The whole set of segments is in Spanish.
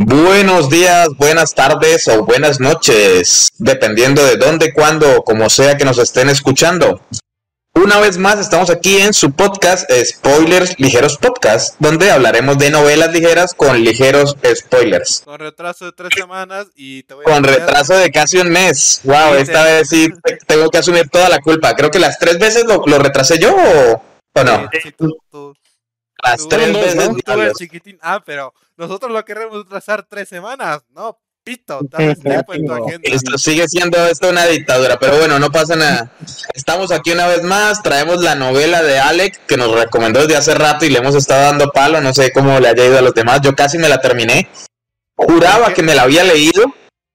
Buenos días, buenas tardes o buenas noches, dependiendo de dónde, cuándo, como sea que nos estén escuchando. Una vez más estamos aquí en su podcast Spoilers Ligeros Podcast, donde hablaremos de novelas ligeras con ligeros spoilers. Con retraso de tres semanas y te voy a Con retraso de casi un mes. Wow, esta vez sí tengo que asumir toda la culpa. Creo que las tres veces lo, retrasé yo o, no. Las tres veces. chiquitín. Ah, pero nosotros lo queremos retrasar tres semanas, ¿no? Pito, tiempo en tu agenda. Esto sigue siendo esto una dictadura, pero bueno, no pasa nada. Estamos aquí una vez más, traemos la novela de Alec que nos recomendó desde hace rato y le hemos estado dando palo, no sé cómo le haya ido a los demás, yo casi me la terminé. Juraba que me la había leído,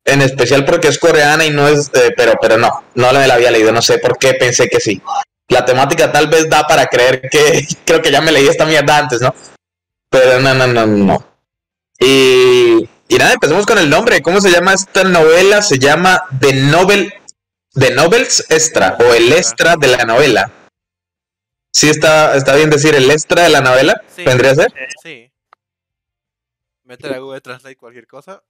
en especial porque es coreana y no es, eh, pero, pero no, no me la había leído, no sé por qué pensé que sí la temática tal vez da para creer que creo que ya me leí esta mierda antes, ¿no? Pero no, no, no, no. Y, y nada, empecemos con el nombre. ¿Cómo se llama esta novela? Se llama The Novel, The Novels Extra o el extra de la novela. ¿Sí está, está bien decir el extra de la novela? Sí, ¿Vendría a ser? Sí. Mete la Google Translate cualquier cosa.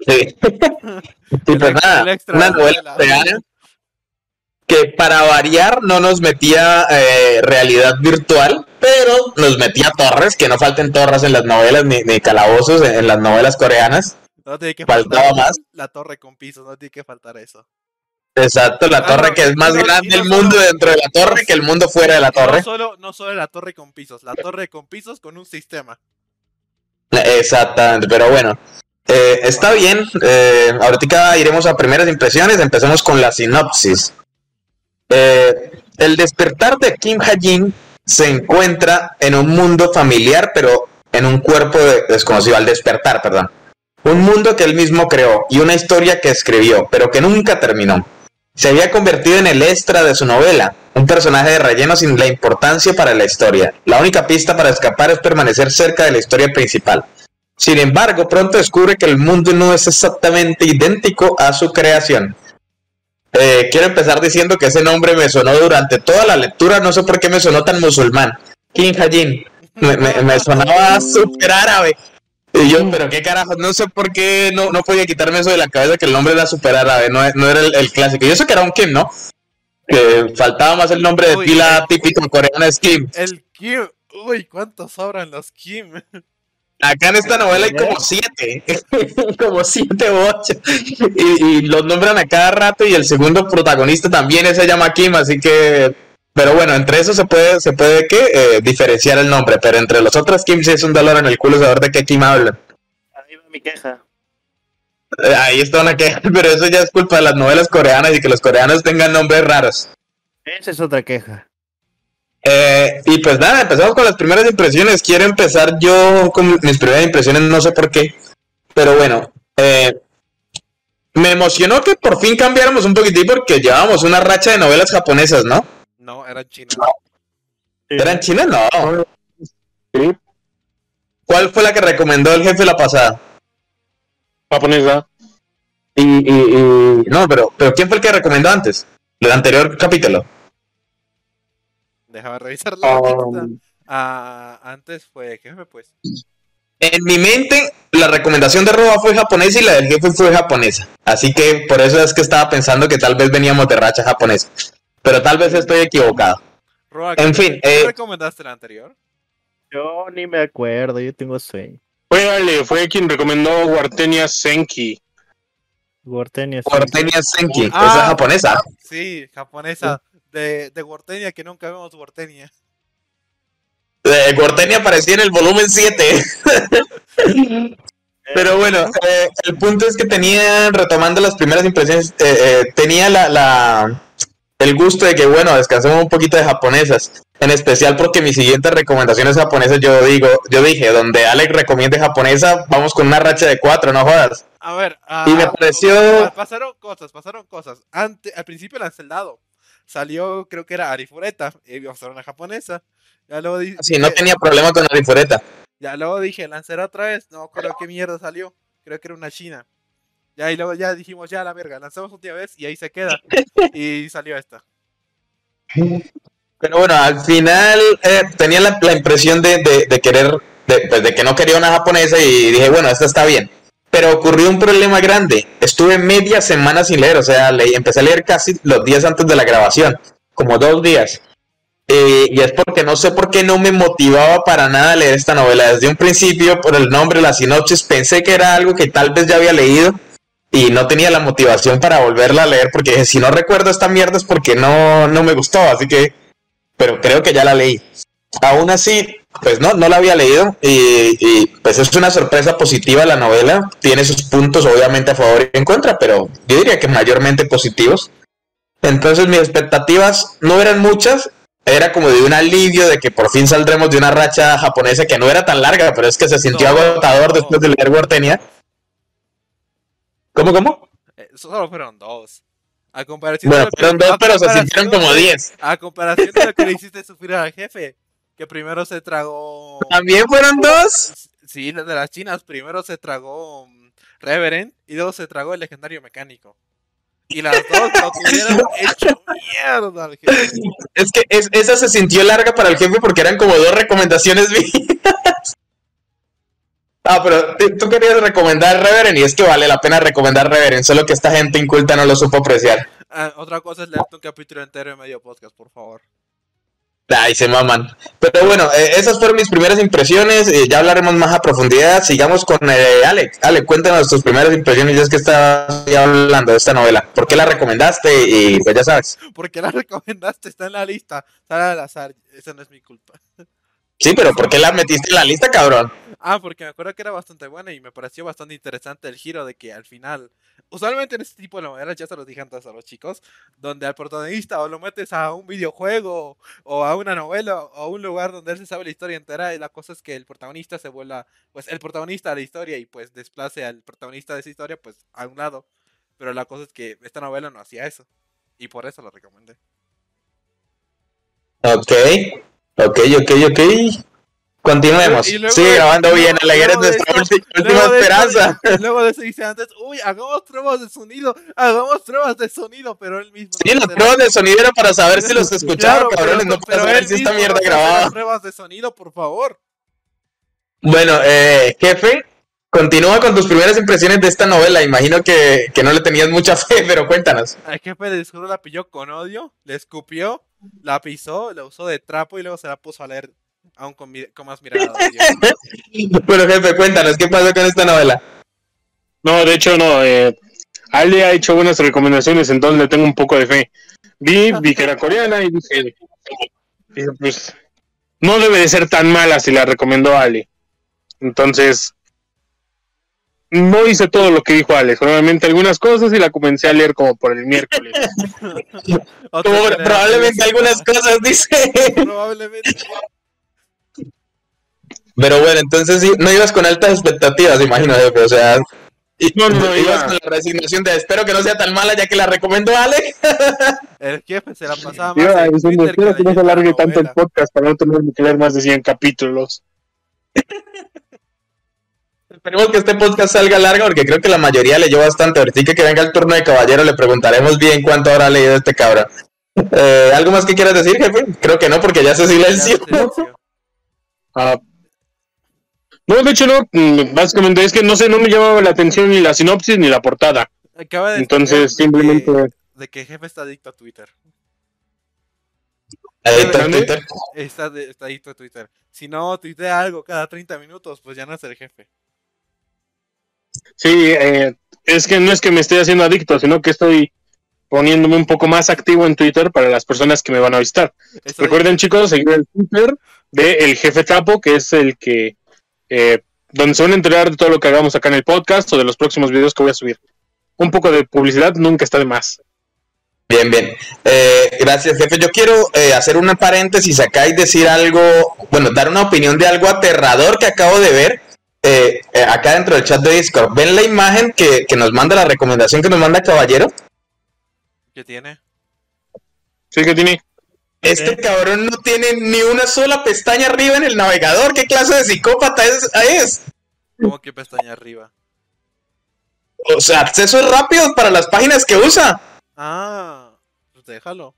Sí. y pues nada, una novela real que para variar no nos metía eh, realidad virtual, pero nos metía torres, que no falten torres en las novelas ni, calabozos en, las novelas coreanas. No tiene que Faltaba más. La torre con pisos, no tiene que faltar eso. Exacto, la torre que es más grande el mundo dentro de la torre que el mundo fuera de la torre. No solo, no solo la torre con pisos, la torre con pisos con un sistema. Exactamente, pero bueno. Eh, está bien, eh, ahorita iremos a primeras impresiones, empecemos con la sinopsis. Eh, el despertar de Kim Ha-jin se encuentra en un mundo familiar, pero en un cuerpo desconocido, al despertar, perdón. Un mundo que él mismo creó y una historia que escribió, pero que nunca terminó. Se había convertido en el extra de su novela, un personaje de relleno sin la importancia para la historia. La única pista para escapar es permanecer cerca de la historia principal. Sin embargo, pronto descubre que el mundo no es exactamente idéntico a su creación. Eh, quiero empezar diciendo que ese nombre me sonó durante toda la lectura, no sé por qué me sonó tan musulmán. Kim Hajin. Me, me, sonaba súper árabe. Y yo, pero qué carajo, no sé por qué no, no podía quitarme eso de la cabeza que el nombre era súper árabe, no, no era el, clásico. Y eso que era un Kim, ¿no? Que faltaba más el nombre de pila típico coreano es Kim. El Kim, uy, ¿cuántos sobran los Kim? Acá en esta novela hay como siete, como siete u ocho, y, los nombran a cada rato y el segundo protagonista también se llama Kim, así que, pero bueno, entre eso se puede, se puede que eh, diferenciar el nombre, pero entre los otros Kim sí es un dolor en el culo saber de qué Kim hablan. Ahí va mi queja. Eh, ahí está una queja, pero eso ya es culpa de las novelas coreanas y que los coreanos tengan nombres raros. Esa es otra queja. Eh, y pues nada, empezamos con las primeras impresiones. Quiero empezar yo con mis primeras impresiones, no sé por qué. Pero bueno, eh, me emocionó que por fin cambiáramos un poquitín porque llevábamos una racha de novelas japonesas, ¿no? No, eran chinas. ¿Eran chinas? No. ¿Cuál fue la que recomendó el jefe la pasada? Japonesa. Y, y, no, pero, pero ¿quién fue el que recomendó antes? El anterior capítulo. Déjame revisar la um, ah, antes fue, ¿qué fue pues? En mi mente, la recomendación de Roba fue japonesa y la del jefe fue japonesa. Así que por eso es que estaba pensando que tal vez veníamos de racha japonesa. Pero tal vez estoy equivocado. en fin. ¿Qué eh, recomendaste la anterior? Yo ni me acuerdo, yo tengo sueño. Fue fue quien recomendó Wartenia Senki. Wartenia Senki. Esa es japonesa. Sí, japonesa de, de que nunca vemos Gortenia. Eh, Gortenia aparecía en el volumen 7. Pero bueno, eh, el punto es que tenía, retomando las primeras impresiones, eh, eh, tenía la, la, el gusto de que, bueno, descansemos un poquito de japonesas. En especial porque mis siguientes recomendaciones japonesas, yo digo, yo dije, donde Alex recomiende japonesa, vamos con una racha de cuatro, no jodas. A ver, y me pareció... Pasaron cosas, pasaron cosas. Ante, al principio el dado salió, creo que era Arifureta, una japonesa. Ya luego dije, sí, no tenía problema con Arifureta. Ya luego dije, lanzaré otra vez, no creo qué mierda salió, creo que era una china. Ya, y luego ya dijimos, ya la verga, lanzamos otra vez y ahí se queda. y salió esta. Pero bueno, al final eh, tenía la, la impresión de, de- de querer, de, pues, de que no quería una japonesa y dije, bueno, esta está bien. Pero ocurrió un problema grande. Estuve media semana sin leer, o sea, leí- empecé a leer casi los días antes de la grabación, como dos días. Eh, y es porque no sé por qué no me motivaba para nada leer esta novela. Desde un principio, por el nombre, la sinopsis, pensé que era algo que tal vez ya había leído y no tenía la motivación para volverla a leer porque si no recuerdo esta mierda es porque no, no me gustó, así que, pero creo que ya la leí. Aún así, pues no, no la había leído y, y, pues es una sorpresa positiva la novela, tiene sus puntos obviamente a favor y en contra, pero yo diría que mayormente positivos. Entonces mis expectativas no eran muchas, era como de un alivio de que por fin saldremos de una racha japonesa que no era tan larga, pero es que se sintió No. agotador después de leer Wartenia. ¿Cómo, cómo? Eh, solo fueron dos. A comparación Bueno, fueron dos, pero se sintieron como diez. A comparación de lo que le hiciste sufrir al jefe, que primero se tragó. ¿También fueron dos? Sí, de las chinas, primero se tragó mm, Reverend y luego se tragó el legendario mecánico. Y las dos lo tuvieron hecho mierda al jefe. Es que es- esa se sintió larga para el jefe porque eran como dos recomendaciones mías. Ah, pero tú querías recomendar Reverend y es que vale la pena recomendar Reverend, solo que esta gente inculta no lo supo apreciar. Ah, otra cosa es leerte un capítulo entero en medio podcast, por favor. Ay, se maman. Pero bueno, eh, esas fueron mis primeras impresiones. eh, ya hablaremos más a profundidad. Sigamos con eh, Alex. Alex, cuéntanos tus primeras impresiones. Ya es que estás hablando de esta novela. ¿Por qué la recomendaste? Y pues ya sabes. ¿Por qué la recomendaste? Está en la lista. Sale al azar. Esa no es mi culpa. Sí, pero ¿por qué la metiste en la lista, cabrón? Ah, porque me acuerdo que era bastante buena y me pareció bastante interesante el giro de que al final, usualmente en este tipo de novelas, ya se los dije antes a los chicos, donde al protagonista o lo metes a un videojuego o a una novela o a un lugar donde él se sabe la historia entera y la cosa es que el protagonista se vuelva, pues el protagonista de la historia y pues desplace al protagonista de esa historia pues a un lado. Pero la cosa es que esta novela no hacía eso y por eso lo recomendé. Ok, ok, ok, ok. Continuemos. Y luego Sigue grabando bien, luego- Alegre es nuestra última Luego esperanza. luego de eso dice antes, uy, hagamos pruebas de sonido, hagamos pruebas de sonido, pero él mismo. Sí, no las pruebas de sonido era para saber si los escuchaba, Claro, cabrones, pero, no para saber si esta mierda las pruebas de sonido, por favor. Bueno, eh, jefe, continúa con tus primeras impresiones de esta novela. Imagino que, que no le tenías mucha fe, pero cuéntanos. Al jefe de la pilló con odio, le escupió, la pisó, la usó de trapo y luego se la puso a leer aún con, más mirada. de odio. Bueno, jefe, cuéntanos, ¿qué pasó con esta novela? No, de hecho no. Eh, Ale ha hecho buenas recomendaciones, entonces le tengo un poco de fe. Vi, vi que era coreana y dije, pues no debe de ser tan mala si la recomendó Ale. Entonces, no hice todo lo que dijo Ale, solamente algunas cosas y la comencé a leer como por el miércoles. Como probablemente algunas cosas, dice. Probablemente. Pero bueno, entonces sí, no ibas con altas expectativas, imagino, jefe. O sea, y- No, no, no, ibas iba- con la resignación de espero que no sea tan mala ya que la recomendó Alex. El jefe se la pasaba más Iba en diciendo, espero que no se alargue tanto el podcast para no tener que leer más de 100 capítulos. Esperemos que este podcast salga largo porque creo que la mayoría leyó bastante. Ahorita que venga el turno de caballero le preguntaremos bien cuánto habrá leído este cabrón. Eh, ¿Algo más que quieras decir, jefe? Creo que no, porque ya se Ya silenció. Ah, no, de hecho no, mm, básicamente es que no sé, no me llamaba la atención ni la sinopsis ni la portada. Acaba de Entonces destacar de que- simplemente... de que jefe está adicto a Twitter. En ¿Dónde? Twitter. Está, de- está adicto a Twitter. Si no tuitea algo cada 30 minutos, pues ya no es el jefe. Sí, eh, es que no es que me esté haciendo adicto, sino que estoy poniéndome un poco más activo en Twitter para las personas que me van a visitar. Recuerden chicos, seguir el Twitter de El Jefe Trapo, que es el que... eh, donde se van a enterar de todo lo que hagamos acá en el podcast o de los próximos videos que voy a subir. Un poco de publicidad nunca está de más. Bien, bien. Eh, gracias, jefe. Yo quiero eh, hacer una paréntesis acá y decir algo, bueno, dar una opinión de algo aterrador que acabo de ver eh, eh, acá dentro del chat de Discord. ¿Ven la imagen que, que nos manda, la recomendación que nos manda Caballero? que tiene. Sí que tiene... Este cabrón no tiene ni una sola pestaña arriba en el navegador. ¿Qué clase de psicópata es? es? Como que pestaña arriba. O sea, accesos rápidos para las páginas que usa. Ah, pues déjalo.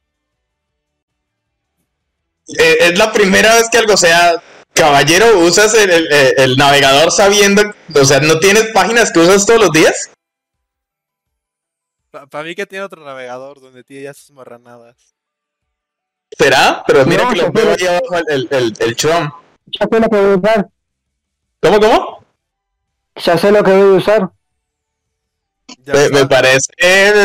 eh, es la primera vez que algo sea. Caballero, usas el, el- el navegador sabiendo, o sea, no tienes páginas que usas todos los días. Para mí que tiene otro navegador donde tiene ya sus marranadas. ¿Será? Pero mira No, que lo veo ahí abajo el, el, el. Ya sé lo que voy a usar. ¿Cómo, cómo? Ya sé lo que voy a usar. Me, parece,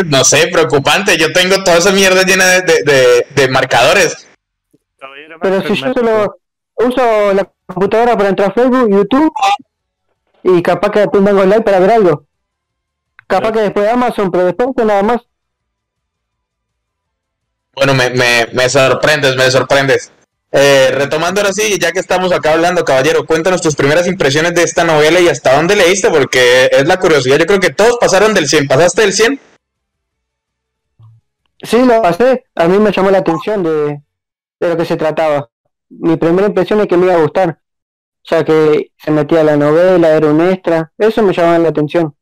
no sé, preocupante. Yo tengo toda esa mierda llena de, de, de- de marcadores. Pero si yo solo uso la computadora para entrar a Facebook, YouTube y capaz que después me hago live para ver algo. Capaz que después Amazon, pero después nada más. Bueno, me, me, me sorprendes, me sorprendes. Eh, retomando ahora sí, ya que estamos acá hablando, caballero, cuéntanos tus primeras impresiones de esta novela y hasta dónde leíste, porque es la curiosidad. Yo creo que todos pasaron del 100. ¿Pasaste del 100? Sí, lo pasé. A mí me llamó la atención de, de lo que se trataba. Mi primera impresión es que me iba a gustar. O sea, que se metía la novela, era un extra. Eso me llamaba la atención.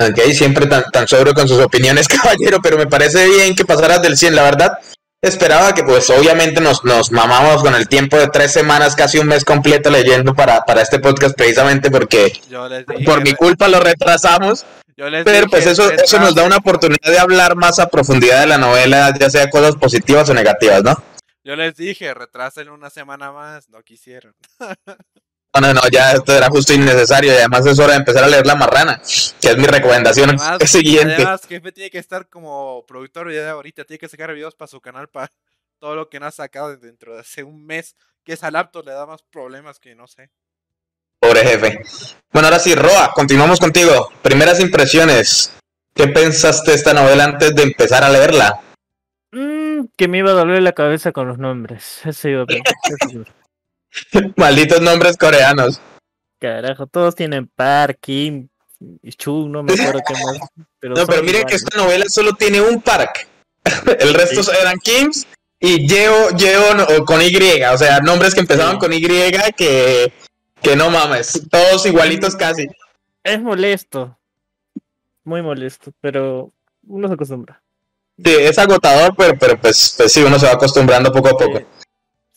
Ok, siempre tan, tan sobrio con sus opiniones, caballero, pero me parece bien que pasaras del 100, la verdad. Esperaba que, pues, obviamente nos, nos mamamos con el tiempo de tres semanas, casi un mes completo leyendo para, para este podcast, precisamente porque por mi culpa lo retrasamos. yo les Pero pues eso, eso nos da una oportunidad de hablar más a profundidad de la novela, ya sea cosas positivas o negativas, ¿no? Yo les dije, retrasen una semana más, no quisieron. No, no, no, ya esto era justo innecesario y además es hora de empezar a leer La Marrana, que es mi recomendación Además, siguiente. además, jefe tiene que estar como productor ya de ahorita, tiene que sacar videos para su canal para todo lo que no ha sacado dentro de hace un mes, que esa laptop le da más problemas que no sé. Pobre jefe. Bueno, ahora sí, Roa, continuamos contigo. Primeras impresiones. ¿Qué pensaste de esta novela antes de empezar a leerla? Mm, que me iba a doler la cabeza con los nombres. Eso iba a pensar. Malditos nombres coreanos. Carajo, todos tienen Park, Kim, y Chung, no me acuerdo qué más. Pero No, pero son miren que esta novela solo tiene un park. El resto Sí. eran Kims y Yeo, Yeo con Y. O sea, nombres que empezaban Sí. con Y que, que no mames. Todos igualitos casi. Es molesto. Muy molesto, pero uno se acostumbra. Sí, es agotador, pero, pero pues, pues sí, uno se va acostumbrando poco a poco. Sí,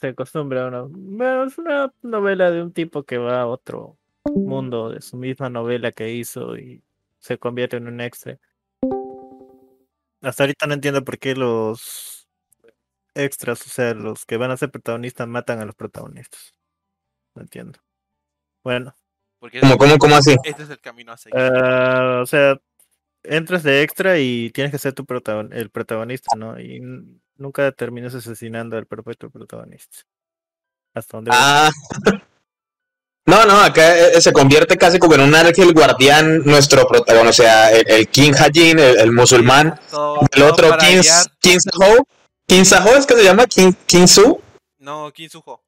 se acostumbra uno. Bueno, es una novela de un tipo que va a otro mundo de su misma novela que hizo y se convierte en un extra. Hasta ahorita no entiendo por qué los extras, o sea, los que van a ser protagonistas matan a los protagonistas. No entiendo. Bueno, Porque ¿Cómo, cómo, cómo así? este es el camino a seguir. ah, o sea, entras de extra y tienes que ser tu protagon- el protagonista, ¿no? Y nunca terminas asesinando al perfecto protagonista. Hasta donde. Ah. No, no, acá eh, se convierte casi como en un ángel guardián nuestro protagonista, o sea, el, el King Hajin, el, el musulmán, Todo- el todo otro King, King Saho. King Saho es que se llama King, King Su. No, Kinsuho.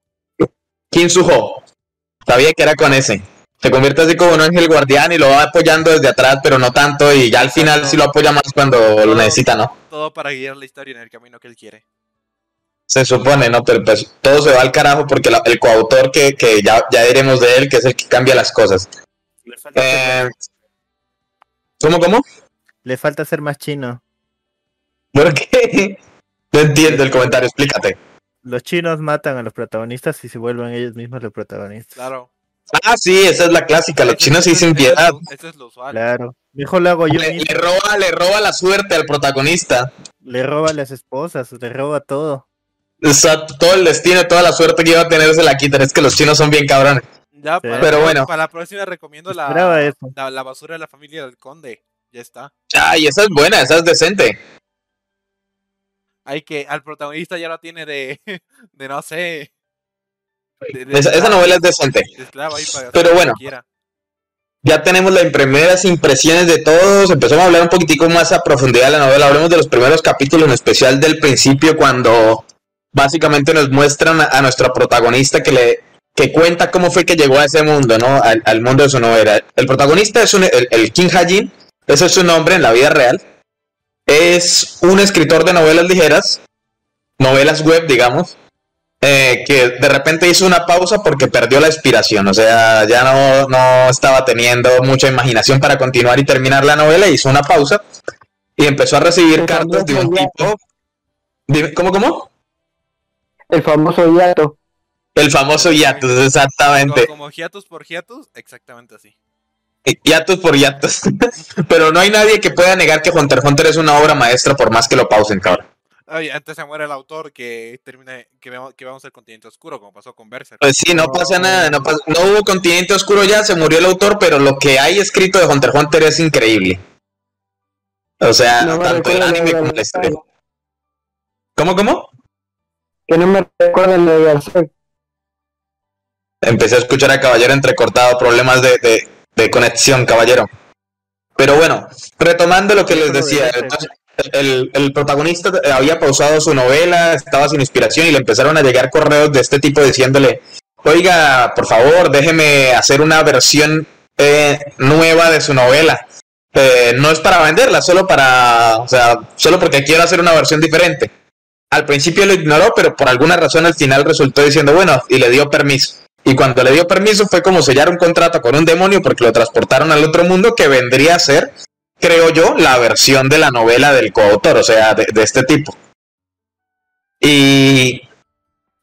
Kim Suho. Sabía que era con ese. Se convierte así como un ángel guardián y lo va apoyando desde atrás, pero no tanto. Y ya al final sí lo apoya más cuando lo necesita, ¿no? Todo para guiar la historia en el camino que él quiere. Se supone, ¿no? Pero pues todo se va al carajo porque la- el coautor que, que ya, ya diremos de él, que es el que cambia las cosas. Le falta, ser, Eh, ¿Cómo, cómo? le falta ser más chino. ¿Por qué? No entiendo el comentario, explícate. Los chinos matan a los protagonistas y se vuelven ellos mismos los protagonistas. Claro. Ah, sí, esa es la clásica. Los chinos sí ese- sin ese es piedad. lo- Eso es lo usual. Claro. Mejor lo hago yo Le, mismo. le roba, le roba la suerte al protagonista. Le roba a las esposas, le roba todo. O sea, todo el destino, toda la suerte que iba a tener se la quitan. Es que los chinos son bien cabrones. Ya, Sí. para, Pero bueno. para la próxima recomiendo la, la, la basura de la familia del conde. Ya está. Ay, esa es buena, esa es decente. Hay que, al protagonista ya lo tiene de, de no sé. De- de Esa, novela es decente. Pero bueno. Ya tenemos las primeras impresiones de todos. Empezamos a hablar un poquitico más a profundidad de la novela. Hablemos de los primeros capítulos, en especial del principio, cuando básicamente nos muestran a, a nuestra protagonista que le que cuenta cómo fue que llegó a ese mundo, ¿no? Al, al mundo de su novela. El protagonista es un, el, el King Hajin, ese es su nombre en la vida real. Es un escritor de novelas ligeras, novelas web, digamos, eh, que de repente hizo una pausa porque perdió la inspiración, o sea, ya no, no estaba teniendo mucha imaginación para continuar y terminar la novela, hizo una pausa y empezó a recibir cartas de un tipo Dime, ¿Cómo, cómo? El famoso hiato. El famoso hiatus, exactamente. Como, como hiatus por hiatus, exactamente así. Hiatus por hiatus. Pero no hay nadie que pueda negar que Hunter x Hunter es una obra maestra por más que lo pausen, cabrón. Oye, antes se muere el autor que termina que, vemos, que vamos al continente oscuro, como pasó con Berserk. Pues sí, no pasa nada, no, pas- no hubo continente oscuro ya, se murió el autor, pero lo que hay escrito de Hunter x Hunter es increíble. O sea, No tanto el recuerda anime como de la historia. ¿Cómo, cómo? Que no me recuerdan lo de Berserk. Empecé a escuchar a Caballero entrecortado, problemas de, de, de conexión, Caballero. Pero bueno, retomando lo que les decía, entonces, el, protagonista había pausado su novela, estaba sin inspiración y le empezaron a llegar correos de este tipo diciéndole, oiga, por favor, déjeme hacer una versión eh, nueva de su novela. Eh, no es para venderla, solo para, o sea, solo porque quiero hacer una versión diferente. Al principio lo ignoró, pero por alguna razón al final resultó diciendo, bueno, y le dio permiso. Y cuando le dio permiso fue como sellar un contrato con un demonio porque lo transportaron al otro mundo que vendría a ser, creo yo, la versión de la novela del coautor, o sea, de, de este tipo. Y,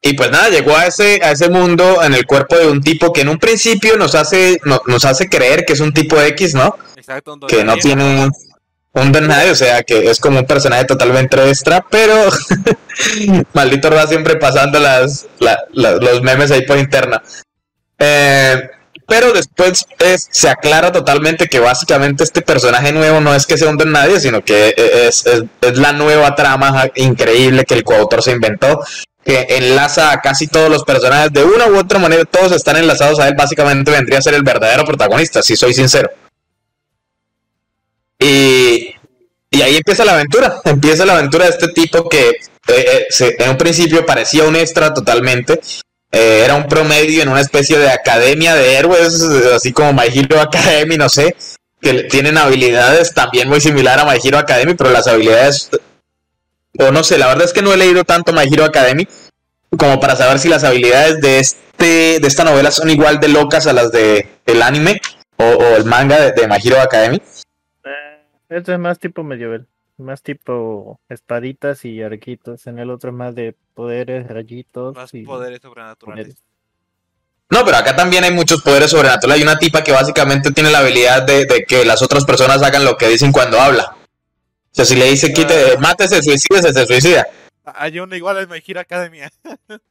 y pues nada, llegó a ese, a ese mundo en el cuerpo de un tipo que en un principio nos hace, no- nos hace creer que es un tipo X, ¿no? Exacto, un que no tiene un nadie, o sea que es como un personaje totalmente extra, pero maldito Ra siempre pasando las, la- la- los memes ahí por interna. Eh, pero después es- se aclara totalmente que básicamente este personaje nuevo no es que sea un don nadie, sino que es, es- es la nueva trama increíble que el coautor se inventó, que enlaza a casi todos los personajes de una u otra manera, todos están enlazados a él, básicamente vendría a ser el verdadero protagonista, si soy sincero. Y, y ahí empieza la aventura. Empieza la aventura de este tipo que eh, eh, se- en un principio parecía un extra totalmente. Eh, era un promedio en una especie de academia de héroes, así como My Hero Academy, no sé, que tienen habilidades también muy similar a My Hero Academy, pero las habilidades, o no sé, la verdad es que no he leído tanto My Hero Academy como para saber si las habilidades de este de esta novela son igual de locas a las de el anime o, el manga de, de My Hero Academy. Eh, Este es más tipo medieval, más tipo espaditas y arquitos. En el otro es más de poderes, rayitos. Más y poderes sobrenaturales. poderes. No, pero acá también hay muchos poderes sobrenaturales. Hay una tipa que básicamente tiene la habilidad de, de que las otras personas hagan lo que dicen cuando habla. O sea, si le dice quite, mátese, suicídese, se suicida. Hay uno igual en My Hero Academia.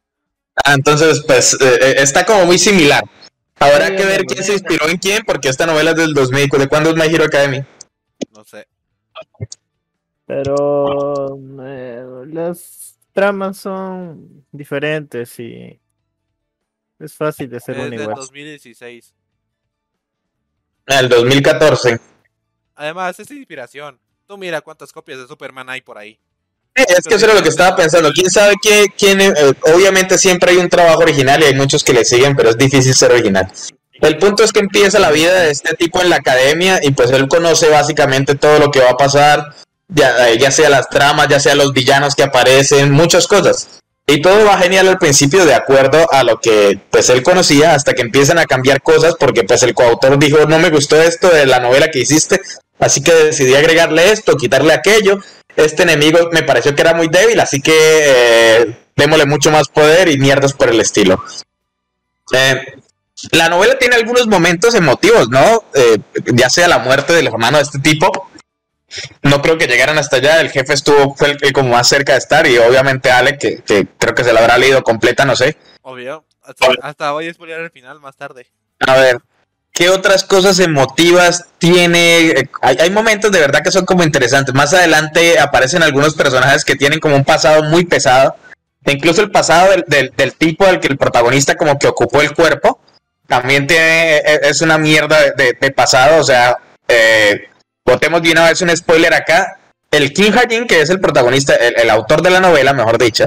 Ah, entonces, pues, eh, eh, está como muy similar. Habrá Sí, que ver quién se inspiró en quién, porque esta novela es del 2000. ¿De cuándo es My Hero Academy? No sé. Pero eh, las tramas son diferentes y es fácil de hacer Es un igual. 2016. El 2014. Además, es inspiración. Tú mira cuántas copias de Superman hay por ahí. Sí, es que eso era lo que estaba pensando. ¿Quién sabe qué, quién? eh, obviamente siempre hay un trabajo original y hay muchos que le siguen, pero es difícil ser original. El punto es que empieza la vida de este tipo en la academia y pues él conoce básicamente todo lo que va a pasar, ya, eh, ya sea las tramas, ya sea los villanos que aparecen, muchas cosas. Y todo va genial al principio de acuerdo a lo que pues él conocía hasta que empiezan a cambiar cosas porque pues el coautor dijo no me gustó esto de la novela que hiciste, así que decidí agregarle esto, quitarle aquello. Este enemigo me pareció que era muy débil, así que eh, démosle mucho más poder y mierdas por el estilo. Eh, la novela tiene algunos momentos emotivos, ¿no? Ya sea la muerte del hermano de este tipo. No creo que llegaran hasta allá. El jefe estuvo, fue el que como más cerca de estar. Y obviamente Ale, que, que creo que se la habrá leído completa, no sé. Obvio. Hasta, hasta voy a el final más tarde. A ver, ¿qué otras cosas emotivas tiene? Hay, hay momentos de verdad que son como interesantes. Más adelante aparecen algunos personajes que tienen como un pasado muy pesado. E incluso el pasado del, del, del tipo al que el protagonista como que ocupó el cuerpo. También tiene, e- es una mierda de, de- de pasado. O sea, eh, botemos de una vez un spoiler acá. El Kim Ha-jin, que es el protagonista, el, el autor de la novela, mejor dicho,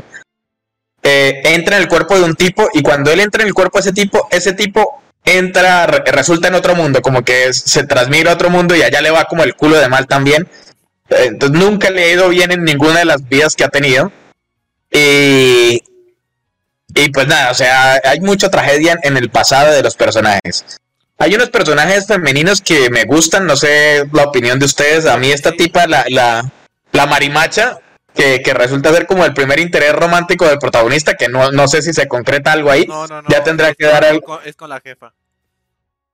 eh, entra en el cuerpo de un tipo y cuando él entra en el cuerpo de ese tipo, ese tipo entra, re- resulta en otro mundo, como que es- se transmira a otro mundo y allá le va como el culo de mal también. Eh, Entonces nunca le ha ido bien en ninguna de las vidas que ha tenido. Y, y pues nada, o sea, hay mucha tragedia en el pasado de los personajes. Hay unos personajes femeninos que me gustan, no sé la opinión de ustedes. A mí esta tipa, la, la, la marimacha, que, que resulta ser como el primer interés romántico del protagonista, que no, no sé si se concreta algo ahí. No, no, no. Ya tendrá que dar algo. Es con la jefa.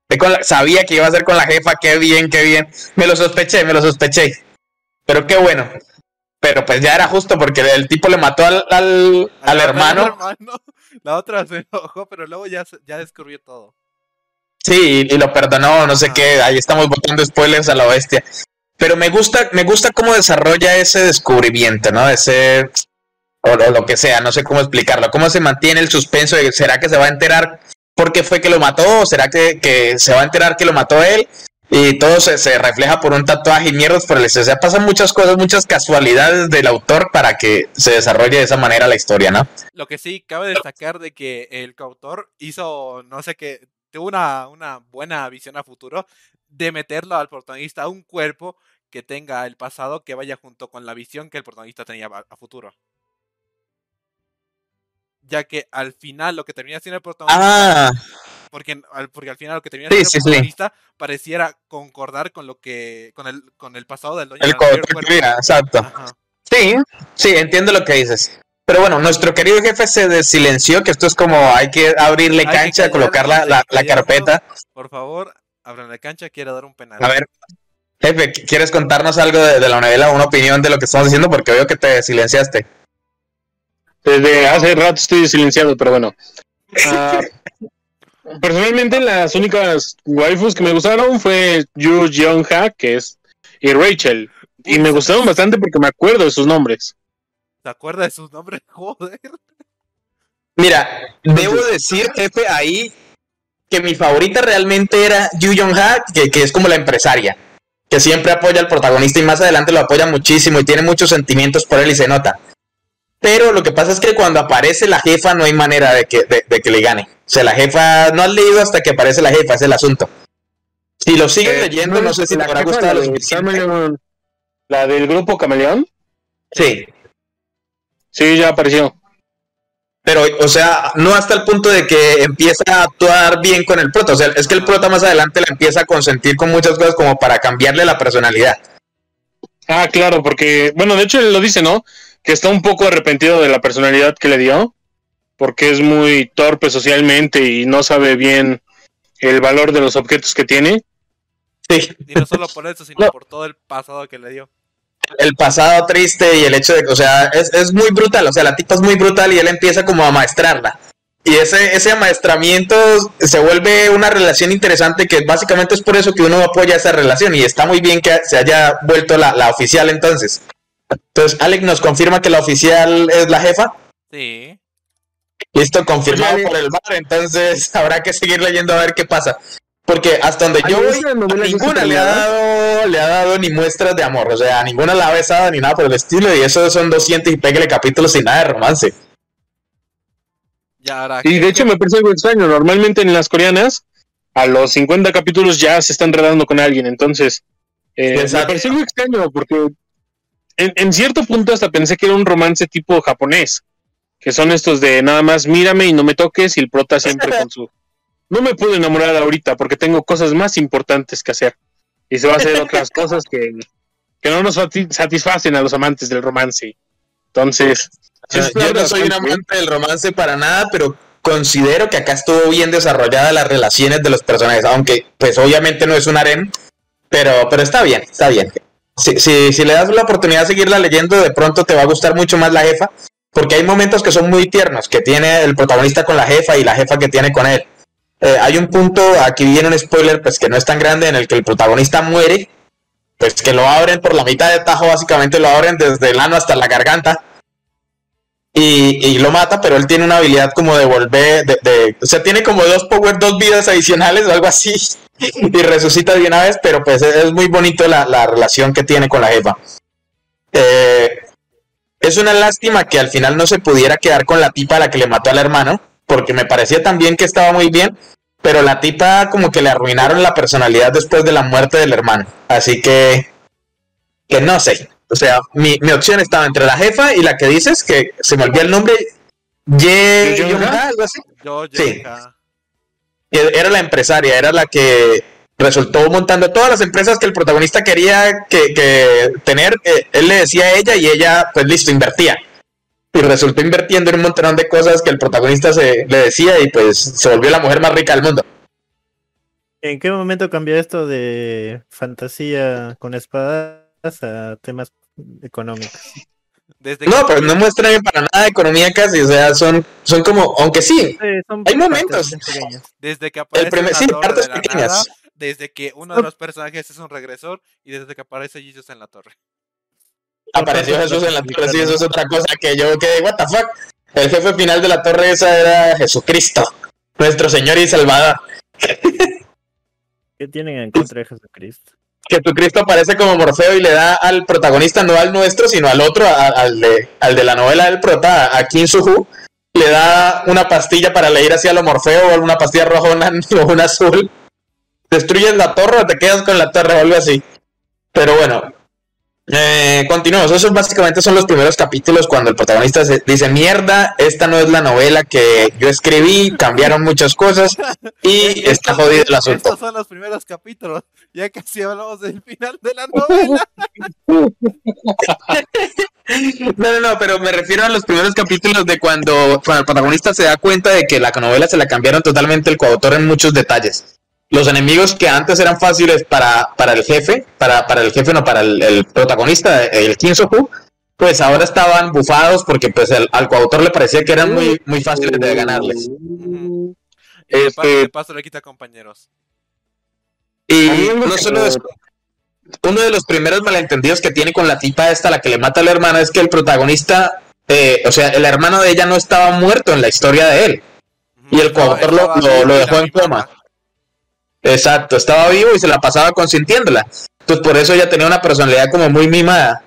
De con la- sabía que iba a ser con la jefa, qué bien, qué bien. Me lo sospeché, me lo sospeché. Pero qué bueno. Pero pues ya era justo porque el tipo le mató al, al, al hermano. hermano, La otra se enojó, pero luego ya, ya descubrió todo. Sí, y lo perdonó, no sé qué. Ahí estamos botando spoilers a la bestia. Pero me gusta, me gusta cómo desarrolla ese descubrimiento, ¿no? Ese o lo, lo que sea, no sé cómo explicarlo. Cómo se mantiene el suspenso de será que se va a enterar por qué fue que lo mató, o será que, que se va a enterar que lo mató él. Y todo se, se refleja por un tatuaje y mierdas por el. O sea, pasan muchas cosas, muchas casualidades del autor para que se desarrolle de esa manera la historia, ¿no? Lo que sí, cabe destacar de que el coautor hizo, no sé qué, tuvo una, una buena visión a futuro de meterlo al protagonista a un cuerpo que tenga el pasado que vaya junto con la visión que el protagonista tenía a, futuro. Ya que al final lo que termina siendo el protagonista, Ah, porque, al, porque al final lo que termina siendo sí, el sí. protagonista pareciera concordar con lo que, con el, con el pasado del dueño el del exacto. Ajá. Sí, sí, entiendo lo que dices. Pero bueno, nuestro querido jefe se desilenció, que esto es como hay que abrirle Hay que cancha, callarnos, colocar la, la, que la carpeta. Por favor, abran la cancha, quiero dar un penal. A ver, jefe, ¿quieres contarnos algo de, de la novela, una opinión de lo que estamos diciendo? Porque veo que te silenciaste. Desde hace rato estoy silenciado, pero bueno. Ah, personalmente, las únicas waifus que me gustaron fue Yu Jeong-ha, que es, y Rachel. Y me gustaron bastante porque me acuerdo de sus nombres. ¿Se acuerda de sus nombres? Joder. Mira, debo decir, jefe, ahí que mi favorita realmente era Yu Yong-ha, que, que es como la empresaria, que siempre apoya al protagonista y más adelante lo apoya muchísimo y tiene muchos sentimientos por él y se nota. Pero lo que pasa es que cuando aparece la jefa no hay manera de que, de, de que le gane. O sea, la jefa, no has leído hasta que aparece la jefa, es el asunto. Si lo sigues Eh, leyendo, no sé si la habrá gustado la La del grupo Camaleón. Sí, Sí, ya apareció. pero, o sea, no hasta el punto de que empieza a actuar bien con el prota. O sea, es que el prota más adelante la empieza a consentir con muchas cosas como para cambiarle la personalidad. Ah, claro, porque, bueno, de hecho él lo dice, ¿no? Que está un poco arrepentido de la personalidad que le dio, porque es muy torpe socialmente y no sabe bien el valor de los objetos que tiene. Sí, Y no solo por eso, sino No. por todo el pasado que le dio. El pasado triste y el hecho de que, o sea, es, es muy brutal. O sea, la tipa es muy brutal y él empieza como a maestrarla. Y ese, ese amaestramiento se vuelve una relación interesante que básicamente es por eso que uno apoya esa relación y está muy bien que se haya vuelto la, la oficial entonces. Entonces, Alex nos confirma que la oficial es la jefa. Sí. Listo, confirmado Oye, por el bar, entonces habrá que seguir leyendo a ver qué pasa. Porque hasta donde Ay, yo voy, a ninguna le ha, dado, le ha dado ni muestras de amor. O sea, a ninguna la ha besado ni nada por el estilo. Y eso son 200 y pégale capítulos sin nada de romance. Ya ahora. Y de hecho me parece algo extraño. Normalmente en las coreanas, a los 50 capítulos ya se están enredando con alguien. Entonces, eh, me pareció muy extraño porque en, en cierto punto hasta pensé que era un romance tipo japonés. Que son estos de nada más mírame y no me toques y el prota siempre con su... No me puedo enamorar ahorita porque tengo cosas más importantes que hacer. Y se va a hacer otras cosas que, que no nos sati- satisfacen a los amantes del romance. Entonces... sí Ah, yo no soy un amante del romance para nada, pero considero que acá estuvo bien desarrollada las relaciones de los personajes. Aunque, pues obviamente no es un harem, pero, pero está bien, está bien. Si, si, si le das la oportunidad de seguirla leyendo, de pronto te va a gustar mucho más la jefa, porque hay momentos que son muy tiernos, que tiene el protagonista con la jefa y la jefa que tiene con él. Eh, hay un punto, aquí viene un spoiler, pues que no es tan grande, en el que el protagonista muere, pues que lo abren por la mitad de tajo, básicamente lo abren desde el ano hasta la garganta. Y, lo mata, pero él tiene una habilidad como de volver, de, de- o sea, tiene como dos power, dos vidas adicionales o algo así, y resucita de una vez, pero pues es, es muy bonito la, la relación que tiene con la jefa. Eh, es una lástima que al final no se pudiera quedar con la tipa a la que le mató al hermano, porque me parecía también que estaba muy bien, pero la tipa como que le arruinaron la personalidad después de la muerte del hermano. Así que, que no sé. O sea, mi, mi opción estaba entre la jefa y la que dices, que se me olvidó el nombre, Ye. Yong-ha, algo así. Yo, Sí. era la empresaria, era la que resultó montando todas las empresas que el protagonista quería que, que tener, eh, él le decía a ella y ella, pues listo, invertía. Y resultó invirtiendo en un montón de cosas que el protagonista se, le decía y pues se volvió la mujer más rica del mundo. ¿En qué momento cambió esto de fantasía con espadas a temas económicos? Desde No, pero no muestran para nada economía casi, o sea, son, son como, aunque sí, Sí, son Hay momentos. Desde que aparece primer- una sí, partes de pequeñas. nada, desde que uno de los personajes es un regresor y desde que aparece Jesus en la torre. Apareció Jesús en la torre, sí, eso es otra cosa que yo quedé, what the fuck. El jefe final de la torre esa era Jesucristo, nuestro Señor y Salvador. ¿Qué tienen en contra de Jesucristo? Jesucristo aparece como Morfeo y le da al protagonista, no al nuestro, sino al otro, a- al, de, al de la novela del prota, a Kim Suhu, le da una pastilla para leer hacia lo Morfeo, o una pastilla roja o una, o una azul. Destruyes la torre o te quedas con la torre o algo así. Pero bueno, eh, continuamos. Esos básicamente son los primeros capítulos cuando el protagonista se- dice, mierda, esta no es la novela que yo escribí, cambiaron muchas cosas y está jodido el asunto. Estos son los primeros capítulos. Ya casi hablamos del final de la novela. No, no, no, pero me refiero a los primeros capítulos de cuando, cuando el protagonista se da cuenta de que la novela se la cambiaron totalmente el coautor en muchos detalles. Los enemigos que antes eran fáciles para, para el jefe, para, para el jefe, no, para el, el protagonista, el Kinsoku, pues ahora estaban bufados porque pues el- al coautor le parecía que eran muy, muy fáciles de ganarles. De, Este- paso, le quita compañeros. Y no solo uno de los primeros malentendidos que tiene con la tipa esta, la que le mata a la hermana, es que el protagonista, eh, o sea, el hermano de ella no estaba muerto en la historia de él. Y el coautor lo- lo- dejó en coma. Exacto, estaba vivo y se la pasaba consintiéndola. Entonces por eso ella tenía una personalidad como muy mimada.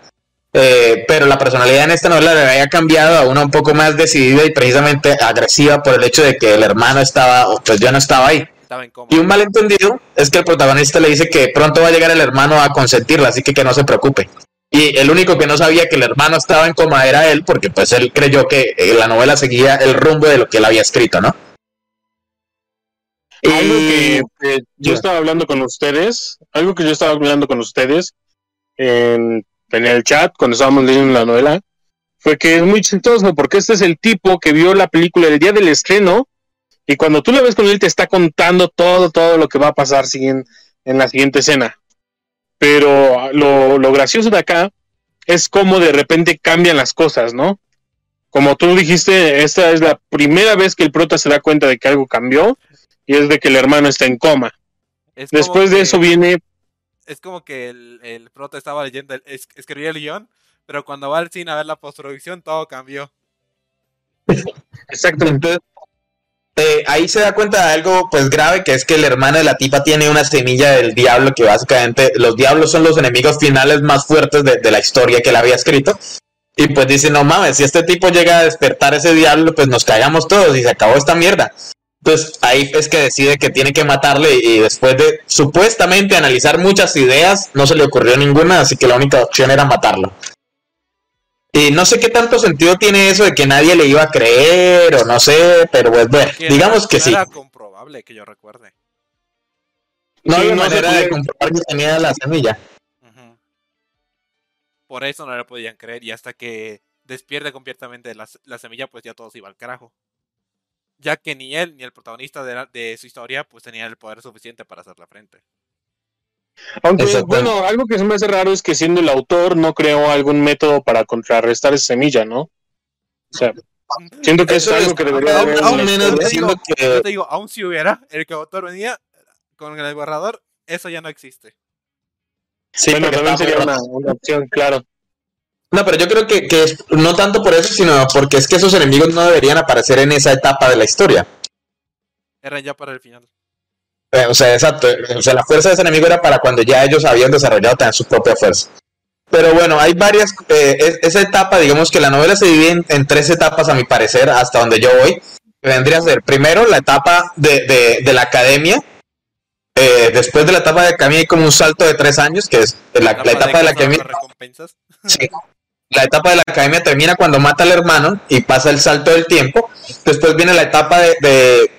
Eh, pero la personalidad en esta novela le había cambiado a una un poco más decidida y precisamente agresiva por el hecho de que el hermano estaba, o pues ya no estaba ahí. Estaba. Y un malentendido es que el protagonista le dice que pronto va a llegar el hermano a consentirla, así que que no se preocupe. Y el único que no sabía que el hermano estaba en coma era él, porque pues él creyó que eh, la novela seguía el rumbo de lo que él había escrito, ¿no? Algo que, que yo estaba hablando con ustedes, algo que yo estaba hablando con ustedes en, en el chat cuando estábamos leyendo la novela, fue que es muy chistoso porque este es el tipo que vio la película el día del estreno y cuando tú la ves con él te está contando todo, todo lo que va a pasar siguen- en la siguiente escena. Pero lo, lo gracioso de acá es cómo de repente cambian las cosas, ¿no? Como tú dijiste, esta es la primera vez que el prota se da cuenta de que algo cambió y es de que el hermano está en coma. Es Después de que- eso viene, Es como que el, el prota estaba leyendo, el- es- escribía el guion, pero cuando va al cine a ver la postproducción todo cambió. exactamente, eh, ahí se da cuenta de algo pues grave, que es que el hermano de la tipa tiene una semilla del diablo, que básicamente los diablos son los enemigos finales más fuertes de, de la historia que él había escrito. Y pues dice, no mames, si este tipo llega a despertar ese diablo, pues nos cagamos todos y se acabó esta mierda. Entonces ahí es que decide que tiene que matarle y después de supuestamente analizar muchas ideas, no se le ocurrió ninguna, así que la única opción era matarlo. Y no sé qué tanto sentido tiene eso de que nadie le iba a creer o no sé, pero pues bueno, digamos no- que no sí. era comprobable que yo recuerde. No Sí, había no se manera de comprobar que tenía la semilla. Por eso no le podían creer y hasta que despierte completamente la, la semilla, pues ya todo se iba al carajo. Ya que ni él ni el protagonista de, la- de su historia pues tenían el poder suficiente para hacer la frente. aunque bueno, algo que se me hace raro es que siendo el autor no creó algún método para contrarrestar esa semilla, ¿no? O sea, siento que Eso es algo es- que debería aún- haber. Aún- menos diciendo digo- Yo que te digo, aún si hubiera, el que autor venía con el borrador, eso ya no existe. sí, bueno, también sería una opción, claro. No, pero yo creo que, que es no tanto por eso, sino porque es que esos enemigos no deberían aparecer en esa etapa de la historia. Eran ya para el final. Eh, o sea, exacto. O sea, la fuerza de ese enemigo era para cuando ya ellos habían desarrollado también su propia fuerza. Pero bueno, hay varias. eh, es- esa etapa, digamos que la novela se divide en, en tres etapas, a mi parecer, hasta donde yo voy. Que vendría a ser primero la etapa de, de- de la academia. Eh, después de la etapa de la academia hay como un salto de tres años, que es la, la etapa de la cazador academia. recompensas. Sí. La etapa de la academia termina cuando mata al hermano y pasa el salto del tiempo. Después viene la etapa de, de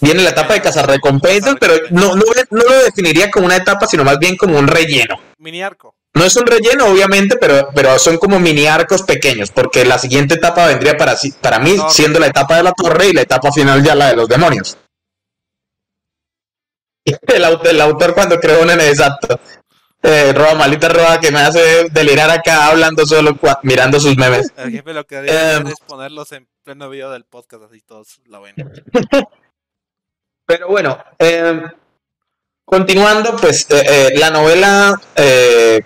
Viene la etapa de cazarrecompensas, pero no, no, no lo definiría como una etapa, sino más bien como un relleno. Mini arco. No es un relleno, obviamente, pero, pero son como mini arcos pequeños, porque la siguiente etapa vendría para, sí- para mí siendo la etapa de la torre y la etapa final ya la de los demonios. El, autor, el autor cuando creó un exacto. Eh, Roa, malita Roa, que me hace delirar acá hablando solo mirando sus memes. El jefe lo que Em. hacer es ponerlos en pleno video del podcast, así todos lo ven. Pero bueno, eh, continuando, pues eh, eh, la novela eh,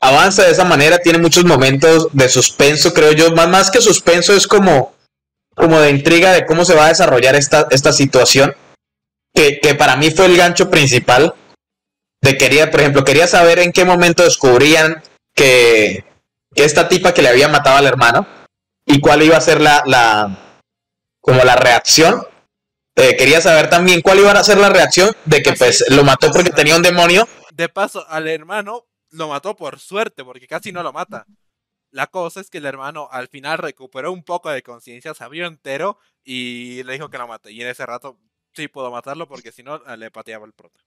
avanza de esa manera, tiene muchos momentos de suspenso, creo yo, más, más que suspenso es como, como de intriga de cómo se va a desarrollar esta, esta situación, que, que para mí fue el gancho principal, de quería, por ejemplo, quería saber en qué momento descubrían que, que esta tipa que le había matado al hermano, y cuál iba a ser la, la como la reacción eh, quería saber también cuál iba a ser la reacción de que Así pues es. lo mató porque tenía un demonio. De paso, al hermano lo mató por suerte, porque casi no lo mata. La cosa es que el hermano al final recuperó un poco de conciencia, se abrió entero y le dijo que lo mate. Y en ese rato sí puedo matarlo porque si no le pateaba el prota.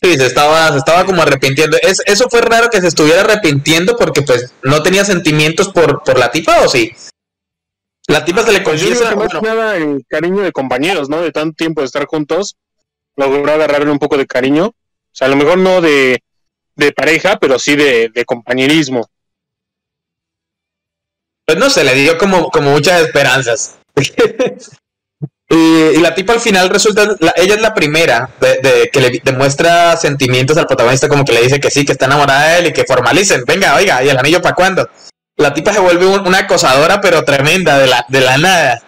Sí, se estaba, se estaba como arrepintiendo. Es, eso fue raro que se estuviera arrepintiendo porque pues no tenía sentimientos por, por la tipa o sí. La tipa se le Pues confiesa. que más bueno, nada el cariño de compañeros, ¿no? De tanto tiempo de estar juntos, logró agarrarle un poco de cariño. O sea, a lo mejor no de, de pareja, pero sí de, de compañerismo. pues no sé, le dio como, como muchas esperanzas. y, y la tipa al final resulta, la- ella es la primera de, que le demuestra sentimientos al protagonista, como que le dice que sí, que está enamorada de él y que formalicen. Venga, oiga, ¿y el anillo para cuándo? La tipa se vuelve un- una acosadora, pero tremenda, de la, de la nada.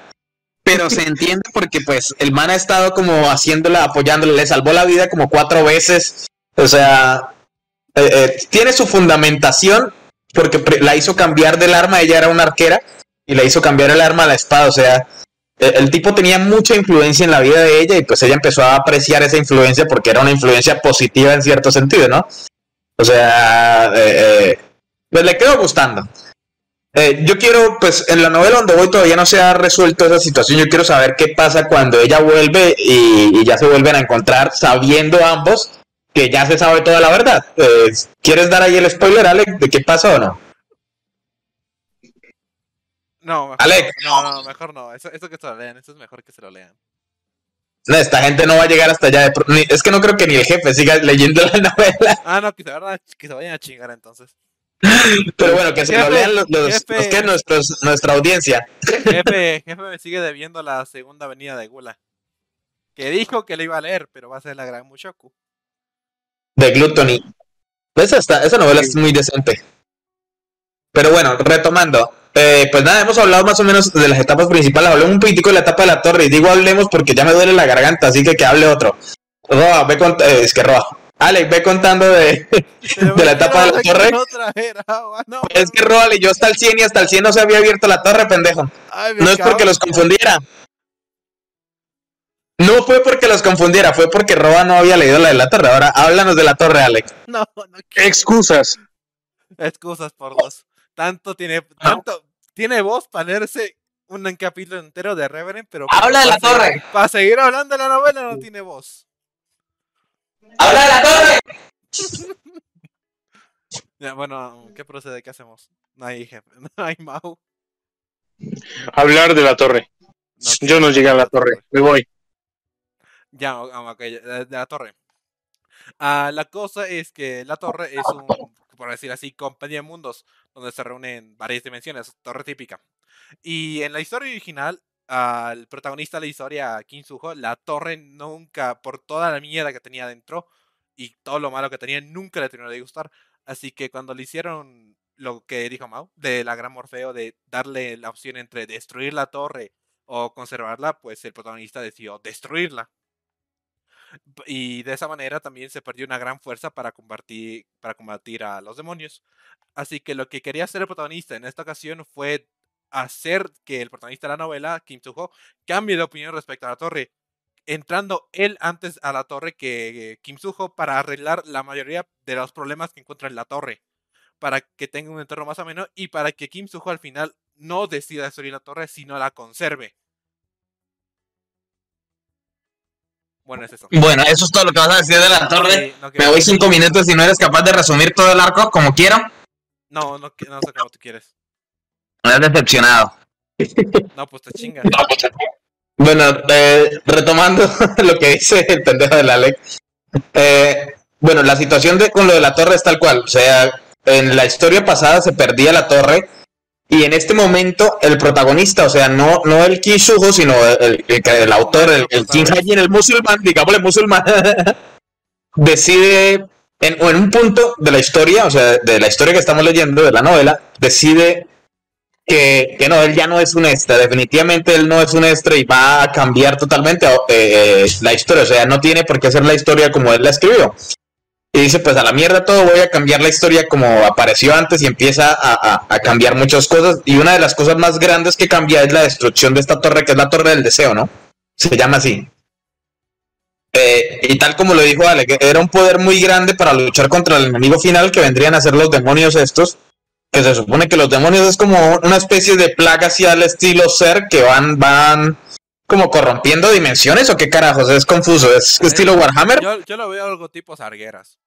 Pero se entiende porque pues el man ha estado como haciéndola, apoyándola, le salvó la vida como cuatro veces. O sea, eh, eh, tiene su fundamentación porque la hizo cambiar del arma, ella era una arquera, y la hizo cambiar el arma a la espada. O sea, el, tipo tenía mucha influencia en la vida de ella y pues ella empezó a apreciar esa influencia porque era una influencia positiva en cierto sentido, ¿no? O sea, eh, eh, pues le quedó gustando. Eh, yo quiero, pues en la novela donde voy todavía no se ha resuelto esa situación. Yo quiero saber qué pasa cuando ella vuelve y, y ya se vuelven a encontrar sabiendo ambos que ya se sabe toda la verdad. Eh, ¿Quieres dar ahí el spoiler, Alex, de qué pasa o no? No, mejor Alex. no, no, mejor no. Eso, eso que se lo lean, eso es mejor que se lo lean. No, esta gente no va a llegar hasta allá. de pro- ni- es que no creo que ni el jefe siga leyendo la novela. Ah, no, que se, vayan a, que se vayan a chingar entonces. Pero bueno, que se lo lean los, los- jefe. los que nuestros, nuestra audiencia. Jefe, jefe me sigue debiendo la segunda avenida de Gula. Que dijo que le iba a leer, pero va a ser la gran Mushoku. de Gluttony. Esa, está- esa novela es muy decente. Pero bueno, retomando. Eh, pues nada, hemos hablado más o menos de las etapas principales. Hablemos un poquitico de la etapa de la torre. Y digo hablemos porque ya me duele la garganta, así que que hable otro. Roa, ve cont- eh, es que Roa. Alex, ve contando de, de la ¿por qué etapa de no la torre. No, Es que Roa leyó hasta el 100 y hasta el 100 no se había abierto la torre, pendejo. Ay, No es porque los confundiera. No fue porque los confundiera, fue porque Roa no había leído la de la torre. Ahora háblanos de la torre, Alex. No, no quiero. Excusas. Excusas por dos. Tanto tiene, tanto tiene voz para leerse un capítulo entero de Reverend, pero Habla de la para torre. seguir- Para seguir hablando de la novela no tiene voz. ¡Habla de la torre! Ya, bueno, ¿qué procede? ¿Qué hacemos? No hay jefe, no hay Mau. Hablar de la torre. No Yo no llegué a la torre. Me voy. Ya, ah, ok, de, de la torre. Ah, la cosa es que la torre es un, por decir así, compendio de mundos, donde se reúnen varias dimensiones, torre típica. Y en la historia original, al protagonista de la historia, Kim Suho, la torre nunca, por toda la mierda que tenía dentro y todo lo malo que tenía, nunca le terminó de gustar. Así que cuando le hicieron lo que dijo Mao, de la gran Morfeo, de darle la opción entre destruir la torre o conservarla, pues el protagonista decidió destruirla. Y de esa manera también se perdió una gran fuerza para combatir, para combatir a los demonios. Así que lo que quería hacer el protagonista en esta ocasión fue hacer que el protagonista de la novela, Kim Soo-ho, cambie de opinión respecto a la torre, entrando él antes a la torre que Kim Soo-ho para arreglar la mayoría de los problemas que encuentra en la torre, para que tenga un entorno más ameno y para que Kim Soo-ho al final no decida destruir la torre, sino la conserve. Bueno, es eso. Bueno, eso es todo lo que vas a decir de la torre. No, Me voy cinco minutos si no eres capaz de resumir todo el arco como quiero. no, no, no sé cómo tú quieres. Me has decepcionado. No, pues te chingas. Bueno, eh, retomando lo que dice el pendejo de la ley. Eh, bueno, la situación de, con lo de la torre es tal cual. O sea, en la historia pasada se perdía la torre. Y en este momento, el protagonista, o sea, no, no el Kishujo, sino el, el, el- autor, el, el King Hajin, el musulmán, digámosle musulmán, decide, en, o en un punto de la historia, o sea, de la historia que estamos leyendo, de la novela, decide que, que no, él ya no es un extra, definitivamente él no es un extra y va a cambiar totalmente eh, eh, la historia, o sea, no tiene por qué ser la historia como él la escribió. Y dice, pues a la mierda todo, voy a cambiar la historia como apareció antes y empieza a, a- cambiar muchas cosas. Y una de las cosas más grandes que cambia es la destrucción de esta torre, que es la torre del deseo, ¿no? Se llama así. Eh, y tal como lo dijo Ale, que era un poder muy grande para luchar contra el enemigo final, que vendrían a ser los demonios estos, que se supone que los demonios es como una especie de plaga así al estilo ser que van, van como corrompiendo dimensiones o qué carajos, es confuso, es estilo Warhammer. Yo, yo lo veo algo tipo sargueras.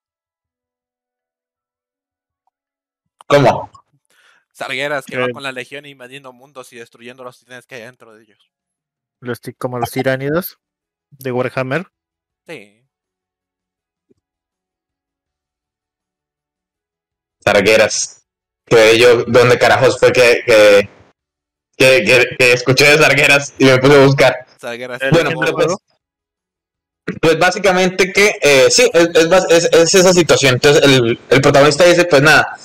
¿Cómo? Sargueras que van Eh. con la legión invadiendo mundos y destruyendo los titanes que hay dentro de ellos. Los como los tiránidos de Warhammer. Sí. Sargueras. Que yo, ¿dónde carajos fue que, que, que, que- que escuché de Sargueras y me puse a buscar? Sargueras. Bueno, pues, pues básicamente que eh, sí, es, es es- es esa situación. Entonces el, el protagonista dice, pues nada,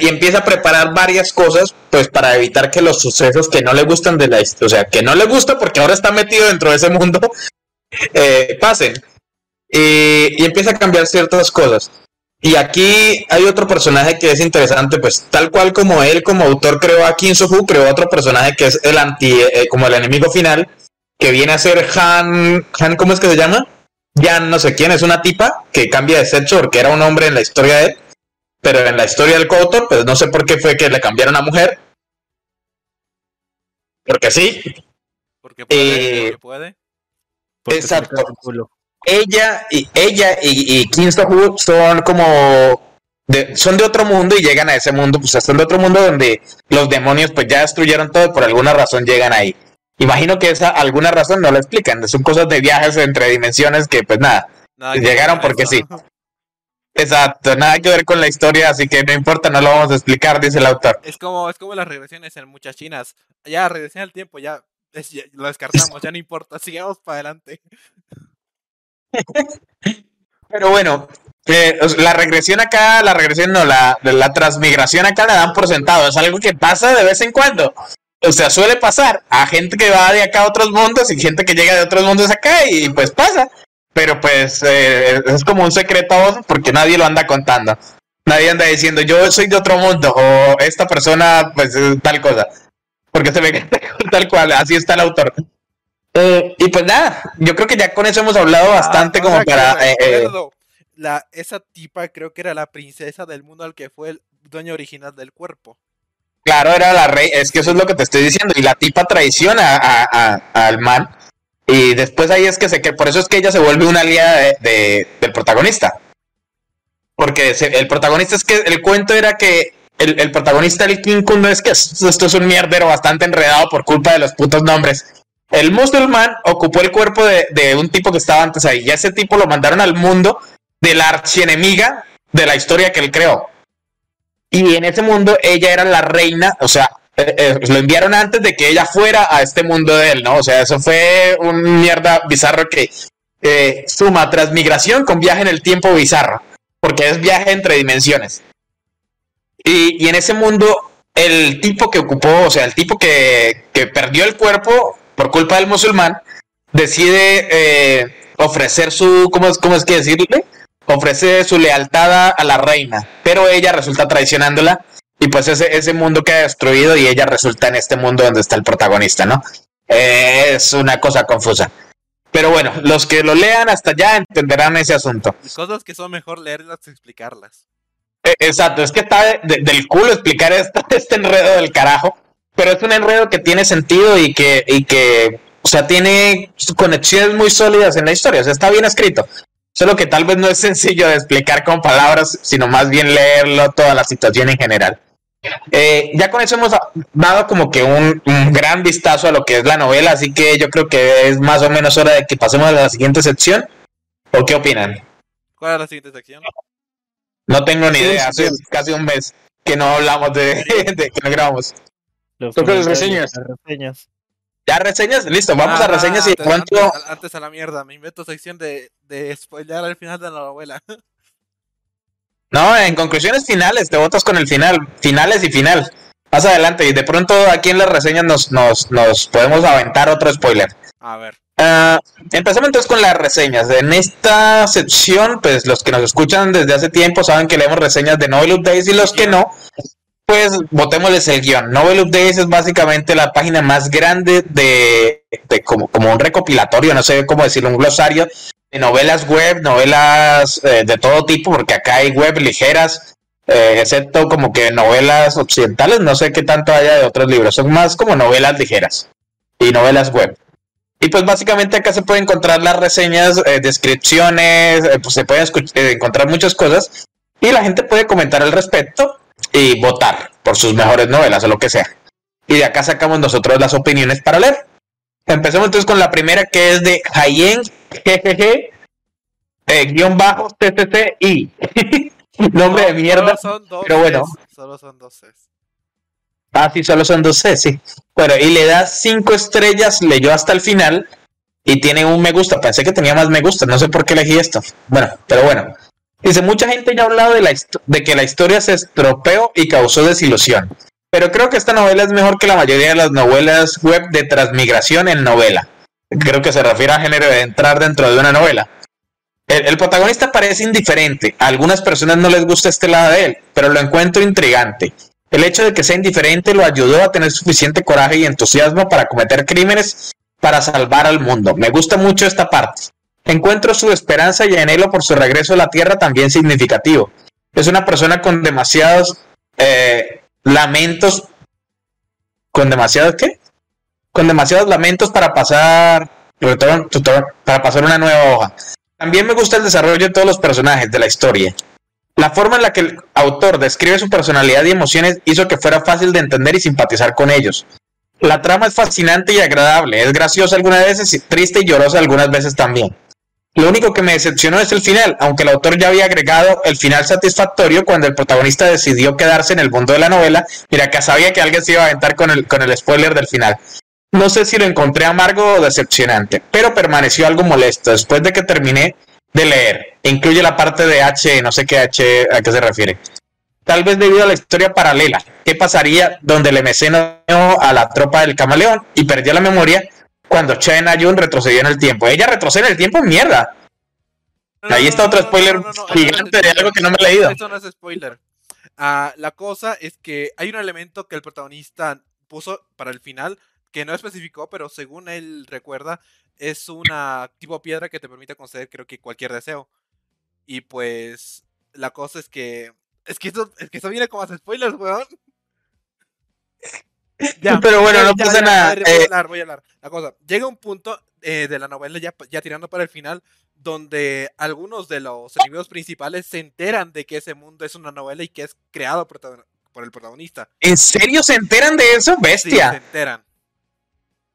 y empieza a preparar varias cosas, pues para evitar que los sucesos que no le gustan de la historia, o sea, que no le gusta porque ahora está metido dentro de ese mundo, eh, pasen. Y, y empieza a cambiar ciertas cosas. Y aquí hay otro personaje que es interesante, pues tal cual como él como autor creó a Kim So-Hu, creó otro personaje que es el anti, eh, como el enemigo final, que viene a ser Han, Han, ¿cómo es que se llama? Jan no sé quién, es una tipa que cambia de sexo porque era un hombre en la historia de él, pero en la historia del coautor, pues no sé por qué fue que le cambiaron a mujer. Porque sí, Porque puede, Eh, porque puede. porque exacto. Ella y ella y, y So-Hu son como de, son de otro mundo y llegan a ese mundo, pues están de otro mundo donde los demonios pues ya destruyeron todo y por alguna razón llegan ahí. Imagino que esa alguna razón no la explican, son cosas de viajes entre dimensiones que pues nada, llegaron porque eso. sí. exacto, nada que ver con la historia, así que no importa, no lo vamos a explicar, dice el autor. Es como, es como las regresiones en muchas chinas. Ya regresión al tiempo, ya, ya lo descartamos, ya no importa, sigamos para adelante. Pero bueno, eh, la regresión acá, la regresión no, la, la transmigración acá la dan por sentado, es algo que pasa de vez en cuando. O sea, suele pasar a gente que va de acá a otros mundos y gente que llega de otros mundos acá y pues pasa. Pero pues eh, es como un secreto a porque nadie lo anda contando. Nadie anda diciendo yo soy de otro mundo o esta persona pues tal cosa. Porque se ve tal cual, así está el autor. Eh, y pues nada, yo creo que ya con eso hemos hablado bastante Ah, como ahora que para... eh, eh, la, esa tipa creo que era la princesa del mundo al que fue el dueño original del cuerpo. Claro, era la rey, es que eso es lo que te estoy diciendo. Y la tipa traiciona a, a- al man. Y después ahí es que se que por eso es que ella se vuelve una aliada de, de- del protagonista. Porque se- el protagonista es que el cuento era que el, el protagonista, el King Kun, no es que es- esto es un mierdero bastante enredado por culpa de los putos nombres. El musulmán ocupó el cuerpo de, de un tipo que estaba antes ahí. Y ese tipo lo mandaron al mundo de la archienemiga de la historia que él creó. Y en ese mundo ella era la reina, o sea, eh, eh, lo enviaron antes de que ella fuera a este mundo de él, ¿no? O sea, eso fue un mierda bizarro que eh, suma transmigración con viaje en el tiempo bizarro, porque es viaje entre dimensiones. Y, y en ese mundo, el tipo que ocupó, o sea, el tipo que, que perdió el cuerpo por culpa del musulmán, decide eh, ofrecer su, ¿cómo es, cómo es que decirle? ofrece su lealtad a, la reina, pero ella resulta traicionándola y pues ese, ese mundo queda destruido y ella resulta en este mundo donde está el protagonista, ¿no? Eh, es una cosa confusa. Pero bueno, los que lo lean hasta allá entenderán ese asunto. Y cosas que son mejor leerlas que explicarlas. Eh, Exacto, es que está de- de- del culo explicar esto, este enredo del carajo, pero es un enredo que tiene sentido y que, y que o sea, tiene conexiones muy sólidas en la historia, o sea, está bien escrito. Solo que tal vez no es sencillo de explicar con palabras, sino más bien leerlo, toda la situación en general. Eh, ya con eso hemos dado como que un, un, gran vistazo a lo que es la novela, así que yo creo que es más o menos hora de que pasemos a la siguiente sección. ¿O qué opinan? ¿Cuál es la siguiente sección? No tengo ni idea, hace casi un mes que no hablamos de, de que no grabamos. Los Toca las reseñas. las reseñas. ¿Ya reseñas? Listo, vamos a Ah, reseñas y antes, antes, antes a la mierda, me invento sección de, de spoilear al final de la novela. No, en conclusiones finales, te votas con el final, finales y final. Más adelante, y de pronto aquí en las reseñas nos, nos, nos podemos aventar otro spoiler. A ver. Ah, empezamos entonces con las reseñas. En esta sección, pues los que nos escuchan desde hace tiempo saben que leemos reseñas de Novel Updates y los que no, pues votémosles el guion. Novel Updates es básicamente la página más grande de, como, como un recopilatorio, no sé cómo decirlo, un glosario de novelas web, novelas eh, de todo tipo, porque acá hay web ligeras, eh, excepto como que novelas occidentales, no sé qué tanto haya de otros libros, son más como novelas ligeras y novelas web. Y pues básicamente acá se pueden encontrar las reseñas, eh, descripciones, pues se pueden encontrar muchas cosas y la gente puede comentar al respecto y votar por sus mejores novelas o lo que sea. Y de acá sacamos nosotros las opiniones para leer. Empecemos entonces con la primera que es de Hayen GGG eh, guion bajo CCCI. Nombre de mierda. Solo son dos pero bueno. Cs, Solo son dos Cs. Ah, sí, solo son dos C, sí. Bueno, y le da cinco estrellas, leyó hasta el final y tiene un me gusta. Pensé que tenía más me gusta, no sé por qué elegí esto. Bueno, pero bueno. Dice, mucha gente ya ha hablado de, la de que la historia se estropeó y causó desilusión. Pero creo que esta novela es mejor que la mayoría de las novelas web de transmigración en novela. Creo que se refiere a género de entrar dentro de una novela. El, el protagonista parece indiferente. A algunas personas no les gusta este lado de él, pero lo encuentro intrigante. El hecho de que sea indiferente lo ayudó a tener suficiente coraje y entusiasmo para cometer crímenes para salvar al mundo. Me gusta mucho esta parte. Encuentro su esperanza y anhelo por su regreso a la Tierra también significativo. Es una persona con demasiados eh, lamentos. ¿Con demasiados qué? Con demasiados lamentos para pasar. Para pasar una nueva hoja. También me gusta el desarrollo de todos los personajes de la historia. La forma en la que el autor describe su personalidad y emociones hizo que fuera fácil de entender y simpatizar con ellos. La trama es fascinante y agradable, es graciosa algunas veces, y triste y llorosa algunas veces también. Lo único que me decepcionó es el final, aunque el autor ya había agregado el final satisfactorio cuando el protagonista decidió quedarse en el mundo de la novela. Mira, que sabía que alguien se iba a aventar con el, con el spoiler del final. No sé si lo encontré amargo o decepcionante, pero permaneció algo molesto después de que terminé de leer. Incluye la parte de H, no sé qué H, a qué se refiere. Tal vez debido a la historia paralela. ¿Qué pasaría donde le mecenó a la tropa del camaleón y perdió la memoria cuando Chen Ayun retrocedió en el tiempo? Ella retrocede en el tiempo, mierda. No, Ahí está otro spoiler no, no, no, gigante es de algo que no me he leído. Eso no es spoiler. Ah, la cosa es que hay un elemento que el protagonista puso para el final que no especificó, pero según él recuerda, es una tipo piedra que te permite conceder creo que cualquier deseo. Y pues la cosa es que es que eso, es que eso viene como a spoilers, weón. Pero bueno, no pasa nada, voy eh. a hablar, voy a hablar. La cosa, llega un punto eh, de la novela ya, ya tirando para el final donde algunos de los enemigos principales se enteran de que ese mundo es una novela y que es creado protagon- por el protagonista. ¿En serio se enteran de eso? Sí, se Bestia. enteran.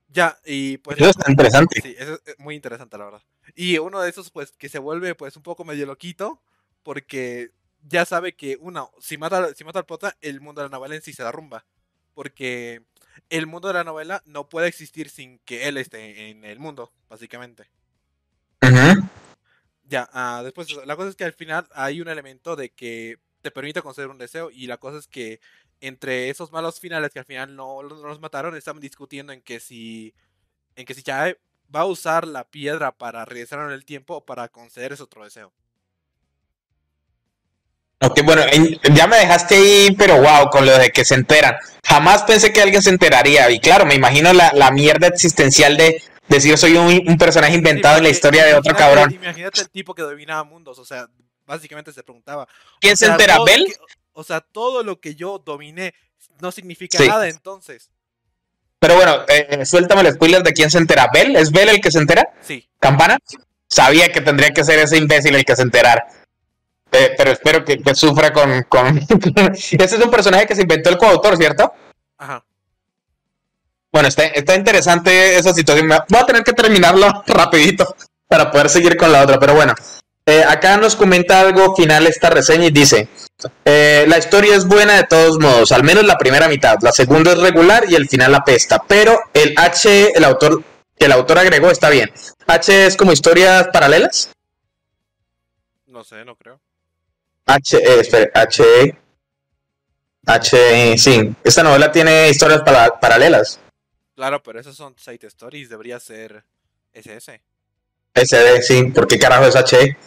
Ya, y pues... Eso está interesante. Sí, eso es muy interesante, la verdad. Y uno de esos, pues, que se vuelve, pues, un poco medio loquito, porque ya sabe que, una, si mata, si mata al prota, el mundo de la novela en sí se derrumba. Porque el mundo de la novela no puede existir sin que él esté en el mundo, básicamente. Ujú. Ya, ah, después, la cosa es que al final hay un elemento de que te permite conceder un deseo, y la cosa es que entre esos malos finales que al final no, no los mataron, estaban discutiendo en que si, en que si ya va a usar la piedra para regresar en el tiempo o para conceder ese otro deseo. Ok, bueno, en- ya me dejaste ahí, pero wow, con lo de que se enteran. Jamás pensé que alguien se enteraría. Y claro, me imagino la, la mierda existencial de decir soy un, un personaje inventado Sí, en la historia de otro cabrón. Imagínate el tipo que dominaba mundos, o sea, básicamente se preguntaba. ¿Quién se sea, entera? ¿Bell? que- o sea, todo lo que yo dominé no significa Sí. nada entonces. Pero bueno, eh, suéltame el spoiler de quién se entera. ¿Bell? ¿Es Bell el que se entera? Sí. ¿Campana? Sabía que tendría que ser ese imbécil el que se enterara. Eh, pero espero que, que sufra con, con... Ese es un personaje que se inventó el coautor, ¿cierto? Ajá. Bueno, está, está interesante esa situación. Voy a tener que terminarlo rapidito para poder seguir con la otra, pero bueno. Eh, acá nos comenta algo final esta reseña y dice, eh, la historia es buena de todos modos, al menos la primera mitad, la segunda es regular y el final apesta, pero el H, el autor, que el autor agregó está bien. H es como historias paralelas. No sé, no creo. H, eh, H, H, sí, esta novela tiene historias para- paralelas. Claro, pero esos son site stories, debería ser SS. SD, sí, ¿por qué carajo es H?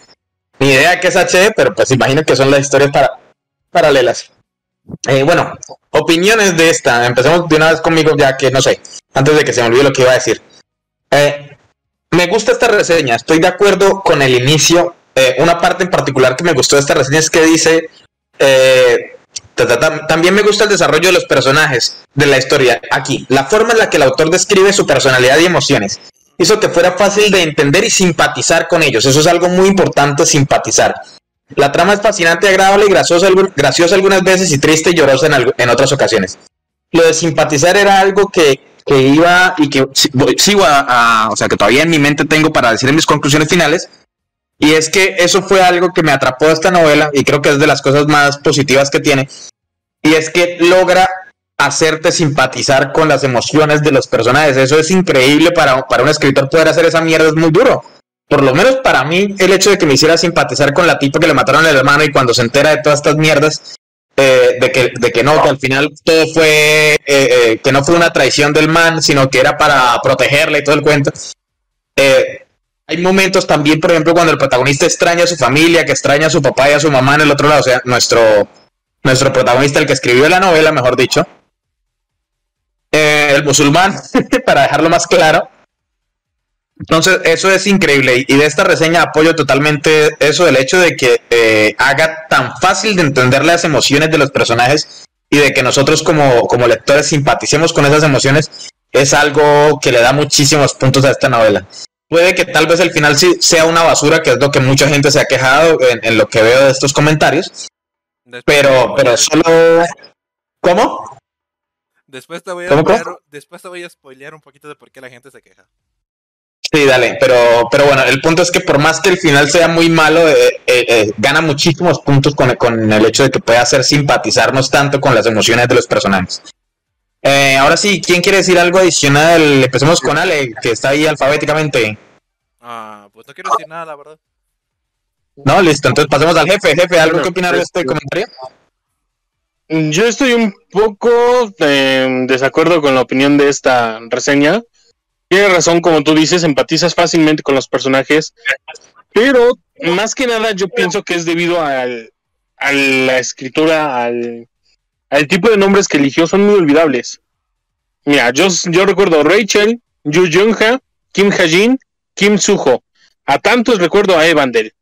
Ni idea qué es H, pero pues imagino que son las historias para, paralelas. Eh, bueno, opiniones de esta. Empecemos de una vez conmigo, ya que no sé, antes de que se me olvide lo que iba a decir. Eh, me gusta esta reseña, estoy de acuerdo con el inicio. Eh, una parte en particular que me gustó de esta reseña es que dice. eh, ta, ta, ta, también me gusta el desarrollo de los personajes de la historia. Aquí, la forma en la que el autor describe su personalidad y emociones hizo que fuera fácil de entender y simpatizar con ellos. Eso es algo muy importante, simpatizar. La trama es fascinante, agradable y graciosa, graciosa algunas veces y triste y llorosa en, en otras ocasiones. Lo de simpatizar era algo que, que iba y que sigo a, a- o sea, que todavía en mi mente tengo para decir en mis conclusiones finales. Y es que eso fue algo que me atrapó de esta novela y creo que es de las cosas más positivas que tiene. Y es que logra hacerte simpatizar con las emociones de los personajes. Eso es increíble para, para un escritor poder hacer esa mierda, es muy duro. Por lo menos para mí, el hecho de que me hiciera simpatizar con la tipa que le mataron al hermano y cuando se entera de todas estas mierdas, eh, de, que, de que no, que al final todo fue, eh, eh, que no fue una traición del man, sino que era para protegerla y todo el cuento. Eh, hay momentos también, por ejemplo, cuando el protagonista extraña a su familia, que extraña a su papá y a su mamá en el otro lado, o sea, nuestro, nuestro protagonista, el que escribió la novela, mejor dicho, eh, el musulmán, para dejarlo más claro. Entonces, eso es increíble. Y de esta reseña apoyo totalmente eso, del hecho de que eh, haga tan fácil de entender las emociones de los personajes y de que nosotros como, como lectores simpaticemos con esas emociones, es algo que le da muchísimos puntos a esta novela. Puede que tal vez el final sí sea una basura, que es lo que mucha gente se ha quejado en, en lo que veo de estos comentarios, Después pero, pero solo... ¿Cómo? Después te voy a spoilear- después te voy a spoilear un poquito de por qué la gente se queja. Sí, dale, pero, pero bueno, el punto es que por más que el final sea muy malo, eh, eh, eh, gana muchísimos puntos con, con el hecho de que pueda hacer simpatizarnos tanto con las emociones de los personajes. Eh, ahora sí, ¿quién quiere decir algo adicional? Empecemos con Ale, que está ahí alfabéticamente. Ah, pues no quiero decir nada, la verdad. No, listo, entonces pasemos al jefe. Jefe, ¿algo Bueno, que opinar de este este- comentario? Yo estoy un poco eh, en desacuerdo con la opinión de esta reseña. Tienes razón, como tú dices, empatizas fácilmente con los personajes, pero más que nada yo pienso que es debido al, a la escritura, al, al tipo de nombres que eligió, son muy olvidables. Mira, yo, yo recuerdo Rachel, Yu Jung-ha, Kim Ha-jin, Kim Suho. A tantos recuerdo a Evandel.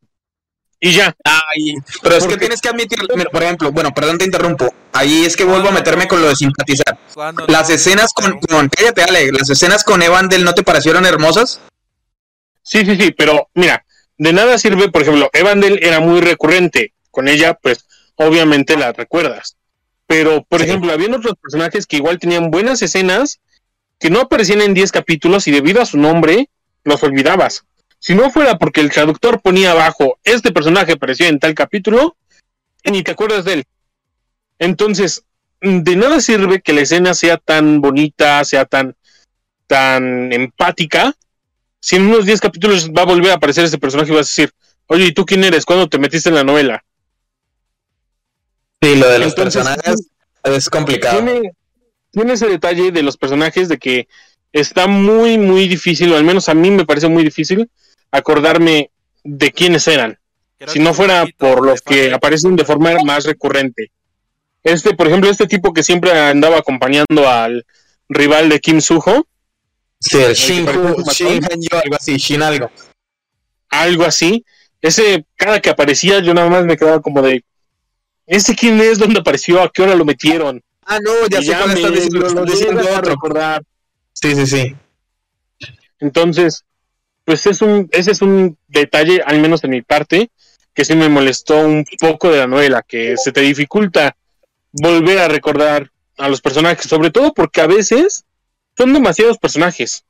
Y ya. Ay, pero es que tienes que admitir, mira, por ejemplo, bueno, perdón te interrumpo. Ahí es que vuelvo a meterme con lo de simpatizar. Las escenas con, con cállate, Ale, las escenas con Evandel no te parecieron hermosas? Sí, sí, sí, pero mira, de nada sirve, por ejemplo, Evandel era muy recurrente. Con ella, pues, obviamente la recuerdas. Pero, por Sí. ejemplo, había otros personajes que igual tenían buenas escenas que no aparecían en 10 capítulos y debido a su nombre los olvidabas. Si no fuera porque el traductor ponía abajo, este personaje apareció en tal capítulo, ni te acuerdas de él. Entonces, de nada sirve que la escena sea tan bonita, sea tan, tan empática, si en unos 10 capítulos va a volver a aparecer ese personaje y vas a decir, oye, ¿y tú quién eres? ¿Cuándo te metiste en la novela? Sí, lo de los Entonces, personajes es complicado. Tiene, tiene ese detalle de los personajes de que está muy, muy difícil, o al menos a mí me parece muy difícil, acordarme de quiénes eran, creo si no fuera por los que aparecen de forma más recurrente. Este, por ejemplo, este tipo que siempre andaba acompañando al rival de Kim Suho, Sí, el Shin, Shin algo así, Shin algo. algo así, ese, cada que aparecía yo nada más me quedaba como de, ¿este quién es? ¿Dónde apareció? ¿A qué hora lo metieron? Ah, no, ya sé cuál estás me- diciendo, lo- otro. recordar. Sí, sí, sí. Entonces, pues es un, ese es un detalle, al menos de mi parte, que sí me molestó un poco de la novela, que se te dificulta volver a recordar a los personajes, sobre todo porque a veces son demasiados personajes.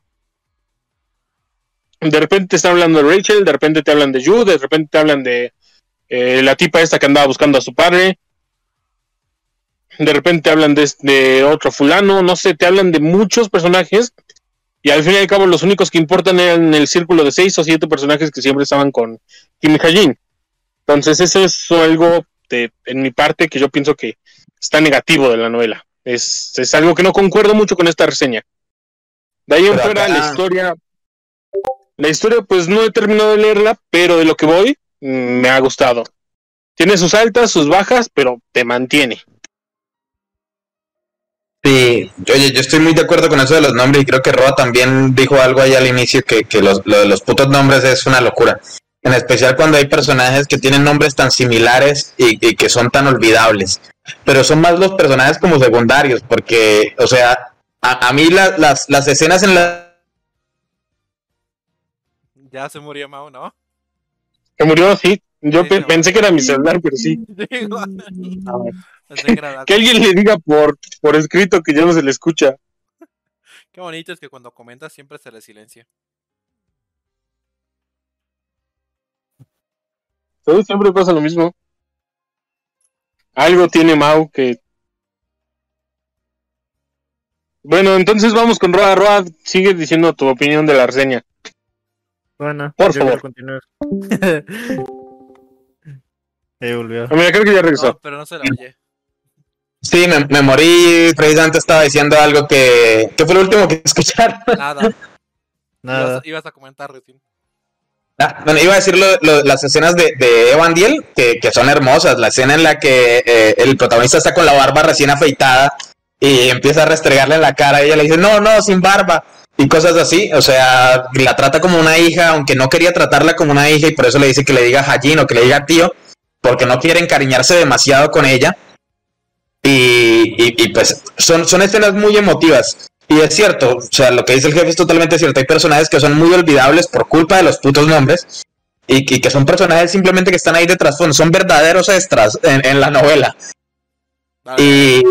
De repente te están hablando de Rachel, de repente te hablan de Jude, de repente te hablan de eh, la tipa esta que andaba buscando a su padre. De repente te hablan de, de otro fulano, no sé, te hablan de muchos personajes y al fin y al cabo los únicos que importan eran el círculo de seis o siete personajes que siempre estaban con Kim Hajin. Entonces eso es algo de, en mi parte que yo pienso que está negativo de la novela. Es, es algo que no concuerdo mucho con esta reseña. De ahí en fuera acá- la historia... La historia pues no he terminado de leerla, pero de lo que voy me ha gustado. Tiene sus altas, sus bajas, pero te mantiene. Sí, oye, yo estoy muy de acuerdo con eso de los nombres y creo que Roa también dijo algo ahí al inicio que, que los, lo de los putos nombres es una locura. En especial cuando hay personajes que tienen nombres tan similares y, y que son tan olvidables. Pero son más los personajes como secundarios, porque, o sea, a, a mí la- las, las escenas en la... Ya se murió Mau, ¿no? Que murió, sí. Yo Sí, pe- se pensé que era mi celular, pero sí. Que era- Que alguien le diga por, por escrito que ya no se le escucha. Qué bonito es que cuando comentas siempre se le silencia. Todo siempre pasa lo mismo. Algo tiene Mau que. Bueno, entonces vamos con Roa. Roa, sigue diciendo tu opinión de la reseña. Bueno, Por favor. continuar. Eh, volvió. Ah, Mira, creo que ya regresó. No, pero no se la oye. Sí, me, me morí, precisamente estaba diciendo algo que... ¿Qué fue lo último que escucharon? Nada. Nada. Ibas, ibas a comentar recién. Ah, bueno, iba a decir lo- lo- las escenas de, de Evandiel, que, que son hermosas. La escena en la que eh, el protagonista está con la barba recién afeitada y empieza a restregarle en la cara y ella le dice, no, no, sin barba. Y cosas así, o sea, la trata como una hija, aunque no quería tratarla como una hija y por eso le dice que le diga Hajin o que le diga tío, porque no quiere encariñarse demasiado con ella. Y, y- y, pues son, son escenas muy emotivas. Y es cierto, o sea, lo que dice el jefe es totalmente cierto. Hay personajes que son muy olvidables por culpa de los putos nombres y, y que son personajes simplemente que están ahí de trasfondo, son verdaderos extras en, en la novela. Y-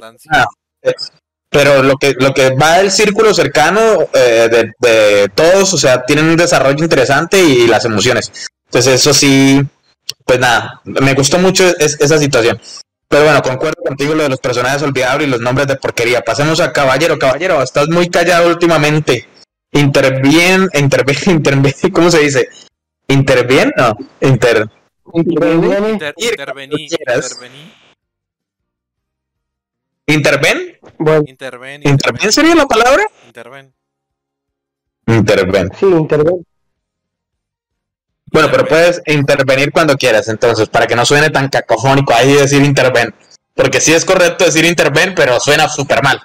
Pero lo que, lo que va del círculo cercano eh, de, de todos, o sea, tienen un desarrollo interesante y las emociones. Entonces eso sí, pues nada, me gustó mucho es- esa situación. Pero bueno, concuerdo contigo lo de los personajes olvidables y los nombres de porquería. Pasemos a Caballero. Caballero, estás muy callado últimamente. Intervien, intervien, intervien, ¿cómo se dice? ¿Intervien? No, inter... Intervení, intervení, ¿Interven? Bueno, interven, ¿Interven sería la palabra? interven. Interven. sí, interviene. Bueno, pero puedes intervenir cuando quieras, entonces, para que no suene tan cacofónico ahí decir interven. Porque sí es correcto decir interven, pero suena súper mal.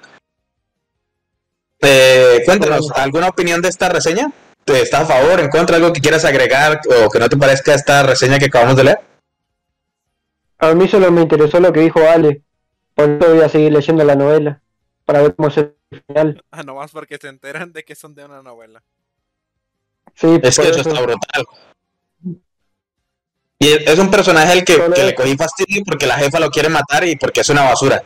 Eh, cuéntanos, ¿alguna opinión de esta reseña? ¿Te ¿Estás a favor, en contra, algo que quieras agregar o que no te parezca esta reseña que acabamos de leer? A mí solo me interesó lo que dijo Ale. Eso voy a seguir leyendo la novela. Para ver cómo es el final. Ah, nomás porque se enteran de que son de una novela. Sí, Es que eso eso. está brutal. Y es un personaje al que, le cogí fastidio porque la jefa lo quiere matar y porque es una basura.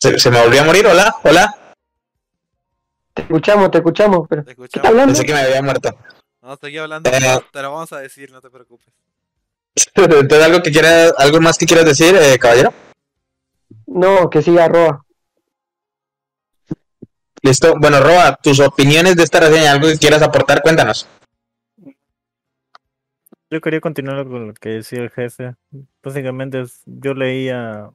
Se, se me volvió a morir, hola, hola. Te escuchamos, te escuchamos. Pero... ¿Te ¿Qué está escuchamos? hablando? Pensé que me había muerto. No, seguí hablando, Eh. pero te lo vamos a decir, no te preocupes. Entonces, algo que quieras, algo más que quieras decir, eh, caballero. No, que siga Roa. Listo. Bueno, Roa, tus opiniones de esta reseña, algo que quieras aportar, cuéntanos. Yo quería continuar con lo que decía el jefe. Básicamente, yo leía,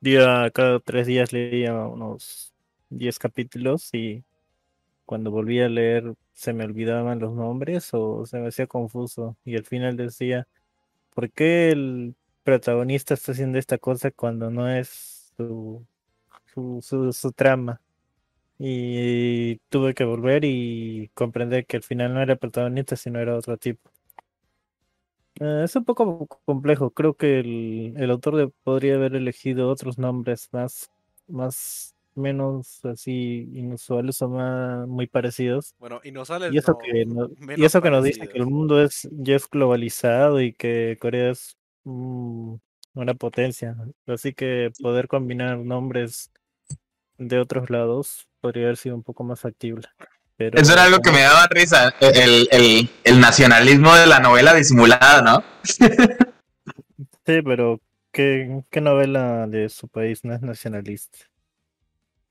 día, cada tres días leía unos 10 capítulos y cuando volví a leer se me olvidaban los nombres o se me hacía confuso. Y al final decía, ¿por qué el protagonista está haciendo esta cosa cuando no es su, su, su, trama? Y tuve que volver y comprender que al final no era protagonista, sino era otro tipo. Eh, es un poco complejo. Creo que el, el autor podría haber elegido otros nombres más, más, menos así inusuales o más muy parecidos. Bueno, inusuales Y eso no, que no- y eso que nos dice que el mundo es ya es globalizado y que Corea es mm, una potencia. Así que poder combinar nombres de otros lados podría haber sido un poco más factible. Pero Eso era algo que me daba risa, el, el, el nacionalismo de la novela disimulada, ¿no? Sí, pero ¿qué, qué novela de su país no es nacionalista?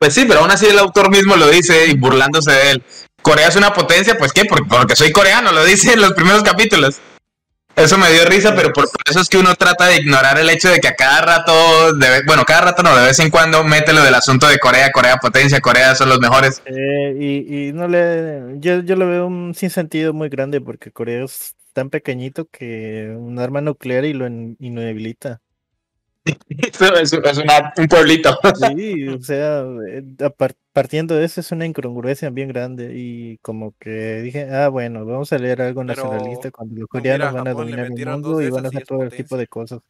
Pues sí, pero aún así el autor mismo lo dice y burlándose de él. Corea es una potencia, pues qué, porque, porque soy coreano, lo dice en los primeros capítulos. Eso me dio risa, pero por, eso es que uno trata de ignorar el hecho de que a cada rato, de bueno, cada rato no, de vez en cuando mete lo del asunto de Corea, Corea potencia, Corea son los mejores. Eh, y, y no le, yo, yo le veo un sinsentido muy grande porque Corea es tan pequeñito que un arma nuclear y lo in-. Eso es, es una- un pueblito. Sí, o sea, eh, partiendo de eso es una incongruencia bien grande y como que dije, ah, bueno, vamos a leer algo Pero, nacionalista cuando los mira, coreanos van a dominar el mundo y van a hacer todo el tipo de cosas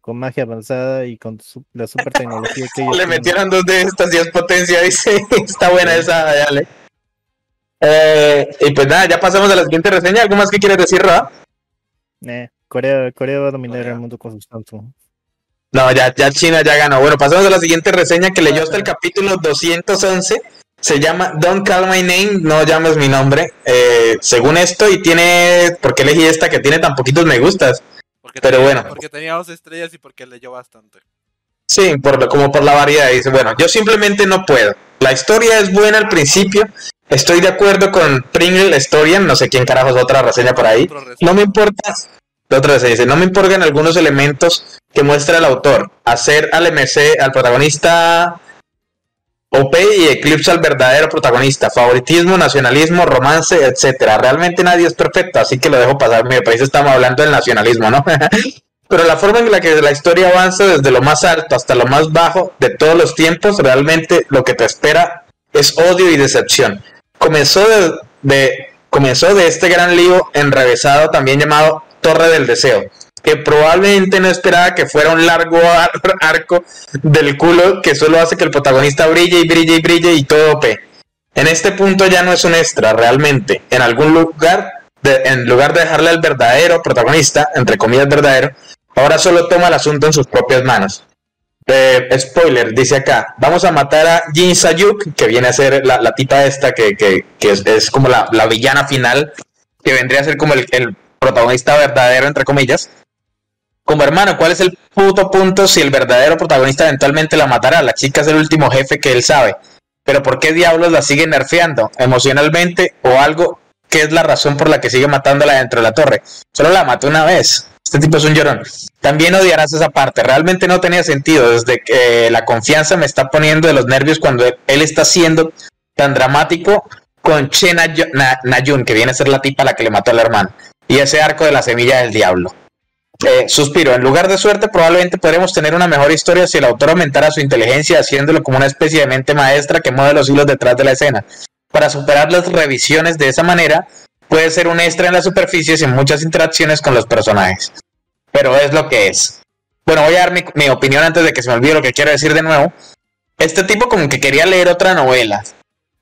con magia avanzada y con su- la super tecnología que ellos Le tienen. metieron dos de estas y es potencia, dice. Está buena esa, dale. Eh, y pues nada, ya pasamos a la siguiente reseña. ¿Algo más que quieres decir, Roa? Eh, Corea, Corea va a dominar Corea. el mundo con sus Samsung. No, ya, ya China ya ganó. Bueno, pasamos a la siguiente reseña que leyó hasta el capítulo 211. Se llama Don't Call My Name, no llames mi nombre. Eh, según esto, y tiene. ¿Por qué elegí esta que tiene tan poquitos me gustas? Porque Pero tenía, bueno. Porque tenía dos estrellas y porque leyó bastante. Sí, por lo- como por la variedad. Dice, bueno, yo simplemente no puedo. La historia es buena al principio. Estoy de acuerdo con Pringle Historian. No sé quién carajos otra reseña por ahí. No me importa. La otra se dice, no me importan algunos elementos que muestra el autor. Hacer al MC, al protagonista OP y eclipsa al verdadero protagonista. Favoritismo, nacionalismo, romance, etcétera. Realmente nadie es perfecto, así que lo dejo pasar. Mi país estamos hablando del nacionalismo, ¿no? Pero la forma en la que la historia avanza desde lo más alto hasta lo más bajo de todos los tiempos, realmente lo que te espera es odio y decepción. Comenzó de, de- comenzó de este gran lío enrevesado también llamado Torre del Deseo, que probablemente no esperaba que fuera un largo ar- arco del culo que solo hace que el protagonista brille y brille y brille y todo OP. En este punto ya no es un extra, realmente. En algún lugar, de- en lugar de dejarle al verdadero protagonista, entre comillas verdadero, ahora solo toma el asunto en sus propias manos. Eh, spoiler, dice acá, vamos a matar a Jin Sayuk, que viene a ser la, la esta, que, que- que es, como la, la villana final, que vendría a ser como el protagonista verdadero, entre comillas. Como hermano, ¿cuál es el puto punto si el verdadero protagonista eventualmente la matará? La chica es el último jefe que él sabe. Pero ¿por qué diablos la sigue nerfeando? ¿Emocionalmente o algo? ¿Qué es la razón por la que sigue matándola dentro de la torre? Solo la mató una vez. Este tipo es un llorón. También odiarás esa parte. Realmente no tenía sentido. Desde que la confianza me está poniendo de los nervios cuando él, está siendo tan dramático con Che Nay- Na- Nayun, que viene a ser la tipa a la que le mató al hermano. Y ese arco de la semilla del diablo. Eh, suspiro, en lugar de suerte probablemente podremos tener una mejor historia si el autor aumentara su inteligencia haciéndolo como una especie de mente maestra que mueve los hilos detrás de la escena. Para superar las revisiones de esa manera, puede ser un extra en la superficie sin muchas interacciones con los personajes. Pero es lo que es. Bueno, voy a dar mi, mi opinión antes de que se me olvide lo que quiero decir de nuevo. Este tipo como que quería leer otra novela.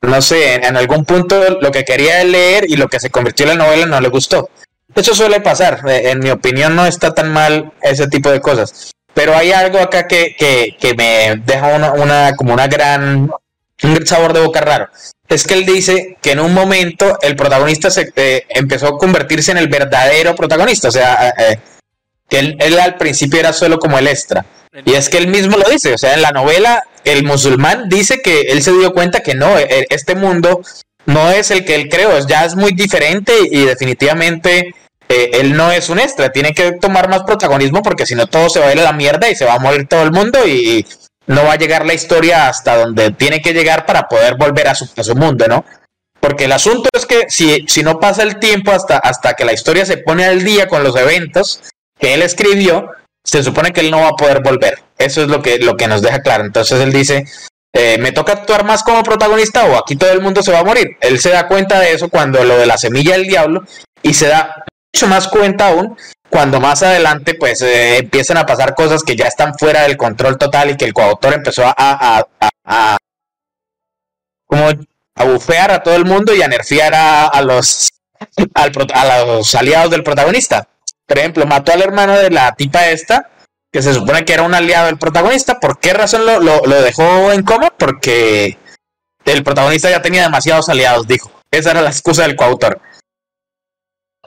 No sé, en, en algún punto lo que quería leer y lo que se convirtió en la novela no le gustó. Eso suele pasar. eh, En mi opinión no está tan mal ese tipo de cosas. Pero hay algo acá que, que, que me deja una, como una gran, un sabor de boca raro. Es que él dice que en un momento el protagonista se eh, empezó a convertirse en el verdadero protagonista. O sea, eh, que él, él al principio era solo como el extra. Y es que él mismo lo dice, o sea, en la novela el musulmán dice que él se dio cuenta que no, e- este mundo no es el que él creó, ya es muy diferente y definitivamente eh, él no es un extra, tiene que tomar más protagonismo porque si no todo se va a ir a la mierda y se va a morir todo el mundo y no va a llegar la historia hasta donde tiene que llegar para poder volver a su, a su mundo, ¿no? Porque el asunto es que si, si no pasa el tiempo hasta, hasta que la historia se pone al día con los eventos que él escribió, se supone que él no va a poder volver. Eso es lo que, lo que nos deja claro. Entonces él dice, eh, ¿me toca actuar más como protagonista o aquí todo el mundo se va a morir? Él se da cuenta de eso cuando lo de la semilla del diablo y se da mucho más cuenta aún cuando más adelante pues eh, empiezan a pasar cosas que ya están fuera del control total y que el coautor empezó a, como a bufear a todo el mundo y a nerfear a, los al a los aliados del protagonista. Por ejemplo, mató al hermano de la tipa esta, que se supone que era un aliado del protagonista. ¿Por qué razón lo, lo dejó en coma? Porque el protagonista ya tenía demasiados aliados, dijo. Esa era la excusa del coautor.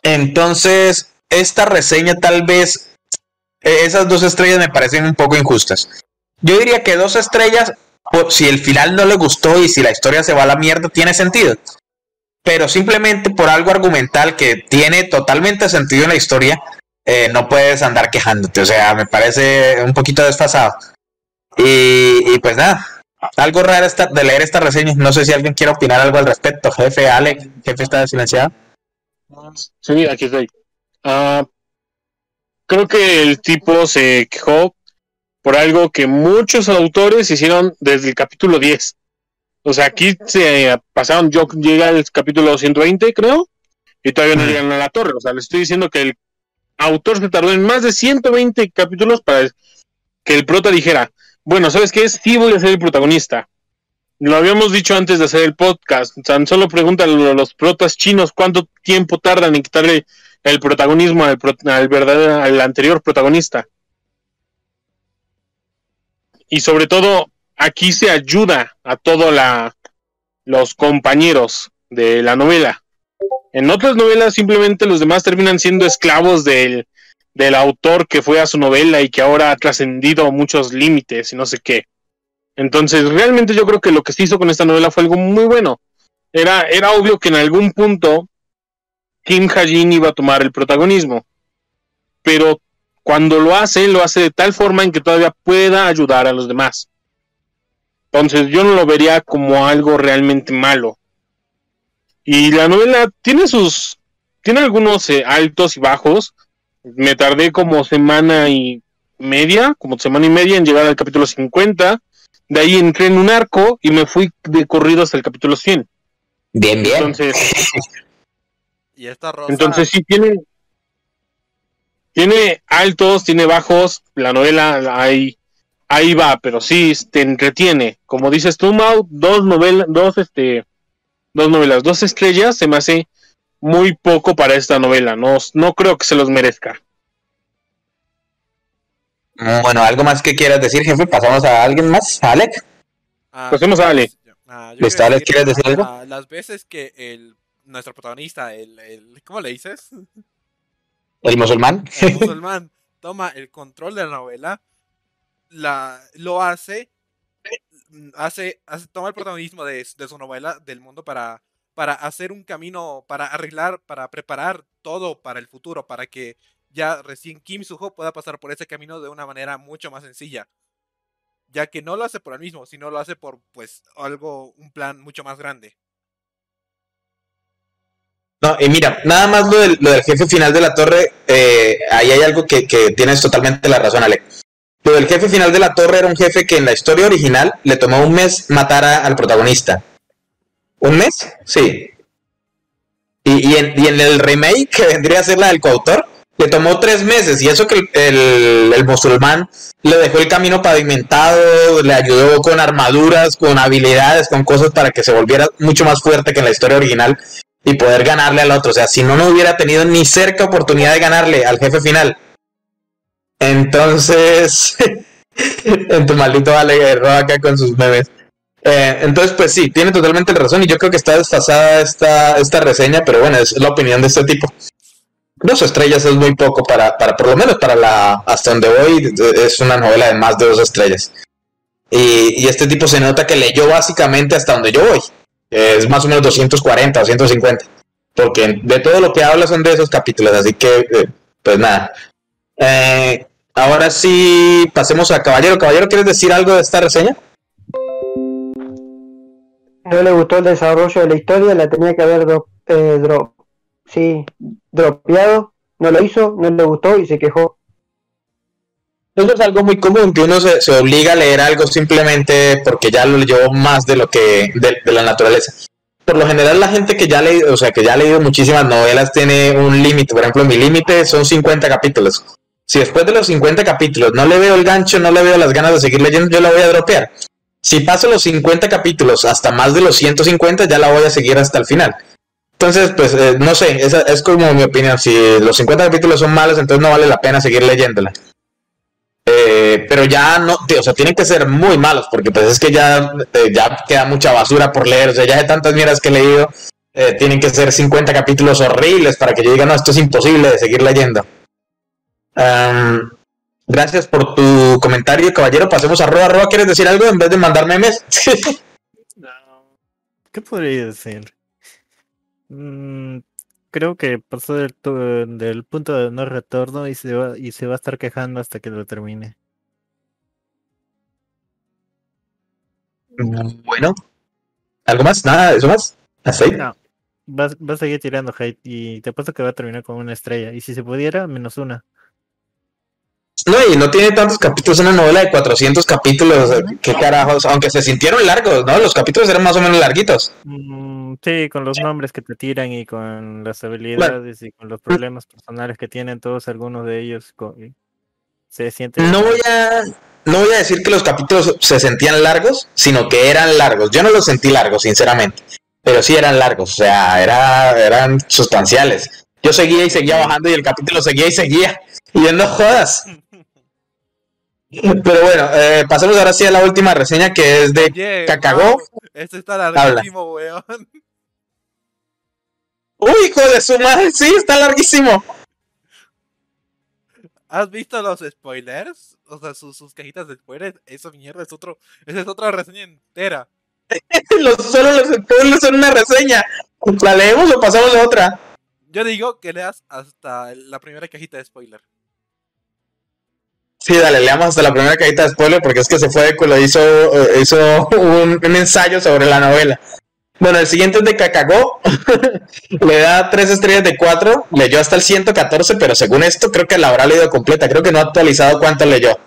Entonces, esta reseña tal vez, eh, esas dos estrellas me parecen un poco injustas. Yo diría que dos estrellas, por- si el final no le gustó y si la historia se va a la mierda, tiene sentido. Pero simplemente por algo argumental que tiene totalmente sentido en la historia, eh, no puedes andar quejándote. O sea, me parece un poquito desfasado. Y, pues nada, algo raro esta- de leer esta reseña. No sé si alguien quiere opinar algo al respecto. Jefe, Alex, jefe está silenciado. Sí, aquí estoy. Ah, creo que el tipo se quejó por algo que muchos autores hicieron desde el capítulo 10. O sea, aquí se pasaron, yo llegué al capítulo 120, creo, y todavía no llegan a la torre. O sea, le estoy diciendo que el autor se tardó en más de 120 capítulos para que el prota dijera, bueno, ¿sabes qué? Sí voy a ser el protagonista. Lo habíamos dicho antes de hacer el podcast. Tan solo preguntan a los protas chinos cuánto tiempo tardan en quitarle el protagonismo al, pro- al verdadero, al anterior protagonista. Y sobre todo, aquí se ayuda a todos los compañeros de la novela. En otras novelas simplemente los demás terminan siendo esclavos del, del autor que fue a su novela y que ahora ha trascendido muchos límites y no sé qué. Entonces, realmente yo creo que lo que se hizo con esta novela fue algo muy bueno. Era, era obvio que en algún punto Kim Hajin iba a tomar el protagonismo. Pero cuando lo hace, lo hace de tal forma en que todavía pueda ayudar a los demás. Entonces yo no lo vería como algo realmente malo. Y la novela tiene sus... Tiene algunos eh, altos y bajos. Me tardé como semana y media, como semana y media en llegar al capítulo 50. De ahí entré en un arco y me fui de corrido hasta el capítulo 100. Bien, bien. Entonces, Y esta rosa. entonces sí tiene tiene altos, tiene bajos, la novela ahí ahí va, pero sí te entretiene. Como dices tú, Mau, dos novelas, dos este dos novelas, dos estrellas se me hace muy poco para esta novela, no no creo que se los merezca. Bueno, ¿algo más que quieras decir, jefe? ¿Pasamos a alguien más? ¿A ¿Alex? Ah, Pasemos a Ale. ah, Listo, quería Ale, ¿quieres decir algo? ah, las veces que el nuestro protagonista, el, el ¿cómo le dices? ¿El musulmán? El musulmán toma el control de la novela, la lo hace, hace, hace toma el protagonismo de, de su novela del mundo para para hacer un camino, para arreglar, para preparar todo para el futuro, para que ya recién Kim Suho pueda pasar por ese camino de una manera mucho más sencilla. Ya que no lo hace por él mismo, sino lo hace por pues algo, un plan mucho más grande. No, y mira, nada más lo del, lo del jefe final de la torre, eh, ahí hay algo que, que tienes totalmente la razón, Ale. Lo del jefe final de la torre era un jefe que en la historia original le tomó un mes matar a- al protagonista. ¿Un mes? Sí. Y, y en, y en el remake, que vendría a ser la del coautor, le tomó tres meses. Y eso que el, el- musulmán le dejó el camino pavimentado, le ayudó con armaduras, con habilidades, con cosas para que se volviera mucho más fuerte que en la historia original y poder ganarle al otro. O sea, si no, no hubiera tenido ni cerca oportunidad de ganarle al jefe final. Entonces, en tu maldito vale acá con sus memes. Eh, entonces, pues sí, tiene totalmente razón y yo creo que está desfasada esta, esta reseña, pero bueno, es la opinión de este tipo. Dos estrellas es muy poco para, para, por lo menos para la, hasta donde voy, es una novela de más de dos estrellas. Y, y este tipo se nota que leyó básicamente hasta donde yo voy. Es más o menos 240 o 150. Porque de todo lo que habla son de esos capítulos, así que, eh, pues nada. Eh, ahora sí, pasemos a Caballero. Caballero, ¿quieres decir algo de esta reseña? No le gustó el desarrollo de la historia, la tenía que haber eh, sí, dropeado. No lo hizo, no le gustó y se quejó. Eso es algo muy común, que uno se, obliga a leer algo simplemente porque ya lo leyó más de lo que, de, de la naturaleza. por lo general la gente que ya ha leído, o sea, que ya ha leído muchísimas novelas tiene un límite. Por ejemplo, mi límite son 50 capítulos. Si después de los 50 capítulos no le veo el gancho, no le veo las ganas de seguir leyendo, yo la voy a dropear. Si paso los 50 capítulos hasta más de los 150, ya la voy a seguir hasta el final. Entonces, pues, eh, no sé, esa es como mi opinión. Si los 50 capítulos son malos, entonces no vale la pena seguir leyéndola. Eh, pero ya no, o sea, tienen que ser muy malos, porque pues es que ya, eh, ya queda mucha basura por leer, o sea, ya de tantas mierdas que he leído, eh, tienen que ser 50 capítulos horribles para que yo diga, no, esto es imposible de seguir leyendo. Am, gracias por tu comentario, caballero. Pasemos a arroba, arroba, ¿quieres decir algo en vez de mandar memes? ¿Qué podría decir? Mm, creo que pasó del, punto de no retorno y se va y se va a estar quejando hasta que lo termine. bueno, ¿algo más? ¿Nada? ¿Eso más? ¿Hasta ahí? No, va, a- va a seguir tirando hate y te apuesto que va a terminar con una estrella. Y si se pudiera, menos una. No, y no tiene tantos capítulos, una novela de 400 capítulos, qué carajos, aunque se sintieron largos, ¿no? Los capítulos eran más o menos larguitos. Mm, sí, con los nombres que te tiran y con las habilidades y con los problemas personales que tienen todos algunos de ellos. Se siente. No voy a, no voy a decir que los capítulos se sentían largos, sino que eran largos. Yo no los sentí largos, sinceramente, pero sí eran largos, o sea, era, eran sustanciales. Yo seguía y seguía bajando y el capítulo seguía y seguía. Y yo, no jodas. Pero bueno, eh, pasemos ahora sí a la última reseña que es de Oye, Cacagó. Este está larguísimo, weón. Uy, hijo de su madre, sí, está larguísimo. ¿Has visto los spoilers? O sea, sus, sus cajitas de spoilers. Esa mierda es otro. Esa es otra reseña entera. Los, solo los spoilers son una reseña. ¿La leemos o pasamos a otra? Yo digo que leas hasta la primera cajita de spoiler. Sí, dale, leamos hasta la primera cajita de spoiler porque es que se fue de culo, hizo, eh, hizo un, ensayo sobre la novela. Bueno, el siguiente es de Cacagó. Le da tres estrellas de cuatro. Leyó hasta el 114, pero según esto creo que la habrá leído completa. Creo que no ha actualizado cuánto leyó.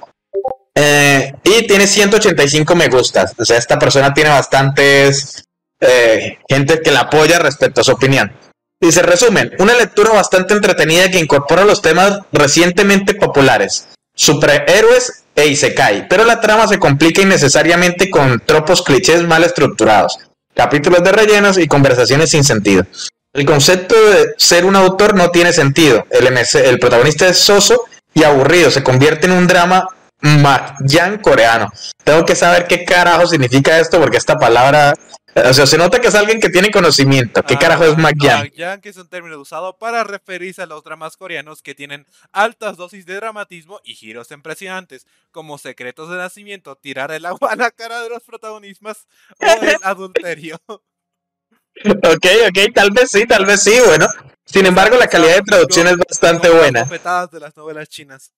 Eh, y tiene 185 me gustas. O sea, esta persona tiene bastantes eh, gente que la apoya respecto a su opinión. Dice, resumen, una lectura bastante entretenida que incorpora los temas recientemente populares superhéroes e Isekai, pero la trama se complica innecesariamente con tropos clichés mal estructurados, capítulos de rellenos y conversaciones sin sentido. El concepto de ser un autor no tiene sentido. El, MC el protagonista es soso y aburrido, se convierte en un drama Makyan coreano. Tengo que saber qué carajo significa esto porque esta palabra, o sea, se nota que es alguien que tiene conocimiento. ¿Qué Ah, carajo es? Makyan, que es un término usado para referirse a los dramas coreanos que tienen altas dosis de dramatismo y giros impresionantes, como secretos de nacimiento, tirar el agua a la cara de los protagonistas o el adulterio. Ok, ok, tal vez sí, tal vez sí, bueno. Sin embargo, la calidad de traducción es bastante buena. de las novelas chinas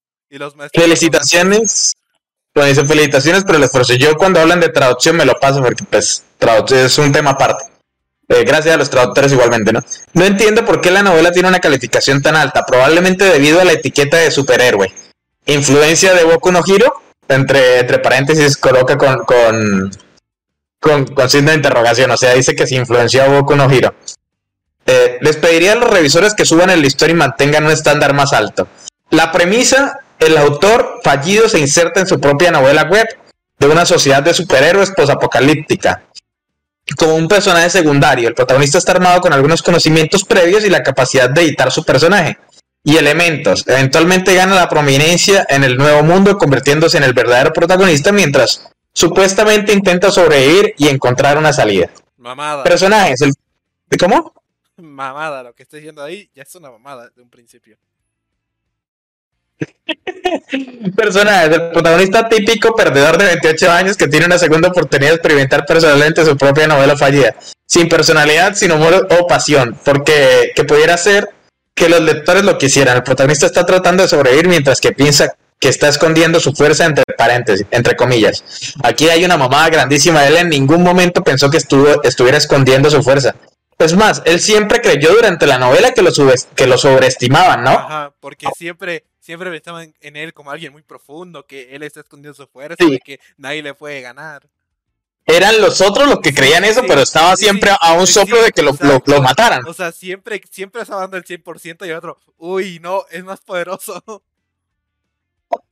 Felicitaciones. Bueno, dice felicitaciones por el esfuerzo. Yo cuando hablan de traducción me lo paso porque pues traducción es un tema aparte. Eh, gracias a los traductores igualmente, ¿no? No entiendo por qué la novela tiene una calificación tan alta, probablemente debido a la etiqueta de superhéroe. Influencia de Boku no Hero, entre, entre paréntesis coloca con, con, con, signo de interrogación, o sea, dice que se influenció a Boku no Hero. Eh, les pediría a los revisores que suban el listón y mantengan un estándar más alto. La premisa, el autor fallido se inserta en su propia novela web de una sociedad de superhéroes posapocalíptica. Como un personaje secundario, el protagonista está armado con algunos conocimientos previos y la capacidad de editar su personaje. Y elementos. Eventualmente gana la prominencia en el nuevo mundo, convirtiéndose en el verdadero protagonista mientras supuestamente intenta sobrevivir y encontrar una salida. Mamada. Personajes. El... ¿Cómo? Mamada, lo que estoy diciendo ahí ya es una mamada de un principio. Personajes, el protagonista típico perdedor de 28 años que tiene una segunda oportunidad de experimentar personalmente su propia novela fallida, sin personalidad, sin humor o pasión, porque que pudiera ser que los lectores lo quisieran. El protagonista está tratando de sobrevivir mientras que piensa que está escondiendo su fuerza entre paréntesis, entre comillas. Aquí hay una mamada grandísima. Él en ningún momento pensó que estuvo, estuviera escondiendo su fuerza. Es más, él siempre creyó durante la novela que lo, que lo sobreestimaban, ¿no? Ajá, porque siempre, siempre pensaban en él como alguien muy profundo, que él está escondiendo su fuerza Sí. y que nadie le puede ganar. eran los otros los que creían eso, Sí, pero estaba siempre a un soplo de que lo, lo- mataran. O sea, siempre, siempre estaba dando el 100% y el otro, uy, no, es más poderoso.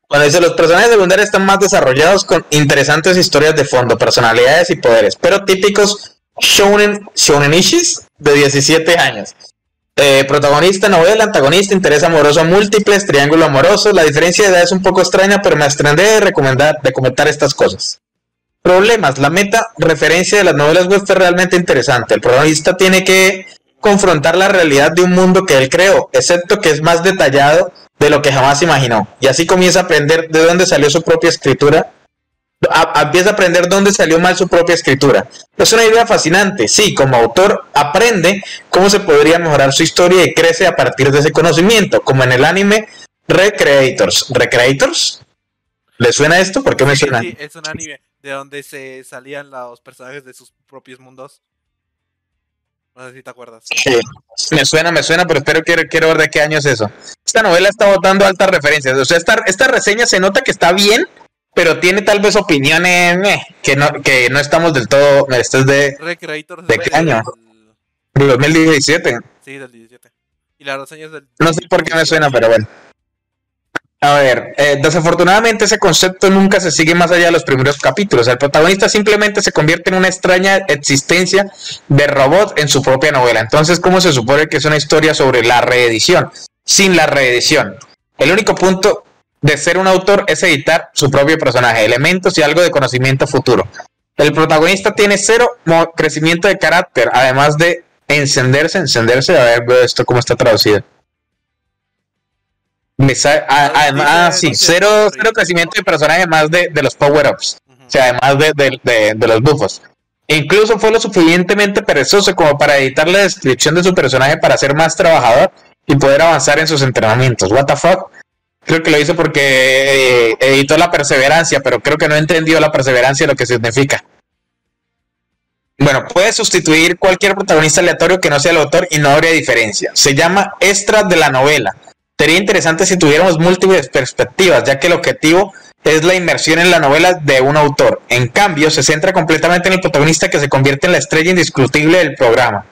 Cuando dice los personajes secundarios están más desarrollados con interesantes historias de fondo, personalidades y poderes, pero típicos shounen, shounenishis de 17 años. Eh, protagonista, novela, antagonista, interés amoroso múltiples, triángulo amoroso. La diferencia de edad es un poco extraña, pero me estrené de recomendar, de comentar estas cosas. Problemas. La meta referencia de las novelas web es realmente interesante. El protagonista tiene que confrontar la realidad de un mundo que él creó, excepto que es más detallado de lo que jamás imaginó. Y así comienza a aprender de dónde salió su propia escritura. A- empieza a aprender dónde salió mal su propia escritura. Es una idea fascinante. Sí, como autor aprende cómo se podría mejorar su historia y crece a partir de ese conocimiento, como en el anime Recreators. ¿Recreators? ¿Le suena esto? ¿Por qué me suena? sí, es un anime de donde se salían los personajes de sus propios mundos. No sé si te acuerdas. Sí, me suena, me suena, pero espero quiero, quiero ver de qué año es eso. Esta novela está botando altas referencias. O sea, esta, esta reseña se nota que está bien, pero tiene tal vez opiniones meh, que no, que no estamos del todo. Esto es de, Recreators ¿De es qué del- año? de 2017. Sí, del 17. Y la reseña es del. No sé por qué me suena, pero bueno. A ver, eh, desafortunadamente ese concepto nunca se sigue más allá de los primeros capítulos. El protagonista simplemente se convierte en una extraña existencia de robot en su propia novela. Entonces, ¿cómo se supone que es una historia sobre la reedición? Sin la reedición. El único punto de ser un autor es editar su propio personaje, elementos y algo de conocimiento futuro. El protagonista tiene cero crecimiento de carácter, además de encenderse, encenderse, a ver veo esto cómo está traducido. Me a- además, ah, sí, cero, cero crecimiento de personaje más de, de los power-ups, o sea, además de, de- los buffos. E incluso fue lo suficientemente perezoso como para editar la descripción de su personaje para ser más trabajador y poder avanzar en sus entrenamientos. What the fuck? Creo que lo hizo porque eh, editó la perseverancia, pero creo que no entendió la perseverancia lo que significa. Bueno, puede sustituir cualquier protagonista aleatorio que no sea el autor y no habría diferencia. Se llama extra de la novela. Sería interesante si tuviéramos múltiples perspectivas, ya que el objetivo es la inmersión en la novela de un autor. En cambio, se centra completamente en el protagonista que se convierte en la estrella indiscutible del programa.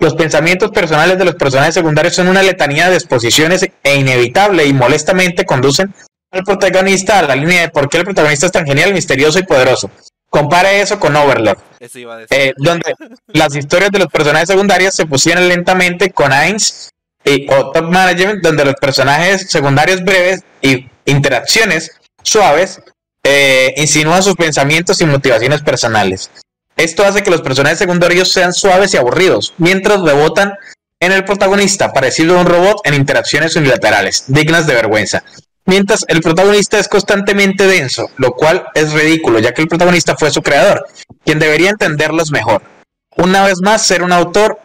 Los pensamientos personales de los personajes secundarios son una letanía de exposiciones e inevitable y molestamente conducen al protagonista a la línea de por qué el protagonista es tan genial, misterioso y poderoso. Compare eso con Overlord, Eso iba a decir. eh, donde las historias de los personajes secundarios se pusieron lentamente con Ainz y, o Top Management, donde los personajes secundarios breves y interacciones suaves eh, insinúan sus pensamientos y motivaciones personales. Esto hace que los personajes secundarios sean suaves y aburridos, mientras rebotan en el protagonista, parecido a un robot en interacciones unilaterales, dignas de vergüenza. Mientras el protagonista es constantemente denso, lo cual es ridículo, ya que el protagonista fue su creador, quien debería entenderlos mejor. Una vez más, ser un autor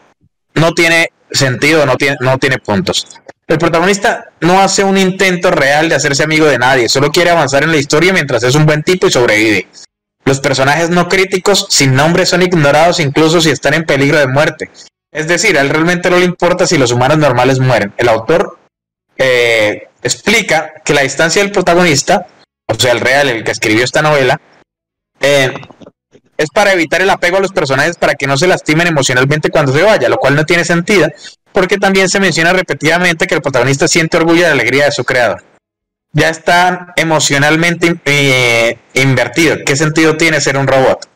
no tiene sentido, no tiene, no tiene puntos. El protagonista no hace un intento real de hacerse amigo de nadie, solo quiere avanzar en la historia mientras es un buen tipo y sobrevive. Los personajes no críticos sin nombre son ignorados incluso si están en peligro de muerte. Es decir, a él realmente no le importa si los humanos normales mueren. El autor eh, explica que la distancia del protagonista, o sea, el real, el que escribió esta novela, eh, es para evitar el apego a los personajes para que no se lastimen emocionalmente cuando se vaya, lo cual no tiene sentido, porque también se menciona repetidamente que el protagonista siente orgullo y alegría de su creador. Ya está emocionalmente eh, invertido. ¿Qué sentido tiene ser un robot?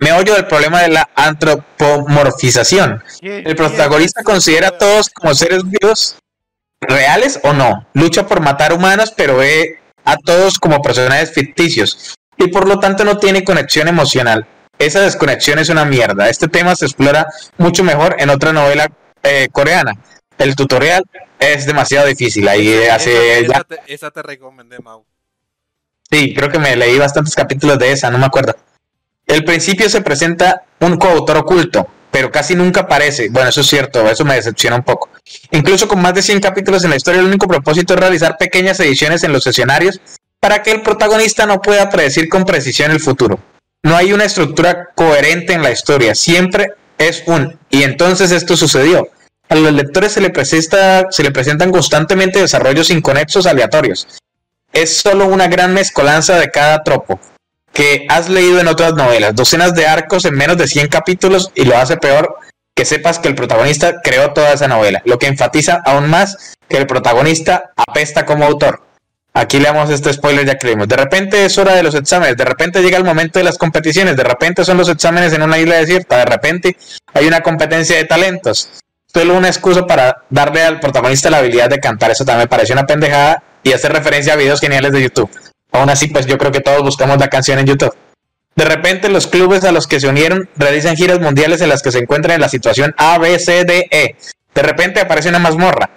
Me oyo del problema de la antropomorfización. El protagonista considera a todos como seres vivos reales o no. Lucha por matar humanos, pero ve a todos como personajes ficticios y por lo tanto no tiene conexión emocional. Esa desconexión es una mierda. Este tema se explora mucho mejor en otra novela eh, coreana. El tutorial es demasiado difícil. Ahí Esa- hace esa, ya, te, esa te recomendé, Mau. sí, creo que me leí bastantes capítulos de esa, no me acuerdo. El principio se presenta un coautor oculto, pero casi nunca aparece. Bueno, eso es cierto, eso me decepciona un poco. Incluso con más de 100 capítulos en la historia, el único propósito es realizar pequeñas ediciones en los escenarios para que el protagonista no pueda predecir con precisión el futuro. No hay una estructura coherente en la historia, siempre es un y entonces esto sucedió. A los lectores se le, presenta, se le presentan constantemente desarrollos inconexos aleatorios. Es solo una gran mezcolanza de cada tropo. que has leído en otras novelas, docenas de arcos en menos de 100 capítulos y lo hace peor que sepas que el protagonista creó toda esa novela, lo que enfatiza aún más que el protagonista apesta como autor. Aquí le damos este spoiler ya que leímos. De repente es hora de los exámenes, de repente llega el momento de las competiciones, de repente son los exámenes en una isla desierta, de repente hay una competencia de talentos. Solo una excusa para darle al protagonista la habilidad de cantar, eso también me pareció una pendejada y hacer referencia a videos geniales de YouTube. Aún así, pues yo creo que todos buscamos la canción en YouTube. De repente los clubes a los que se unieron realizan giras mundiales en las que se encuentran en la situación A, B, C, D, E. De repente aparece una mazmorra.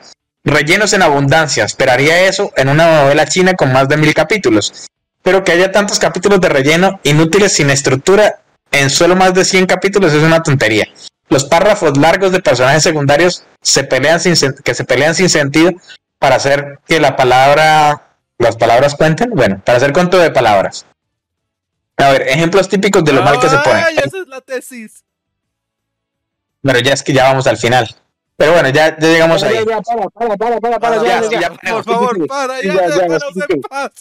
Rellenos en abundancia. Esperaría eso en una novela china con más de mil capítulos. Pero que haya tantos capítulos de relleno inútiles sin estructura en solo más de 100 capítulos es una tontería. Los párrafos largos de personajes secundarios se pelean sin que se pelean sin sentido para hacer que la palabra las palabras cuenten. Bueno, para hacer cuento de palabras. A ver, ejemplos típicos de lo mal que se pone. Ay, esa es la tesis. Pero ya es que ya vamos al final. Pero bueno, ya, ya llegamos ahí. Ya, ya, para, para, para, para, para, Ah, ya, ya, ya, sí, ya. ya Por favor, para, ya, Ya, ya,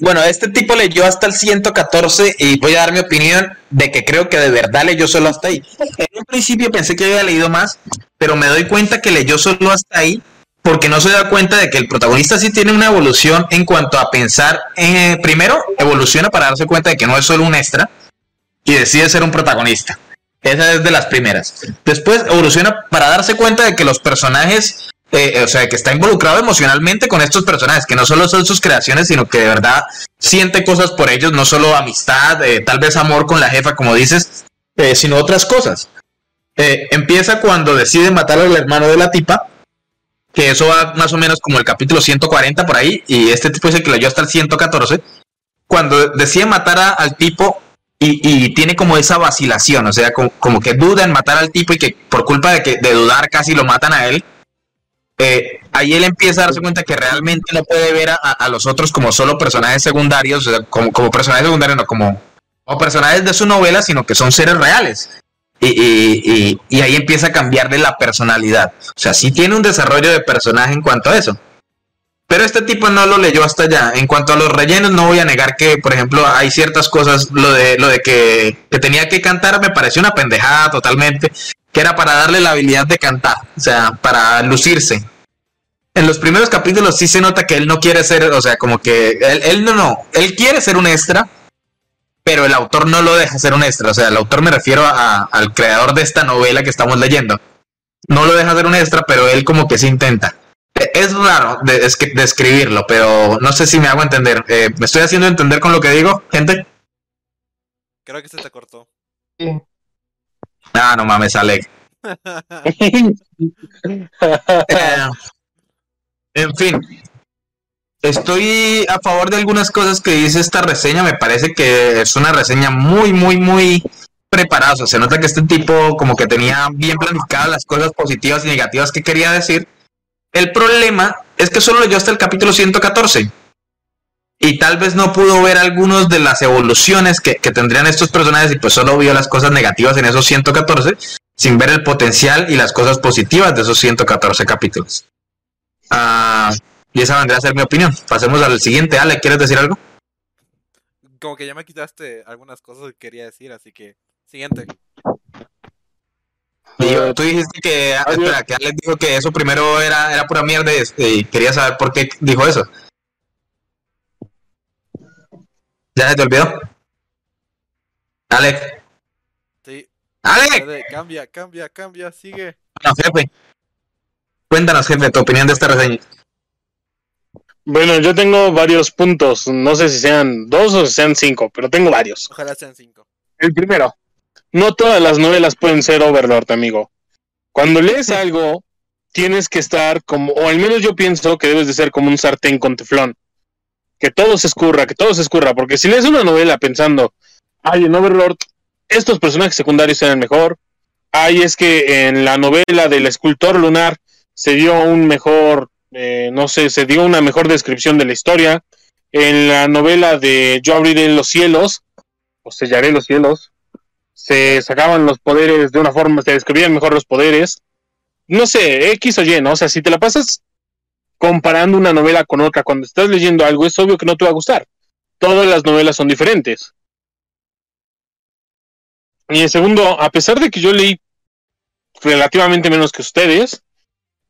Bueno, este tipo leyó hasta el 114 y voy a dar mi opinión de que creo que de verdad leyó solo hasta ahí. En un principio pensé que había leído más, pero me doy cuenta que leyó solo hasta ahí porque no se da cuenta de que el protagonista sí tiene una evolución en cuanto a pensar. eh, primero, evoluciona para darse cuenta de que no es solo un extra y decide ser un protagonista. Esa es de las primeras. Después evoluciona para darse cuenta de que los personajes, eh, o sea, que está involucrado emocionalmente con estos personajes, que no solo son sus creaciones, sino que de verdad siente cosas por ellos, no solo amistad, eh, tal vez amor con la jefa, como dices, eh, sino otras cosas. Empieza cuando decide matar al hermano de la tipa, que eso va más o menos como el capítulo 140 por ahí, y este tipo dice que leyó hasta el 114. Cuando decide matar a- al tipo y, y tiene como esa vacilación, o sea, como, como que duda en matar al tipo y que por culpa de, que, de dudar casi lo matan a él, eh, ahí él empieza a darse cuenta que realmente no puede ver a, a- los otros como solo personajes secundarios, o sea, como, como personajes secundarios, no como, como personajes de su novela, sino que son seres reales. Y, y- y- y ahí empieza a cambiarle la personalidad. O sea, sí tiene un desarrollo de personaje en cuanto a eso. Pero este tipo no lo leyó hasta allá. En cuanto a los rellenos, no voy a negar que, por ejemplo, hay ciertas cosas, lo de, lo de que, que tenía que cantar me pareció una pendejada totalmente, que era para darle la habilidad de cantar, o sea, para lucirse. En los primeros capítulos sí se nota que él no quiere ser, o sea, como que él, él no, no, él quiere ser un extra, pero el autor no lo deja ser un extra, o sea, el autor me refiero a- al creador de esta novela que estamos leyendo. No lo deja ser un extra, pero él como que sí intenta. E- Es raro de- es que- describirlo, pero no sé si me hago entender. Eh, ¿Me estoy haciendo entender con lo que digo, gente? Creo que se te cortó. Sí. Ah, no mames, Alex. Eh, en fin, estoy a favor de algunas cosas que dice esta reseña. Me parece que es una reseña muy, muy, muy preparada. O sea, se nota que este tipo como que tenía bien planificadas las cosas positivas y negativas que quería decir. El problema es que solo leyó hasta el capítulo 114. Y tal vez no pudo ver algunos de las evoluciones que, que tendrían estos personajes y pues solo vio las cosas negativas en esos 114 sin ver el potencial y las cosas positivas de esos 114 capítulos. Ah, y esa vendría a ser mi opinión. Pasemos al siguiente. Ale, ¿quieres decir algo? Como que ya me quitaste algunas cosas que quería decir, así que. Siguiente. Y yo- tú dijiste que, ah, espera, que Alex dijo que eso primero era, era pura mierda y, y quería saber por qué dijo eso. ¿Ya se te olvidó? Alex. Sí. ¡Alex! Cambia, cambia, cambia, sigue. No, jefe. Cuéntanos, jefe, tu opinión de esta reseña. Bueno, yo tengo varios puntos. No sé si sean dos o si sean cinco, pero tengo varios. Ojalá sean cinco. El primero, no todas las novelas pueden ser Overlord, amigo. Cuando lees algo, tienes que estar como, o al menos yo pienso que debes de ser como un sartén con teflón. Que todo se escurra, que todo se escurra, porque si lees una novela pensando, ay, en Overlord, estos personajes secundarios eran mejor, ay, es que en la novela del escultor lunar se dio un mejor, eh, no sé, se dio una mejor descripción de la historia, en la novela de Yo abriré los cielos, o sellaré los cielos, se sacaban los poderes de una forma, se describían mejor los poderes. No sé, X o Y, ¿no? O sea, si te la pasas comparando una novela con otra, cuando estás leyendo algo, es obvio que no te va a gustar. todas las novelas son diferentes. Y en segundo, a pesar de que yo leí relativamente menos que ustedes,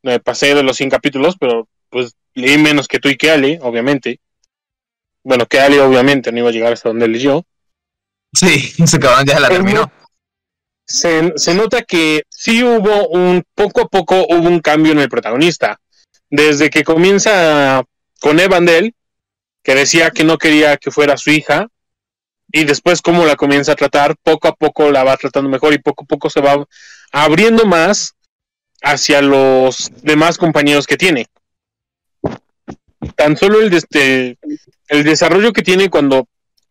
me pasé de los 100 capítulos, pero pues leí menos que tú y que Ale, obviamente. Bueno, que Ale obviamente no iba a llegar hasta donde leyó. Sí, se acaban ya la terminó. se, se nota que sí hubo un, poco a poco hubo un cambio en el protagonista. Desde que comienza con Evandel, que decía que no quería que fuera su hija, y después cómo la comienza a tratar, poco a poco la va tratando mejor y poco a poco se va abriendo más hacia los demás compañeros que tiene. Tan solo el, de este, el desarrollo que tiene cuando,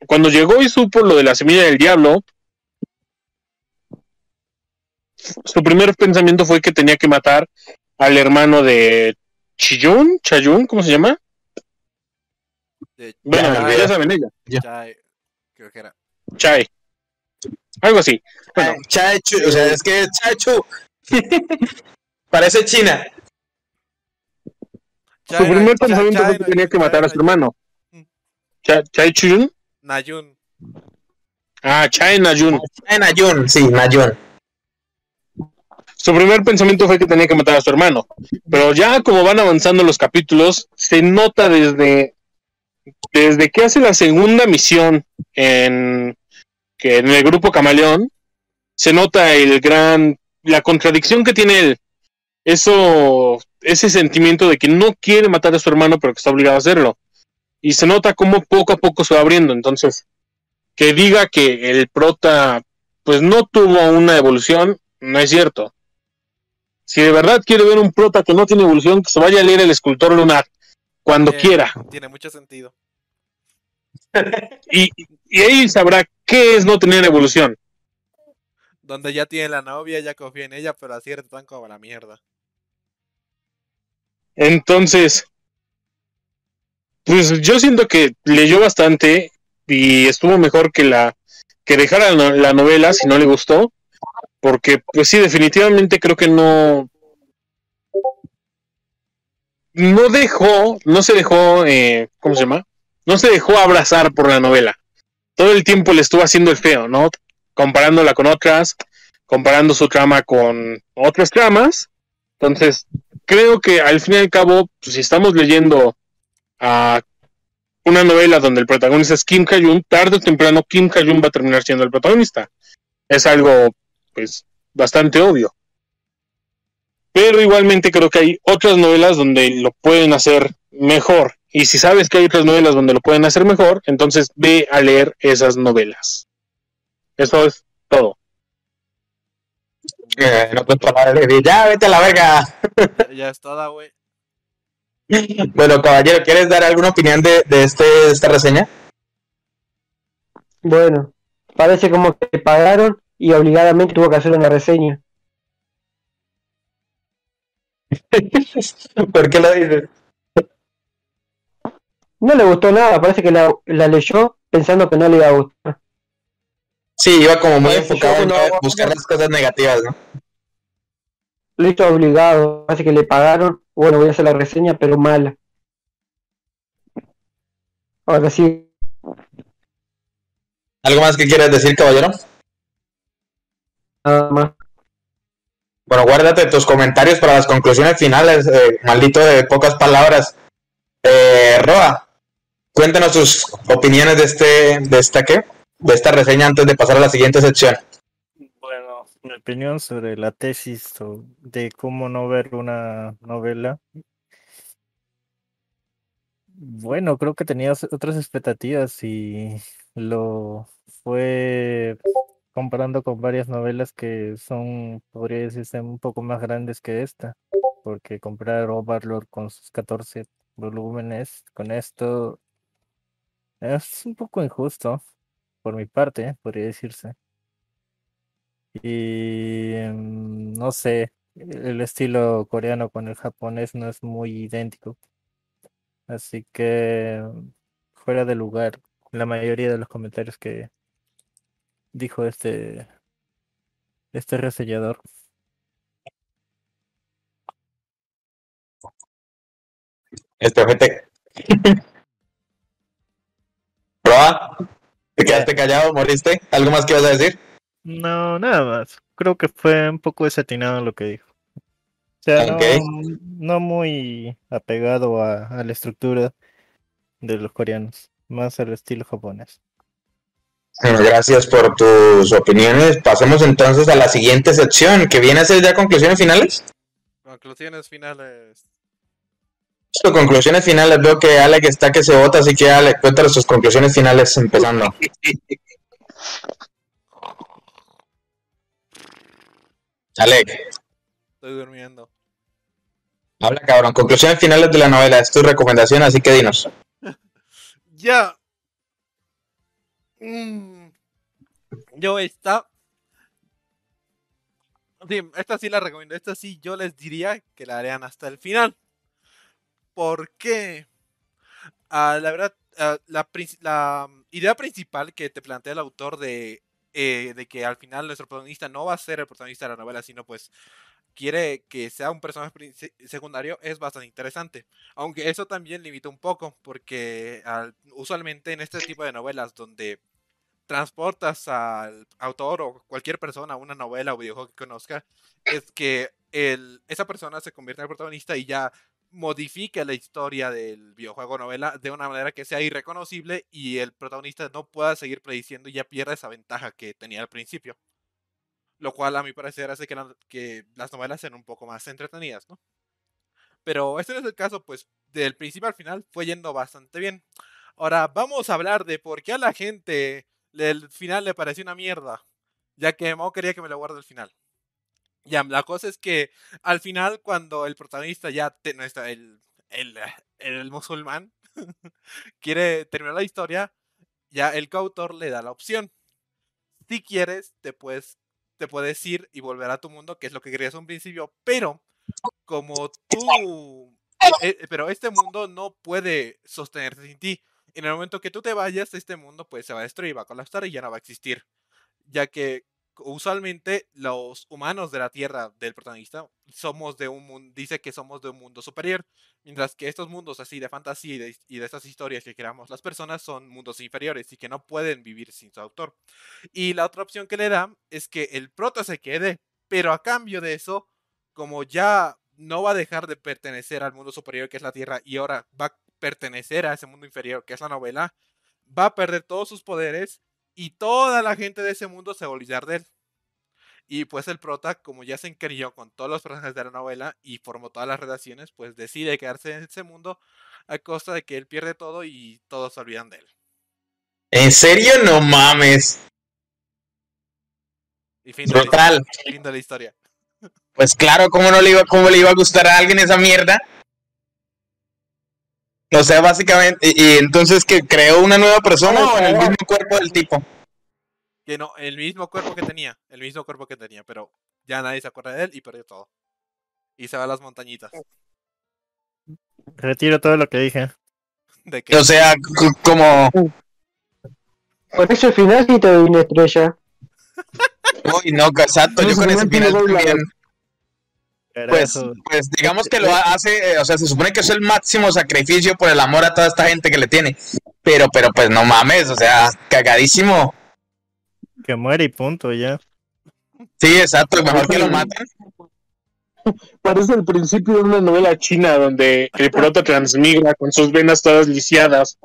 cuando llegó y supo lo de la semilla del diablo, su primer pensamiento fue que tenía que matar al hermano de Chiyun, Chayun, ¿cómo se llama? De Bueno, Ya, ya, ya. saben ella, Chai, creo que era. Chai. Algo así. Bueno, Chachu, o sea, es que Chachu parece China. su Chai, primer Chai, pensamiento Chai, fue que tenía que Chai, matar a Chai, su hermano. Cha- Chai Chiyun. Nayun. Ah, Chai Nayun. En Ayun, sí, Nayun. Su primer pensamiento fue que tenía que matar a su hermano. Pero ya como van avanzando los capítulos, se nota desde, desde que hace la segunda misión en, que en el grupo Camaleón, se nota el gran, la contradicción que tiene él. Eso, ese sentimiento de que no quiere matar a su hermano, pero que está obligado a hacerlo. Y se nota cómo poco a poco se va abriendo. Entonces, que diga que el prota, pues no tuvo una evolución, no es cierto. Si de verdad quiere ver un prota que no tiene evolución, que se vaya a leer el escultor lunar cuando quiera. Tiene mucho sentido. Y, y ahí sabrá qué es no tener evolución. Donde ya tiene la novia, ya confía en ella, pero así tan como la mierda. Entonces, pues yo siento que leyó bastante y estuvo mejor que la que dejara la, la novela si no le gustó, porque pues sí, definitivamente creo que no no dejó, no se dejó, eh, ¿cómo se llama? No se dejó abrazar por la novela. Todo el tiempo le estuvo haciendo el feo, ¿no? Comparándola con otras, comparando su trama con otras tramas. Entonces, creo que al fin y al cabo, pues, si estamos leyendo a una novela donde el protagonista es Kim Kayun, tarde o temprano Kim Kayun va a terminar siendo el protagonista. Es algo, pues, bastante obvio. Pero igualmente creo que hay otras novelas donde lo pueden hacer mejor. Y si sabes que hay otras novelas donde lo pueden hacer mejor, entonces ve a leer esas novelas. Eso es todo. No puedo parar de decir, ya vete a la verga. Ya, ya es toda, güey. Bueno, caballero, ¿quieres dar alguna opinión de, de este, de esta reseña? Bueno, parece como que le pagaron y obligadamente tuvo que hacer una reseña. ¿Por qué lo dices? No le gustó nada, parece que la, la leyó pensando que no le iba a gustar. Sí, iba como muy yo enfocado en cuando hago- buscar las cosas negativas, ¿no? Lo hizo obligado, parece que le pagaron. Bueno, voy a hacer la reseña, pero mala. Ahora sí, ¿Algo más que quieras decir, caballero? nada más. Bueno, guárdate tus comentarios para las conclusiones finales, eh, maldito de pocas palabras. Eh, Roa, cuéntanos tus opiniones de este, de esta qué, de esta reseña antes de pasar a la siguiente sección. Bueno, mi opinión sobre la tesis de cómo no ver una novela. Bueno, creo que tenía os- otras expectativas y lo fue comparando con varias novelas que son, podría decirse, un poco más grandes que esta, porque comprar Overlord con sus 14 volúmenes con esto es un poco injusto, por mi parte, podría decirse. Y mm, no sé, el estilo coreano con el japonés no es muy idéntico. Así que fuera de lugar la mayoría de los comentarios que dijo este este reseñador. Este ojete. Roa, Seba, te quedaste callado, moriste. ¿Algo más que ibas a decir? No, nada más. Creo que fue un poco desatinado lo que dijo. O sea, no- Ok. no, muy apegado a, a la estructura de los coreanos, más al estilo japonés. Bueno, gracias por tus opiniones. Pasemos entonces a la siguiente sección, que viene a ser ya conclusiones finales. Conclusiones finales. Sus conclusiones finales, veo que Alec está que se vota, así que Alec, cuéntanos sus conclusiones finales empezando. Alec, Estoy durmiendo. habla cabrón. Conclusiones finales de la novela, es tu recomendación, así que dinos. Ya. Mm. Yo esta. Sí, esta sí la recomiendo. Esta sí yo les diría que la harían hasta el final. ¿Por qué? Ah, la verdad, ah, la, mm, idea principal que te plantea el autor de, eh, de que al final nuestro protagonista no va a ser el protagonista de la novela, sino pues quiere que sea un personaje secundario es bastante interesante. Aunque eso también limita un poco, porque al- usualmente en este tipo de novelas donde transportas al autor o cualquier persona a una novela o videojuego que conozca, es que el, esa persona se convierte en el protagonista y ya modifica la historia del videojuego novela de una manera que sea irreconocible y el protagonista no pueda seguir prediciendo y ya pierda esa ventaja que tenía al principio. Lo cual a mi parecer hace que, la- que las novelas sean un poco más entretenidas, ¿no? Pero este no es el caso, pues del principio al final fue yendo bastante bien. Ahora vamos a hablar de por qué a la gente el final le pareció una mierda, ya que Mao quería que me lo guarde al final. Ya, la cosa es que al final cuando el protagonista ya te- no está el el, el musulmán quiere terminar la historia, ya el coautor le da la opción. Si quieres, te puedes te puedes ir y volver a tu mundo, que es lo que querías un principio, pero como tú eh, eh, pero este mundo no puede sostenerse sin ti. En el momento que tú te vayas, este mundo pues se va a destruir, va a colapsar y ya no va a existir. Ya que usualmente los humanos de la Tierra del protagonista somos de un mundo, dice que somos de un mundo superior, mientras que estos mundos así de fantasía y de, y de estas historias que creamos las personas son mundos inferiores y que no pueden vivir sin su autor. Y la otra opción que le da es que el prota se quede, pero a cambio de eso, como ya no va a dejar de pertenecer al mundo superior que es la Tierra y ahora va a pertenecer a ese mundo inferior que es la novela, va a perder todos sus poderes y toda la gente de ese mundo se va a olvidar de él. Y pues el prota, como ya se encariñó con todos los personajes de la novela y formó todas las relaciones, pues decide quedarse en ese mundo a costa de que él pierde todo y todos se olvidan de él. ¿En serio? No mames. Y fin de, la, fin de la historia. Pues claro, ¿cómo no le iba, cómo le iba a gustar a alguien esa mierda? O sea, básicamente, y, y entonces que creó una nueva persona o en el mismo cuerpo del tipo. Que no, el mismo cuerpo que tenía, el mismo cuerpo que tenía, pero ya nadie se acuerda de él y perdió todo. Y se va a las montañitas. Retiro todo lo que dije. De O sea, como, Por eso al final sí te doy una estrella. uy, no, exacto, yo con ese final también. Pues, pues digamos que lo hace, eh, o sea, se supone que es el máximo sacrificio por el amor a toda esta gente que le tiene. Pero, pero pues no mames, o sea, cagadísimo. Que muere y punto, ya. Sí, exacto, mejor que lo maten. Parece el principio de una novela china donde el prota transmigra con sus venas todas lisiadas.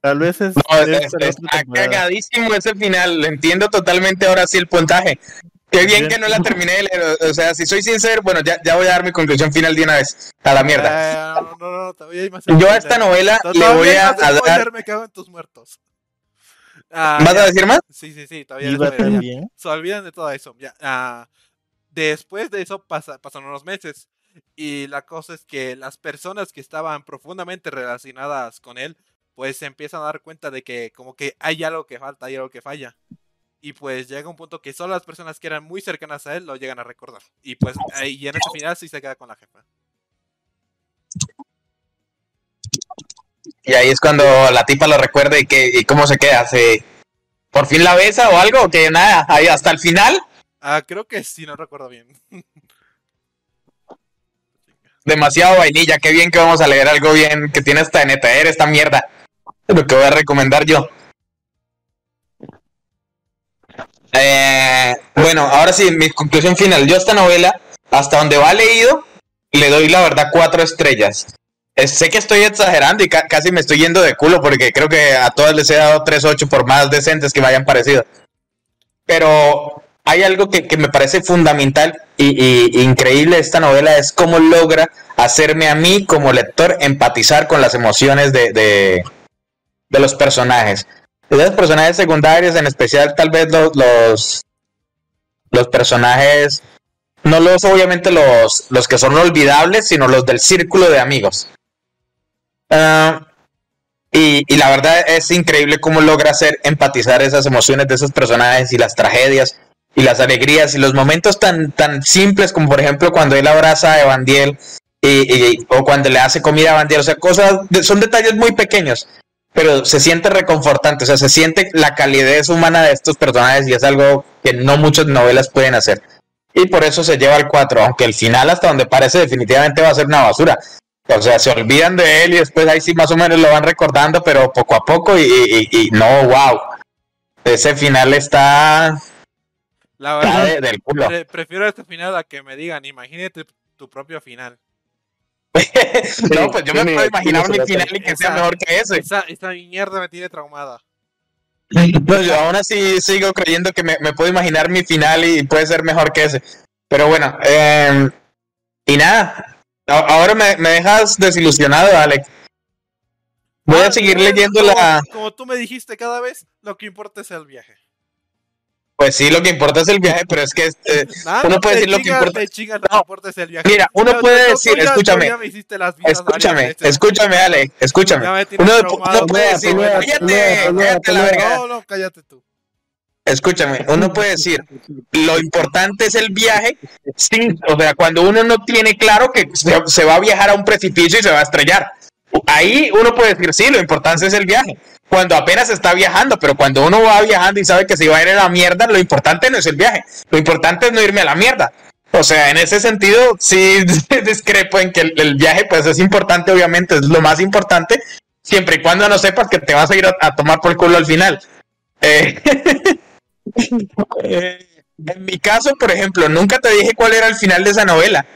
Tal vez es. No, es- está temporada. cagadísimo ese final. Entiendo totalmente ahora sí el puntaje. Qué bien que no la terminé de leer. O sea, si soy sincero, bueno, ya, ya voy a dar mi conclusión final de una vez. A la mierda. Eh, no, no, no, todavía hay más Yo a esta novela le Todavía voy a, a dar. spoiler, me cago en tus muertos. Ah, ¿Vas ya. a decir más? Sí, sí, sí, todavía también. Se olvidan de todo eso. Ya, ah, después de eso pasa, pasaron unos meses. Y la cosa es que las personas que estaban profundamente relacionadas con él, pues se empiezan a dar cuenta de que como que hay algo que falta, hay algo que falla. Y pues llega un punto que solo las personas que eran muy cercanas a él lo llegan a recordar. Y pues ahí y en ese final sí se queda con la jefa. Y ahí es cuando la tipa lo recuerda y, que, y cómo se queda. ¿Se, ¿Por fin la besa o algo? Que nada, ahí hasta el final. Ah, creo que sí, no recuerdo bien. Demasiado vainilla. Qué bien que vamos a leer algo bien que tiene hasta NTR esta mierda. Es lo que voy a recomendar yo. Eh, bueno, ahora sí, mi conclusión final. Yo esta novela, hasta donde va leído, le doy la verdad cuatro estrellas. Sé que estoy exagerando y ca- casi me estoy yendo de culo porque creo que a todas les he dado 3-8 por más decentes que me hayan parecido. Pero hay algo que, me parece fundamental y, increíble de esta novela es cómo logra hacerme a mí como lector empatizar con las emociones de, de los personajes. Los personajes secundarios, en especial tal vez los, los, personajes, no los obviamente los, los que son olvidables, sino los del círculo de amigos. Ah, y, y la verdad es increíble cómo logra hacer empatizar esas emociones de esos personajes y las tragedias y las alegrías y los momentos tan, tan simples como por ejemplo cuando él abraza a Evandiel o cuando le hace comida a Evandiel, o sea, cosas, son detalles muy pequeños, pero se siente reconfortante, o sea, se siente la calidez humana de estos personajes y es algo que no muchas novelas pueden hacer. Y por eso se lleva al 4, aunque el final hasta donde parece definitivamente va a ser una basura. O sea, se olvidan de él y después ahí sí más o menos lo van recordando, pero poco a poco y, y- y no, wow. Ese final está, La está verdad, de- del culo. pre- prefiero este final a que me digan, imagínate tu propio final. no, pues yo me puedo imaginar mi final y que sea mejor que ese. Esa, esta mierda me tiene traumada. No, yo aún así sigo creyendo que me, me puedo imaginar mi final y puede ser mejor que ese. Pero bueno, eh, y nada. A- Ahora me, me dejas desilusionado, Alex. Voy a Ah, seguir leyendo como- la. Como tú me dijiste cada vez, lo que importa es el viaje. Pues sí, lo que importa es el viaje, pero es que Ah, Uno no, puede decir lo que importa. chingas, No. importa es el viaje. Mira, uno puede decir, escúchame, ya me hiciste las vidas escúchame, varias veces. escúchame, Alex, escúchame. Ya me tienes Uno, uno puede decir, cállate, cállate la verga. No, no, cállate tú. Escúchame, uno puede decir, lo importante es el viaje, sin, o sea, cuando uno no tiene claro que se, se va a viajar a un precipicio y se va a estrellar. Ahí uno puede decir, sí, lo importante es el viaje. Cuando apenas está viajando, pero cuando uno va viajando y sabe que se va a ir a la mierda, lo importante no es el viaje, lo importante es no irme a la mierda. O sea, en ese sentido, sí discrepo en que el, viaje, pues es importante, obviamente, es lo más importante, siempre y cuando no sepas que te vas a ir a, a tomar por culo al final. Eh, eh, en mi caso, por ejemplo, nunca te dije cuál era el final de esa novela.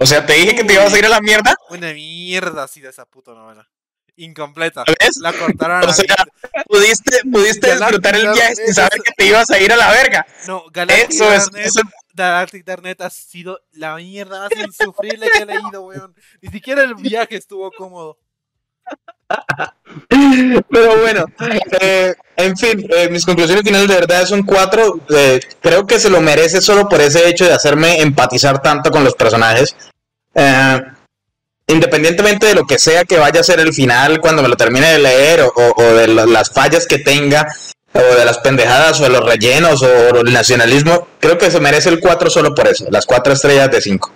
O sea, te dije que te ibas a ir a la mierda. Una mierda así de esa puta novela. Incompleta. ¿Ves? La cortaron O sea, pudiste, pudiste disfrutar el viaje sin saber que te ibas a ir a la verga. No, Galactic Eso es, eso Galactic Darknet ha sido la mierda más insufrible que he leído, weón. Ni siquiera el viaje estuvo cómodo. Pero bueno, eh, en fin, eh, mis conclusiones finales de verdad son cuatro. Eh, creo que se lo merece solo por ese hecho de hacerme empatizar tanto con los personajes. Eh, independientemente de lo que sea que vaya a ser el final cuando me lo termine de leer o, o- o de la- las fallas que tenga o de las pendejadas o de los rellenos o el nacionalismo, creo que se merece el 4 solo por eso, las cuatro estrellas de 5.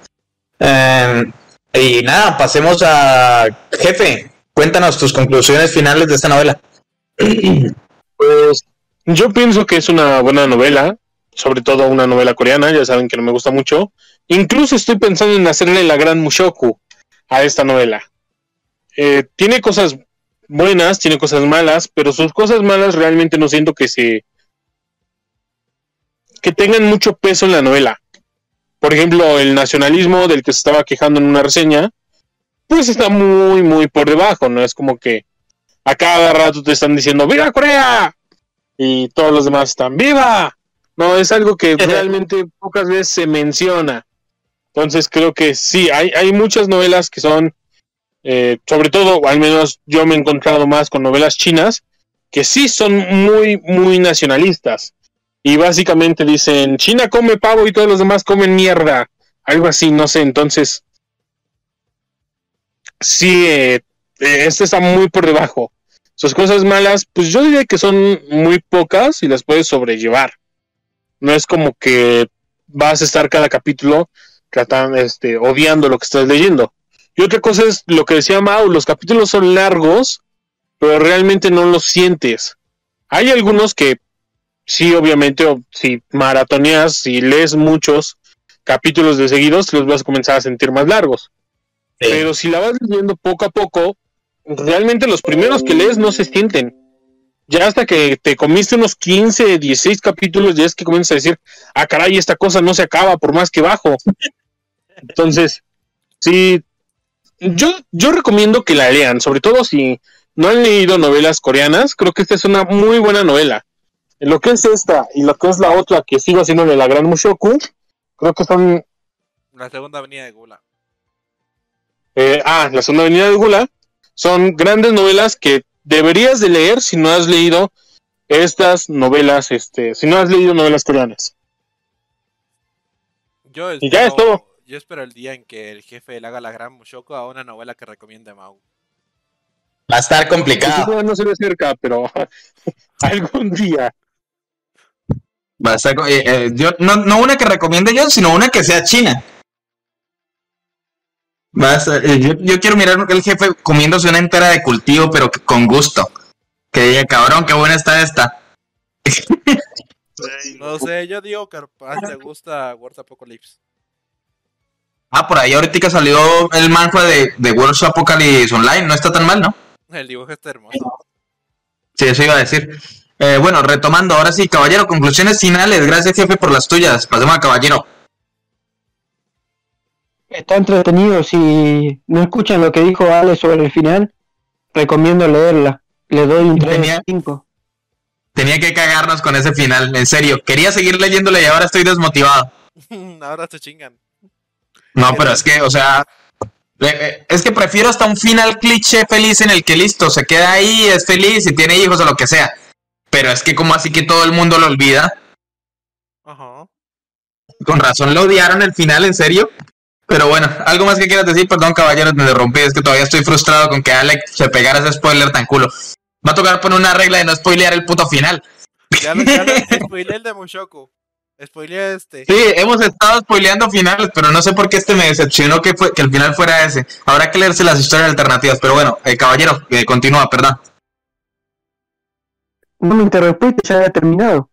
y nada, pasemos a jefe, cuéntanos tus conclusiones finales de esta novela. Pues yo pienso que es una buena novela, sobre todo una novela coreana, ya saben que no me gusta mucho. Incluso estoy pensando en hacerle la gran Mushoku a esta novela. Eh, tiene cosas buenas, tiene cosas malas, pero sus cosas malas realmente no siento que se que tengan mucho peso en la novela. Por ejemplo, el nacionalismo del que se estaba quejando en una reseña, pues está muy, muy por debajo, ¿no? Es como que a cada rato te están diciendo ¡Viva Corea! Y todos los demás están ¡Viva! No, es algo que realmente pocas veces se menciona. Entonces creo que sí, hay, hay muchas novelas que son, eh, sobre todo, al menos yo me he encontrado más con novelas chinas, que sí son muy, muy nacionalistas. Y básicamente dicen, China come pavo y todos los demás comen mierda. Algo así, no sé, entonces... Sí, eh, eh, este está muy por debajo. Sus cosas malas, pues yo diría que son muy pocas y las puedes sobrellevar. No es como que vas a estar cada capítulo tratando, este, odiando lo que estás leyendo. Y otra cosa es lo que decía Mau, los capítulos son largos, pero realmente no los sientes. Hay algunos que sí, obviamente, si maratoneas, si lees muchos capítulos de seguidos, los vas a comenzar a sentir más largos. Pero si la vas leyendo poco a poco, realmente los primeros que lees no se sienten. Ya hasta que te comiste unos 15, 16 capítulos, ya es que comienzas a decir, ah, caray, esta cosa no se acaba por más que bajo. Entonces, sí, yo, yo recomiendo que la lean, sobre todo si no han leído novelas coreanas, creo que esta es una muy buena novela. Lo que es esta y lo que es la otra que sigo haciéndole la gran Mushoku, creo que son La segunda avenida de Gula. Eh, ah, la segunda avenida de Gula, son grandes novelas que deberías de leer si no has leído estas novelas, este, si no has leído novelas coreanas. Yo Y ya es espero- todo. Yo espero el día en que el jefe le haga la gran Mushoku a una novela que recomiende Mau. Va a estar complicado. No, no se ve cerca, pero algún día. Va a estar eh, eh, yo, no, no una que recomiende yo, sino una que sea china. Estar- eh, yo, yo quiero mirar el jefe comiéndose una entera de cultivo, pero que- con gusto. Que diga, cabrón, qué buena está esta. No sé, yo digo que le gusta World Apocalypse. Ah, por ahí ahorita salió el manhua de, de World Apocalypse Online, no está tan mal, ¿no? El dibujo está hermoso. Sí, eso iba a decir. Eh, bueno, retomando, ahora sí, caballero, conclusiones finales. Gracias, jefe, por las tuyas. Pasemos a caballero. Está entretenido. Si no escuchan lo que dijo Ale sobre el final, recomiendo leerla. Le doy un 3 de Tenía- 5. Tenía que cagarnos con ese final, en serio. Quería seguir leyéndole y ahora estoy desmotivado. Ahora se chingan. No, pero es que, o sea, eh, es que prefiero hasta un final cliché feliz en el que listo, se queda ahí, es feliz y tiene hijos o lo que sea. Pero es que como así que todo el mundo lo olvida. Ajá. Con razón lo odiaron el final, en serio. Pero bueno, algo más que quieras decir, perdón caballero, te interrumpí, es que todavía estoy frustrado con que Alex se pegara ese spoiler tan culo. Va a tocar poner una regla de no spoilear el puto final. Ya lo, ya lo spoileé el de Mushoku. Spoileé este. Sí, hemos estado spoileando finales, pero no sé por qué este me decepcionó que, fue, que el final fuera ese. Habrá que leerse las historias alternativas, pero bueno, eh, caballero, eh, continúa, perdón. No me interrumpiste, ya había terminado.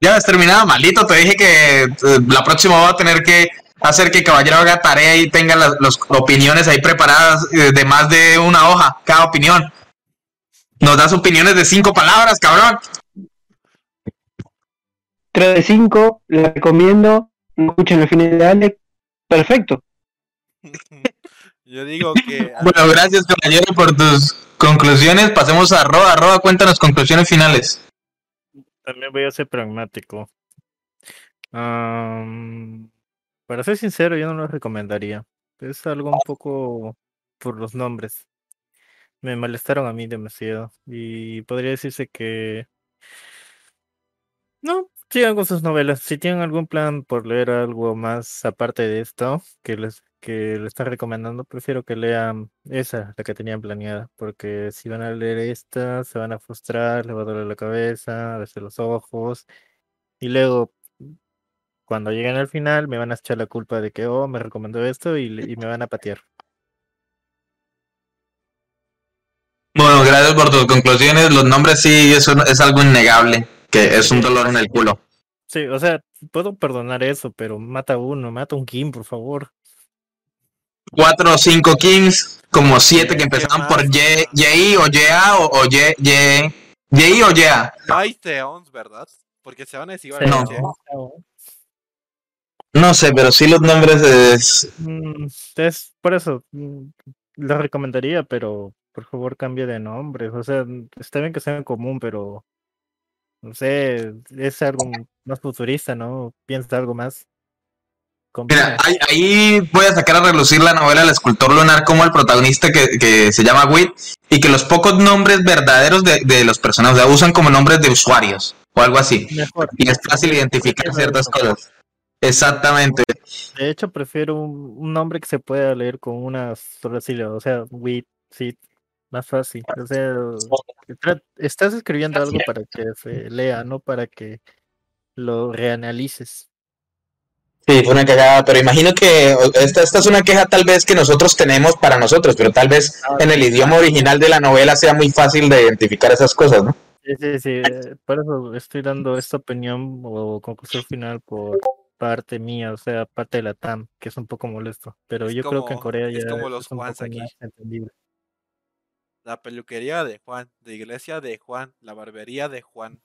Ya has terminado, maldito, te dije que eh, la próxima va a tener que hacer que caballero haga tarea y tenga las los opiniones ahí preparadas eh, de más de una hoja, cada opinión. Nos das opiniones de cinco palabras, cabrón. 3 de 5, la recomiendo. No escuchen el final de Alex. Perfecto. Yo digo que. Bueno, gracias, caballero, por tus conclusiones. Pasemos a Roa. Roa, cuéntanos conclusiones finales. También voy a ser pragmático. Am, para ser sincero, yo no lo recomendaría. Es algo un poco por los nombres. Me molestaron a mí demasiado. Y podría decirse que... No, sigan con sus novelas. Si tienen algún plan por leer algo más aparte de esto que les que le están recomendando, prefiero que lean esa, la que tenían planeada, porque si van a leer esta, se van a frustrar, les va a doler la cabeza, a veces los ojos, y luego cuando lleguen al final me van a echar la culpa de que, oh, me recomendó esto y, me van a patear. Bueno, gracias por tus conclusiones. Los nombres sí es, un- es algo innegable, que es un dolor en el culo. Sí, o sea, puedo perdonar eso, pero mata a uno, mata un Kim, por favor. Cuatro o cinco Kings, como siete que ¿Qué empezaban por Y, Y o YA o, o Y, Y, Y o YA. No hay Seons, ¿verdad? Porque Seons igual No. a Che. No sé, pero sí los nombres es... Mm, es por eso, mm, lo recomendaría, pero por favor cambie de nombre. O sea, está bien que sea en común, pero no sé, es algo más futurista, ¿no? Piensa algo más. Mira, ahí, ahí voy a sacar a relucir la novela El escultor lunar como el protagonista que, que se llama Wit y que los pocos nombres verdaderos de, de los personajes o sea, usan como nombres de usuarios o algo así. Mejor. Y es fácil identificar ciertas cosas. Exactamente. De hecho, prefiero un, un nombre que se pueda leer con una sola sílaba, o sea, with, sí, más fácil. O sea, estás escribiendo algo para que se lea, no para que lo reanalices. Sí, fue una cagada, pero imagino que esta, esta es una queja tal vez que nosotros tenemos para nosotros, pero tal vez en el idioma original de la novela sea muy fácil de identificar esas cosas, ¿no? Sí, sí, sí, eh, por eso estoy dando esta opinión o conclusión final por parte mía, o sea, parte de la TAM, que es un poco molesto, pero Es yo creo que en Corea es ya como los es un Juans poco aquí. más entendible. La peluquería de Juan, la iglesia de Juan, la barbería de Juan.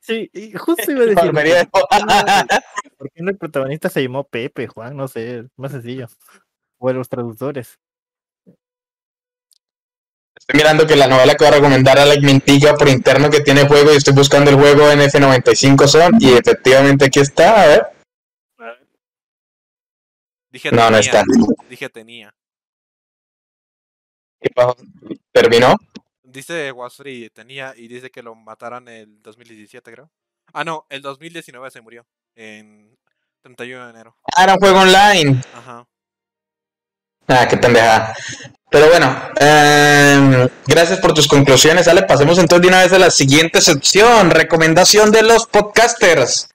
Sí, y justo iba a decir. Barbería de ¿por qué no- ¿Por qué no el protagonista se llamó Pepe, Juan? No sé, es más sencillo. O de los traductores. Estoy mirando que la novela que va a recomendar Alex Mintiga por interno que tiene juego y estoy buscando el juego en F95 son y efectivamente aquí está, a ver. Dije No, no tenía, está. Dije tenía. ¿Qué pasó? ¿Terminó? Dice Wasuri tenía y dice que lo mataron el 2017, creo. Ah, no, el 2019 se murió. En 31 de enero. Ah, era un juego online. Ajá. Ah, qué pendejada. Pero bueno, em, gracias por tus conclusiones, Ale. Pasemos entonces de una vez a la siguiente sección, recomendación de los podcasters.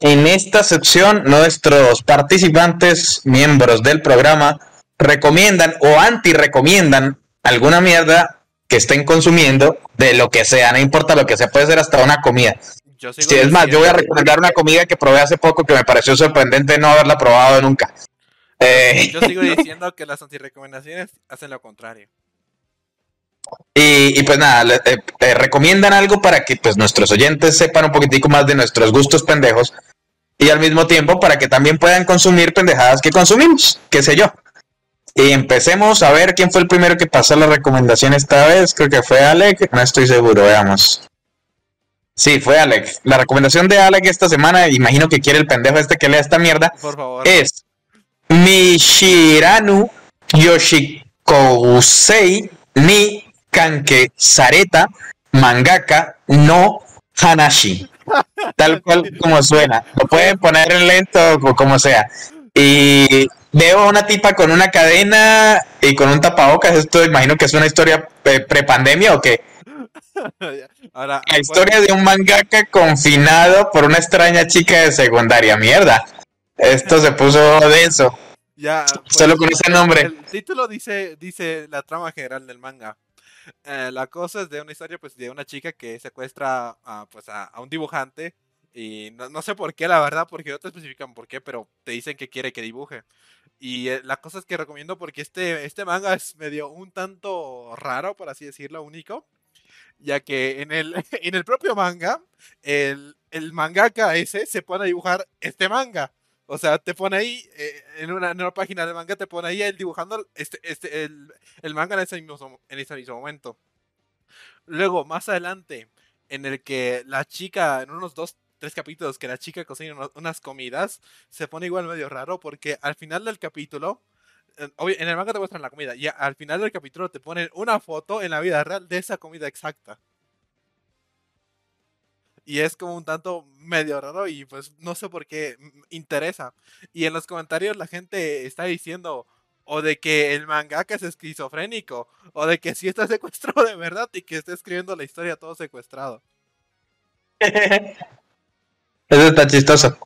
En esta sección, nuestros participantes, miembros del programa, recomiendan o anti-recomiendan alguna mierda que estén consumiendo de lo que sea, no importa lo que sea, puede ser hasta una comida. Yo sigo Sí, es más, yo voy a recomendar una comida que probé hace poco que me pareció sorprendente no haberla probado nunca. Eh, Yo sigo diciendo que las antirecomendaciones hacen lo contrario. Y, y pues nada, le- eh, eh, recomiendan algo para que pues nuestros oyentes sepan un poquitico más de nuestros gustos pendejos y al mismo tiempo para que también puedan consumir pendejadas que consumimos, qué sé yo. Y empecemos a ver quién fue el primero que pasó la recomendación esta vez, creo que fue Alec, no estoy seguro, veamos. Sí, fue Alec. La recomendación de Alec esta semana, imagino que quiere el pendejo este que lea esta mierda, Por favor. es Mishiranu Yoshikousei ni Kanke Sareta Mangaka no Hanashi. Tal cual como suena. Lo pueden poner en lento o como sea. Y veo una tipa con una cadena y con un tapabocas. Esto imagino que es una historia eh, prepandemia o qué. Ahora, La historia de un mangaka confinado por una extraña chica de secundaria. Mierda. Esto se puso denso. Ya, pues, Solo con ese nombre. El título dice, dice la trama general del manga. Eh, la cosa es de una historia pues de una chica que secuestra a, pues, a, un dibujante y no, no sé por qué, la verdad, porque no te especifican por qué, pero te dicen que quiere que dibuje. Y eh, la cosa es que recomiendo porque este, este manga es medio un tanto raro, por así decirlo, único, ya que en el, en el propio manga, el, el mangaka ese se pone a dibujar este manga. O sea, te pone ahí, eh, en, una, en página del manga, te pone ahí él dibujando este, este, el, el manga en ese, mismo, en ese mismo momento. Luego, más adelante, en el que la chica, en unos dos, tres capítulos, que la chica cocina unas comidas, se pone igual medio raro porque al final del capítulo, eh, en el manga te muestran la comida y al final del capítulo te ponen una foto en la vida real de esa comida exacta. Y es como un tanto medio raro y pues no sé por qué interesa. Y en los comentarios la gente está diciendo o de que el mangaka es esquizofrénico o de que sí está secuestrado de verdad y que está escribiendo la historia todo secuestrado. Eso está chistoso.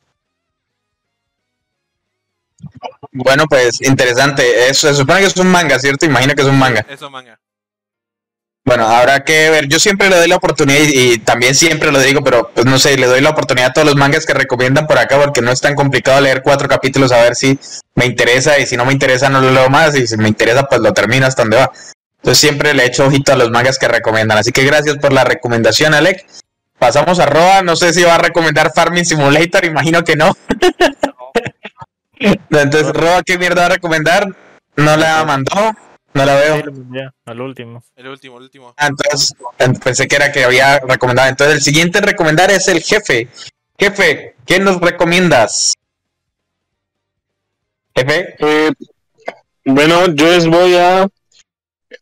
Bueno, pues interesante. Eso, se supone que es un manga, ¿cierto? Imagino que es un manga. Eso manga. Bueno, habrá que ver. Yo siempre le doy la oportunidad y, y también siempre lo digo, pero pues no sé, le doy la oportunidad a todos los mangas que recomiendan por acá porque no es tan complicado leer cuatro capítulos a ver si me interesa y si no me interesa no lo leo más y si me interesa pues lo termino hasta donde va. Entonces siempre le echo ojito a los mangas que recomiendan. Así que gracias por la recomendación, Alec. Pasamos a Roa. No sé si va a recomendar Farming Simulator, imagino que no. Entonces, Roa, ¿qué mierda va a recomendar? No la mandó, no la veo. Sí, al último. El último, el último. Ah, Entonces, pensé que era que había recomendado. Entonces, el siguiente en recomendar es el jefe. Jefe, ¿qué nos recomiendas? Jefe, Eh, bueno, yo les voy a.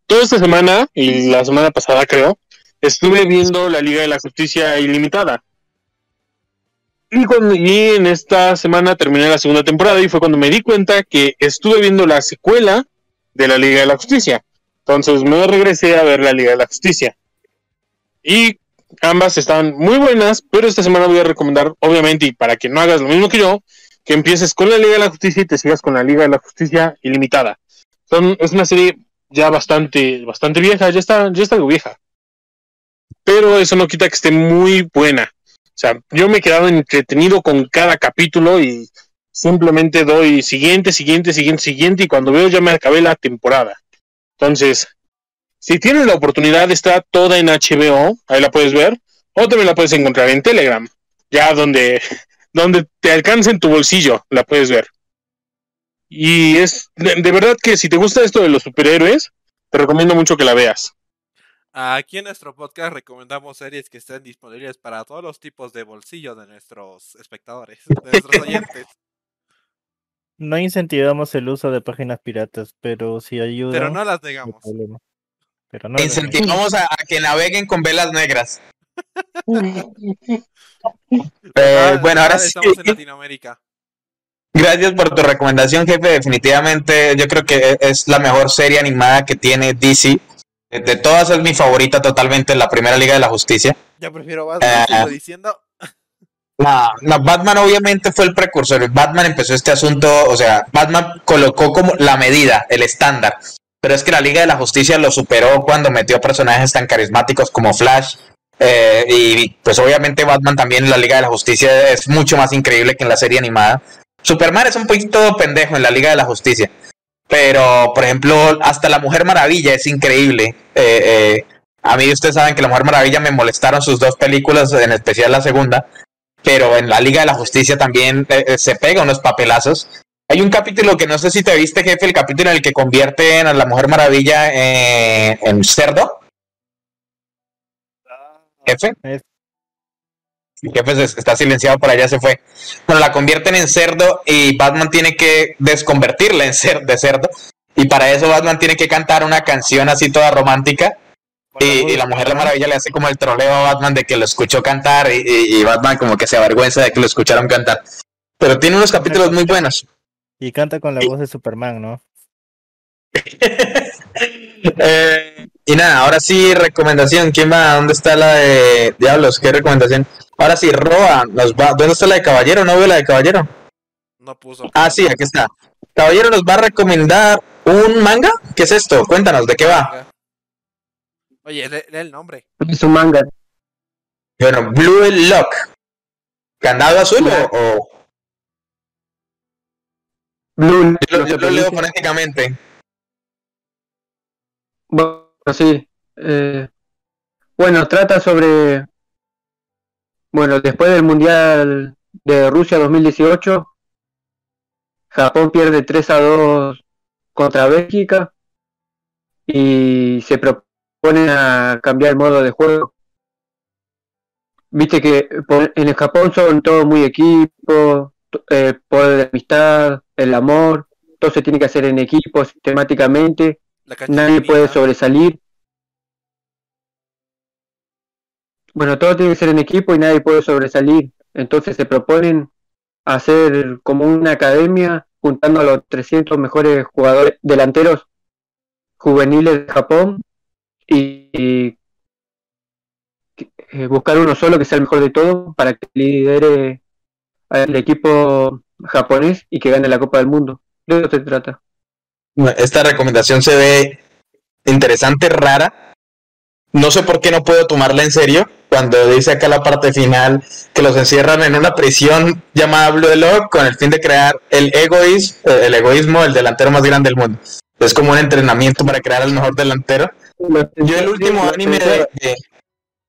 Toda esta semana y la semana pasada, creo, estuve viendo la Liga de la Justicia Ilimitada. Y, cuando, y en esta semana terminé la segunda temporada y fue cuando me di cuenta que estuve viendo la secuela de la Liga de la Justicia. Entonces me regresé a ver la Liga de la Justicia. Y ambas están muy buenas, pero esta semana voy a recomendar, obviamente, y para que no hagas lo mismo que yo, que empieces con la Liga de la Justicia y te sigas con la Liga de la Justicia ilimitada. Son, es una serie ya bastante, bastante vieja, ya está, ya está vieja. Pero eso no quita que esté muy buena. O sea, yo me he quedado entretenido con cada capítulo y simplemente doy siguiente, siguiente, siguiente, siguiente, y cuando veo ya me acabé la temporada. Entonces, si tienes la oportunidad, está toda en HBO, ahí la puedes ver, o también la puedes encontrar en Telegram, ya donde, donde te alcance en tu bolsillo, la puedes ver. Y es de, de verdad que si te gusta esto de los superhéroes, te recomiendo mucho que la veas. Aquí en nuestro podcast recomendamos series que estén disponibles para todos los tipos de bolsillo de nuestros espectadores, de nuestros oyentes. No incentivamos el uso de páginas piratas, pero si ayuda. Pero no las no negamos. problema. Pero no las Incentivamos a, a que naveguen con velas negras. Eh, Ah, bueno, ahora ah, sí. Estamos en Latinoamérica. Gracias por tu recomendación, jefe. Definitivamente yo creo que e, es la mejor serie animada que tiene DC. De- todas es mi favorita totalmente, la primera Liga de la Justicia. Ya prefiero Batman, Ah. sigo diciendo. Batman obviamente fue el precursor. Batman empezó este asunto, o sea, Batman colocó como la medida, el estándar. Pero es que la Liga de la Justicia lo superó cuando metió personajes tan carismáticos como Flash. eh, y pues obviamente Batman también en la Liga de la Justicia es mucho más increíble que en la serie animada. Superman es un poquito pendejo en la Liga de la Justicia. Pero, por ejemplo, hasta la Mujer Maravilla es increíble. Eh, eh, a mí ustedes saben que la Mujer Maravilla me molestaron sus dos películas, en especial la segunda pero en la Liga de la Justicia también eh, eh, se pega unos papelazos. Hay un capítulo que no sé si te viste, jefe, el capítulo en el que convierten a la Mujer Maravilla eh, en cerdo. Jefe. El jefe se- está silenciado por allá, se fue. Bueno, la convierten en cerdo y Batman tiene que desconvertirla en cer- de cerdo. Y para eso Batman tiene que cantar una canción así toda romántica. Y, y la Mujer de Maravilla le hace como el troleo a Batman de que lo escuchó cantar y, y- y Batman como que se avergüenza de que lo escucharon cantar. Pero tiene unos capítulos muy buenos. Y canta con la voz de Superman, ¿no? Eh, y nada, ahora sí, recomendación. ¿Quién va? ¿Dónde está la de Diablos? ¿Qué recomendación? Ahora sí, Roa, nos va. ¿Dónde está la de Caballero? ¿No veo la de Caballero? No puso. Ah, sí, aquí está. Caballero nos va a recomendar un manga. ¿Qué es esto? Cuéntanos, ¿de qué va? Oye, lee, lee el nombre. Es un manga. Bueno, Blue Lock. ¿Candado azul o...? o- Blue. Yo, lo- yo lo leo fonéticamente. Bueno, sí. eh, bueno, trata sobre. Bueno, después del Mundial de Rusia 2018, Japón pierde 3 a 2 contra Bélgica y se proponen a cambiar el modo de juego. Viste que en el Japón son todos muy equipo, eh, poder de amistad, el amor, todo se tiene que hacer en equipo sistemáticamente nadie puede sobresalir. Bueno, todo tiene que ser en equipo y nadie puede sobresalir. Entonces se proponen hacer como una academia juntando a los 300 mejores jugadores delanteros juveniles de Japón y, eh, buscar uno solo que sea el mejor de todos para que lidere al equipo japonés y que gane la Copa del Mundo. De eso se trata. Esta recomendación se ve interesante, rara. No sé por qué no puedo tomarla en serio. Cuando dice acá la parte final que los encierran en una prisión llamada Blue Lock con el fin de crear el egoísmo, el egoísmo, el delantero más grande del mundo. Es como un entrenamiento para crear al mejor delantero. Yo el último anime de, de,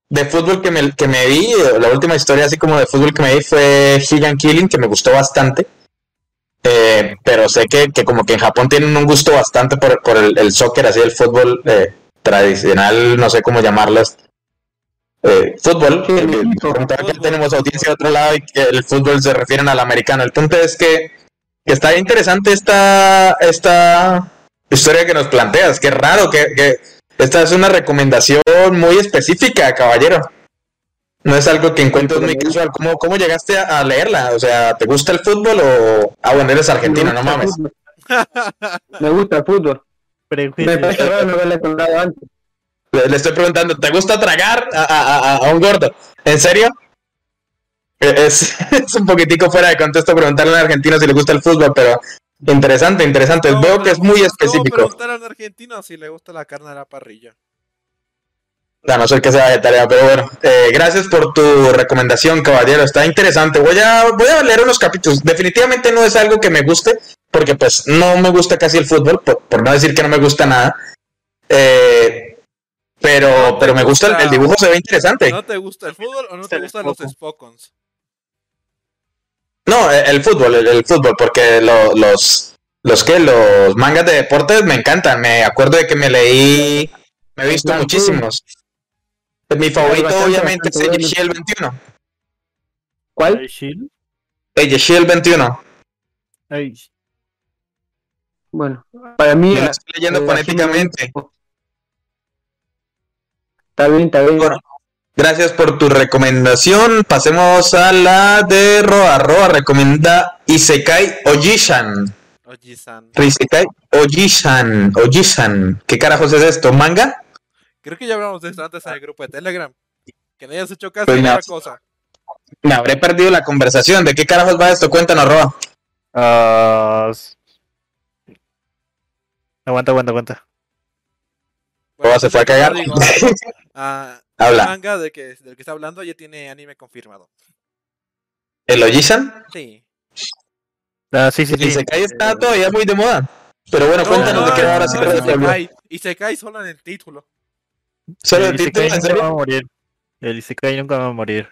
de fútbol que me, que me vi, eh, la última historia así como de fútbol que me vi fue Gigan Killing, que me gustó bastante. Eh, pero sé que, que como que en Japón tienen un gusto bastante por, por el, el soccer, así el fútbol eh, tradicional, no sé cómo llamarlas. Eh, fútbol, eh, que tenemos audiencia de otro lado y que el fútbol se refieren al americano. El punto es que, que está interesante esta, esta historia que nos planteas. Qué raro que, que esta es una recomendación muy específica, caballero. No es algo que encuentres muy casual. ¿Cómo, cómo llegaste a, leerla? O sea, ¿te gusta el fútbol o...? Ah, bueno, eres argentino, no Me gusta el mames. fútbol. Me gusta el fútbol. Me parece raro no haberle contado antes. Le, le estoy preguntando, ¿te gusta tragar a, a- a- a un gordo? ¿En serio? Eh, Es, es un poquitico fuera de contexto preguntarle a un argentino si le gusta el fútbol, pero interesante, interesante. ¿Cómo Veo que es muy específico. ¿Cómo preguntar a un argentino si le gusta la carne de la parrilla? A no ser que sea de tarea, pero bueno. eh, gracias por tu recomendación, caballero. Está interesante. Voy a, voy a leer unos capítulos. Definitivamente no es algo que me guste, porque pues no me gusta casi el fútbol, por, por no decir que no me gusta nada. Eh, pero, pero me gusta el, el dibujo, se ve interesante. ¿No te gusta el fútbol o no te gustan los Spokons. No, el, el fútbol, el, el fútbol, porque lo- los, los que, los mangas de deportes me encantan. Me acuerdo de que me leí, me he visto muchísimos. Mi favorito, bastante, obviamente, es bastante. Shield 21. ¿Cuál? Ay, Shield. Age Shield 21. Ay, Bueno, para mí. Me lo estoy leyendo eh, fonéticamente. Está bien, está bien. Bueno, gracias por tu recomendación. Pasemos a la de Roa. Roa recomienda Isekai Ojishan. Oji-san. Isekai Ojishan. Ojishan. ¿Qué carajos es esto? ¿Manga? Creo que ya hablamos de esto antes en el grupo de Telegram. Que no hayas hecho caso Pues otra cosa. Me habré perdido la conversación. ¿De qué carajos va esto? Cuéntanos, Roa. ah, Aguanta, aguanta, aguanta. Roa se fue a cagar. digo, ah, el Habla. manga de que, del que está hablando ya tiene anime confirmado. ¿El Ojishan? Sí. Ah, sí, sí, El sí. Isekai está todavía muy de moda. Pero bueno, cuéntanos de qué va ahora sí. no. Isekai. Isekai solo en el título. Solo el El título, Isekai ¿en nunca va a morir. El Isekai nunca va a morir.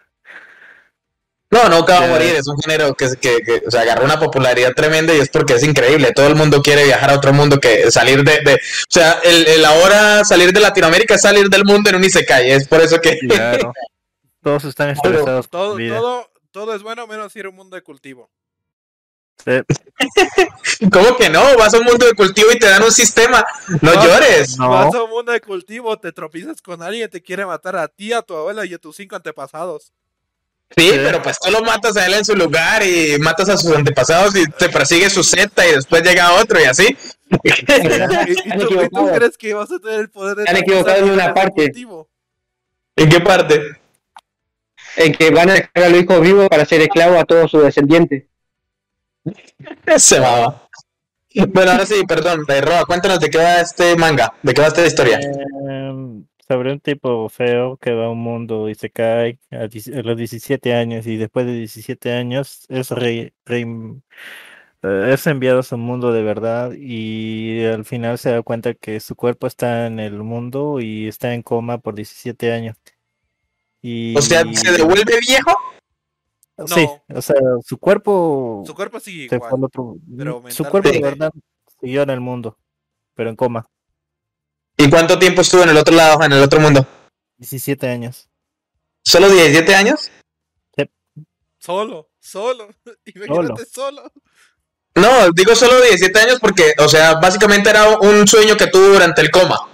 No, no acaba de morir, es un género que, que, que, o sea, agarró una popularidad tremenda y es porque es increíble. Todo el mundo quiere viajar a otro mundo que salir de, de- o sea, el, el ahora salir de Latinoamérica es salir del mundo en un Isekai, es por eso que Claro. Todos están estresados Todo, todo, todo es bueno menos ir a un mundo de cultivo. Sí. ¿cómo que no? Vas a un mundo de cultivo y te dan un sistema. No No, llores. No. Vas a un mundo de cultivo, te tropiezas con alguien, te quiere matar a ti, a tu abuela y a tus cinco antepasados. Sí, pero pues tú lo matas a él en su lugar y matas a sus antepasados y te persigue su Z y después llega otro y así. ¿Y, y Están tú, y tú equivocados. crees que vas a tener el poder de tapizar equivocados en una parte. ¿En qué parte? En que van a dejar a los hijos vivos para ser esclavos a todos sus descendientes. Se va. Bueno, ahora sí, perdón, eh, Roa, cuéntanos de qué va este manga, de qué va esta historia. Em, sobre un tipo feo que va a un mundo y se cae a, los 17 años y después de 17 años es, re- re- eh, es enviado a su mundo de verdad y al final se da cuenta que su cuerpo está en el mundo y está en coma por 17 años. Y... O sea, ¿se devuelve viejo? Sí, No. o sea, su cuerpo Su cuerpo sigue se fue al igual. otro- pero Su cuerpo de verdad siguió en el mundo, pero en coma. ¿Y cuánto tiempo estuvo en el otro lado, en el otro mundo? 17 años. ¿Solo 17 años? Solo, solo. Imagínate solo. No, digo solo 17 años porque, o sea, básicamente era un sueño que tuvo durante el coma.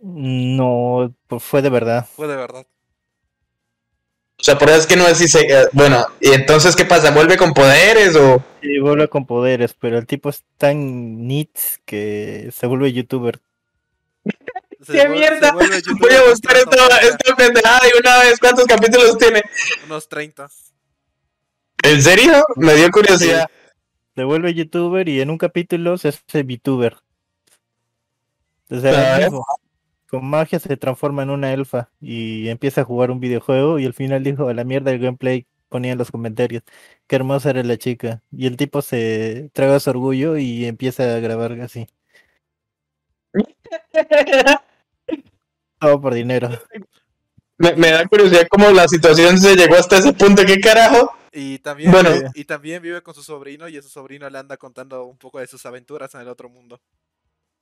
No, pues fue de verdad. Fue de verdad. O sea, por eso es que no es si se... eh, bueno, ¿y entonces qué pasa? ¿Vuelve con poderes o...? Sí, vuelve con poderes, pero el tipo es tan neat que se vuelve youtuber. Se ¡Qué mierda! Voy a buscar esta, esta pendejada de una vez. ¿Cuántos capítulos tiene? Unos 30. ¿En serio? Me dio curiosidad. Se vuelve youtuber y en un capítulo se hace VTuber. Desde Ah, ahí mismo, con magia se transforma en una elfa y empieza a jugar un videojuego y al final dijo a la mierda el gameplay ponía en los comentarios qué hermosa era la chica y el tipo se traga su orgullo y empieza a grabar así todo por dinero Me, me da curiosidad cómo la situación se llegó hasta ese punto. ¿Qué carajo? Y también, Bueno. vive- y también vive con su sobrino y ese sobrino le anda contando un poco de sus aventuras en el otro mundo.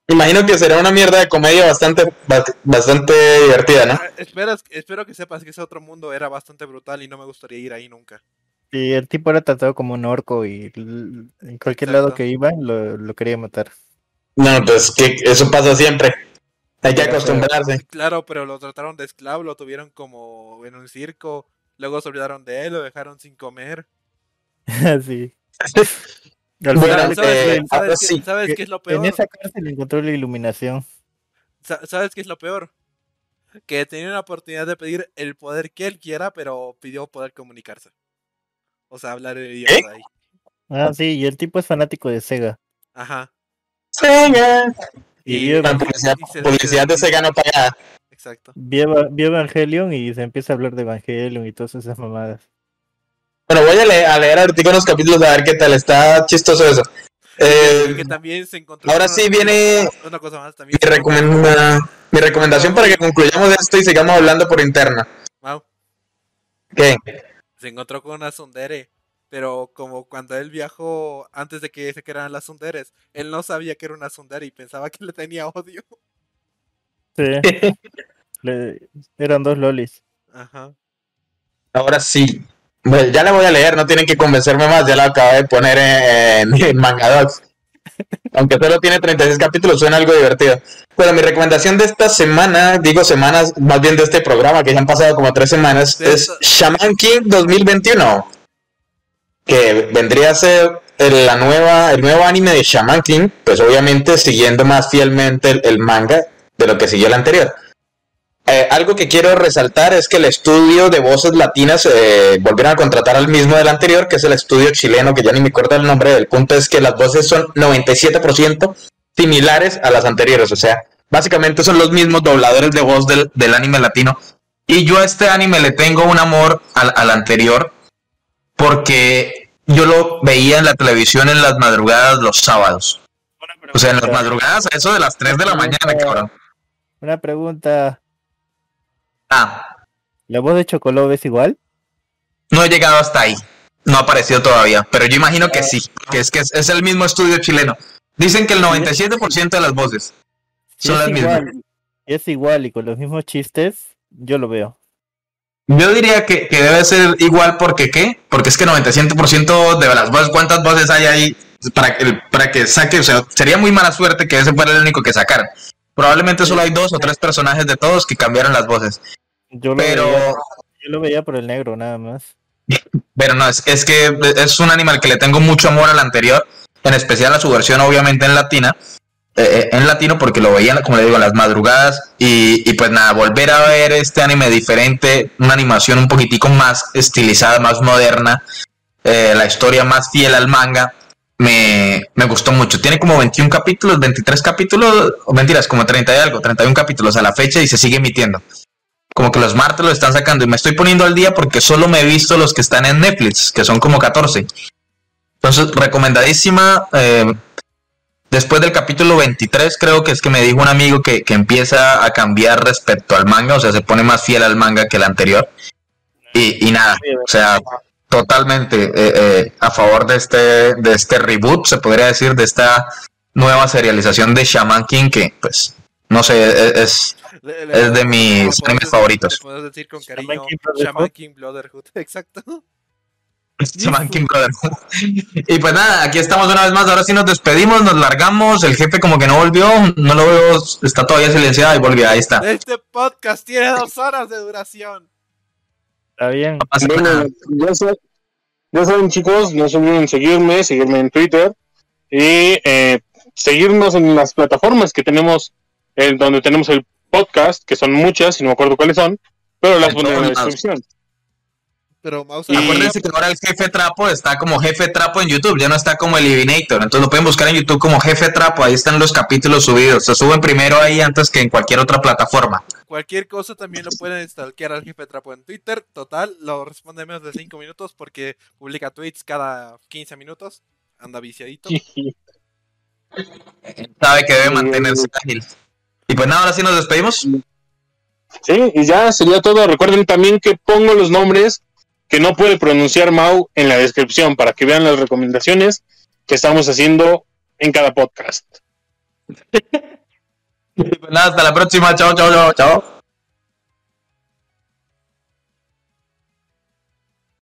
Imagino que será una mierda de comedia bastante, ba- bastante divertida, ¿no? Ah, esperas- espero que sepas que ese otro mundo era bastante brutal y no me gustaría ir ahí nunca. y el tipo era tratado como un orco y en cualquier lado que iba lo, lo quería matar No, pues que eso pasa siempre. Hay que acostumbrarse. Claro, pero lo trataron de esclavo, lo tuvieron como en un circo, luego se olvidaron de él, lo dejaron sin comer. sí Al Bueno, final, ¿Sabes, sabes eh, sabes ahora qué- sí, sabes qué es lo en peor? esa cárcel encontró la iluminación Sa- ¿Sabes qué es lo peor? Que tenía una oportunidad de pedir el poder que él quiera, pero pidió poder comunicarse. O sea, hablar el idioma ¿Eh? de ahí. Ah, sí, y el tipo es fanático de Sega. Ajá. Sega. Y, Y- vio, La publicidad, se- publicidad de Sega no pagada. Exacto. vio Evangelion y se empieza a hablar de Evangelion y todas esas mamadas. Bueno, voy a leer, a leer ahorita unos capítulos a ver qué tal. Está chistoso eso. Eh, que también se encontró. ahora sí viene Una cosa más también. mi recomenda. Recomendación para que concluyamos esto y sigamos hablando por interna. Mau, ¿Qué? se encontró con una Sundere. Pero como cuando él viajó antes de que se crearan las Sunderes, él no sabía que era una Sundere y pensaba que le tenía odio. Sí. Le- eran dos lolis. Ajá. Ahora sí. Bueno, ya la voy a leer, no tienen que convencerme más, ya la acabo de poner en, en Mangadox. Aunque solo tiene 36 capítulos, suena algo divertido. Bueno, mi recomendación de esta semana, digo semanas, más bien de este programa, que ya han pasado como tres semanas, es Shaman King 2021. Que vendría a ser la nueva, el nuevo anime de Shaman King, pues obviamente siguiendo más fielmente el, el manga de lo que siguió el anterior. Eh, algo que quiero resaltar es que el estudio de voces latinas eh, volvieron a contratar al mismo del anterior, que es el estudio chileno, que ya ni me acuerdo el nombre. El punto es que las voces son 97% similares a las anteriores. O sea, básicamente son los mismos dobladores de voz del, del anime latino. Y yo a este anime le tengo un amor al, al anterior, porque yo lo veía en la televisión en las madrugadas los sábados. O sea, en las madrugadas, a eso de las 3 de la mañana, cabrón. Una pregunta. Ah, ¿La voz de Chocolove es igual? No he llegado hasta ahí. No ha aparecido todavía. Pero yo imagino que sí. Que es que es, es el mismo estudio chileno. Dicen que el 97% de las voces son las mismas. igual, es igual y con los mismos chistes, yo lo veo. Yo diría que, que debe ser igual porque ¿qué? Porque es que 97% de las voces, ¿cuántas voces hay ahí para que, para que saque? O sea, sería muy mala suerte que ese fuera el único que sacaran. Probablemente solo hay dos o tres personajes de todos que cambiaron las voces. Yo lo, Pero, veía, yo lo veía por el negro, nada más. pero no, es, es que es un animal que le tengo mucho amor al anterior, en especial a su versión obviamente en latina, eh, eh, en latino porque lo veían, como le digo, en las madrugadas y, y pues nada, volver a ver este anime diferente, una animación un poquitico más estilizada, más moderna, eh, la historia más fiel al manga, me, me gustó mucho. Tiene como 21 capítulos, 23 capítulos, mentiras, como 30 y algo, 31 capítulos a la fecha y se sigue emitiendo. Como que los martes lo están sacando y me estoy poniendo al día porque solo me he visto los que están en Netflix, que son como 14. Entonces, recomendadísima. Después del capítulo 23, creo que es que me dijo un amigo que, que empieza a cambiar respecto al manga, o sea, se pone más fiel al manga que el anterior. Y, y nada, o sea, totalmente eh, eh, a favor de este, de este reboot, se podría decir, de esta nueva serialización de Shaman King, que pues, no sé, es, es- Le- le- Es de mis animes favoritos. puedes decir con Shaman cariño King. Shaman King Brotherhood. Exacto. Brotherhood. Y pues nada, aquí estamos una vez más, ahora sí nos despedimos, nos largamos, el jefe como que no volvió, no lo veo, está todavía silenciado y volvió, ahí está. Este podcast tiene dos horas de duración. Está bien. No Bueno, ya, sa- ya saben chicos, no se olviden seguirme, seguirme en Twitter y eh, seguirnos en las plataformas que tenemos, eh, donde tenemos el podcast, que son muchas y no me acuerdo cuáles son, pero las pondré en la lados. Pero Mouse, Y- Acuérdense que ahora el jefe trapo está como jefe trapo en YouTube, ya no está como Eliminator, entonces lo pueden buscar en YouTube como jefe trapo, ahí están los capítulos subidos, se suben primero ahí antes que en cualquier otra plataforma. cualquier cosa también lo pueden stalkear al jefe Trapo en Twitter. Total, lo responde en menos de 5 minutos porque publica tweets cada 15 minutos. Anda viciadito. Sabe que debe mantenerse ágil. Y pues nada, ahora sí nos despedimos. Sí, y ya sería todo. Recuerden también que pongo los nombres que no puede pronunciar Mau en la descripción para que vean las recomendaciones que estamos haciendo en cada podcast. Nada, hasta la próxima, chao, chao, chao, chao.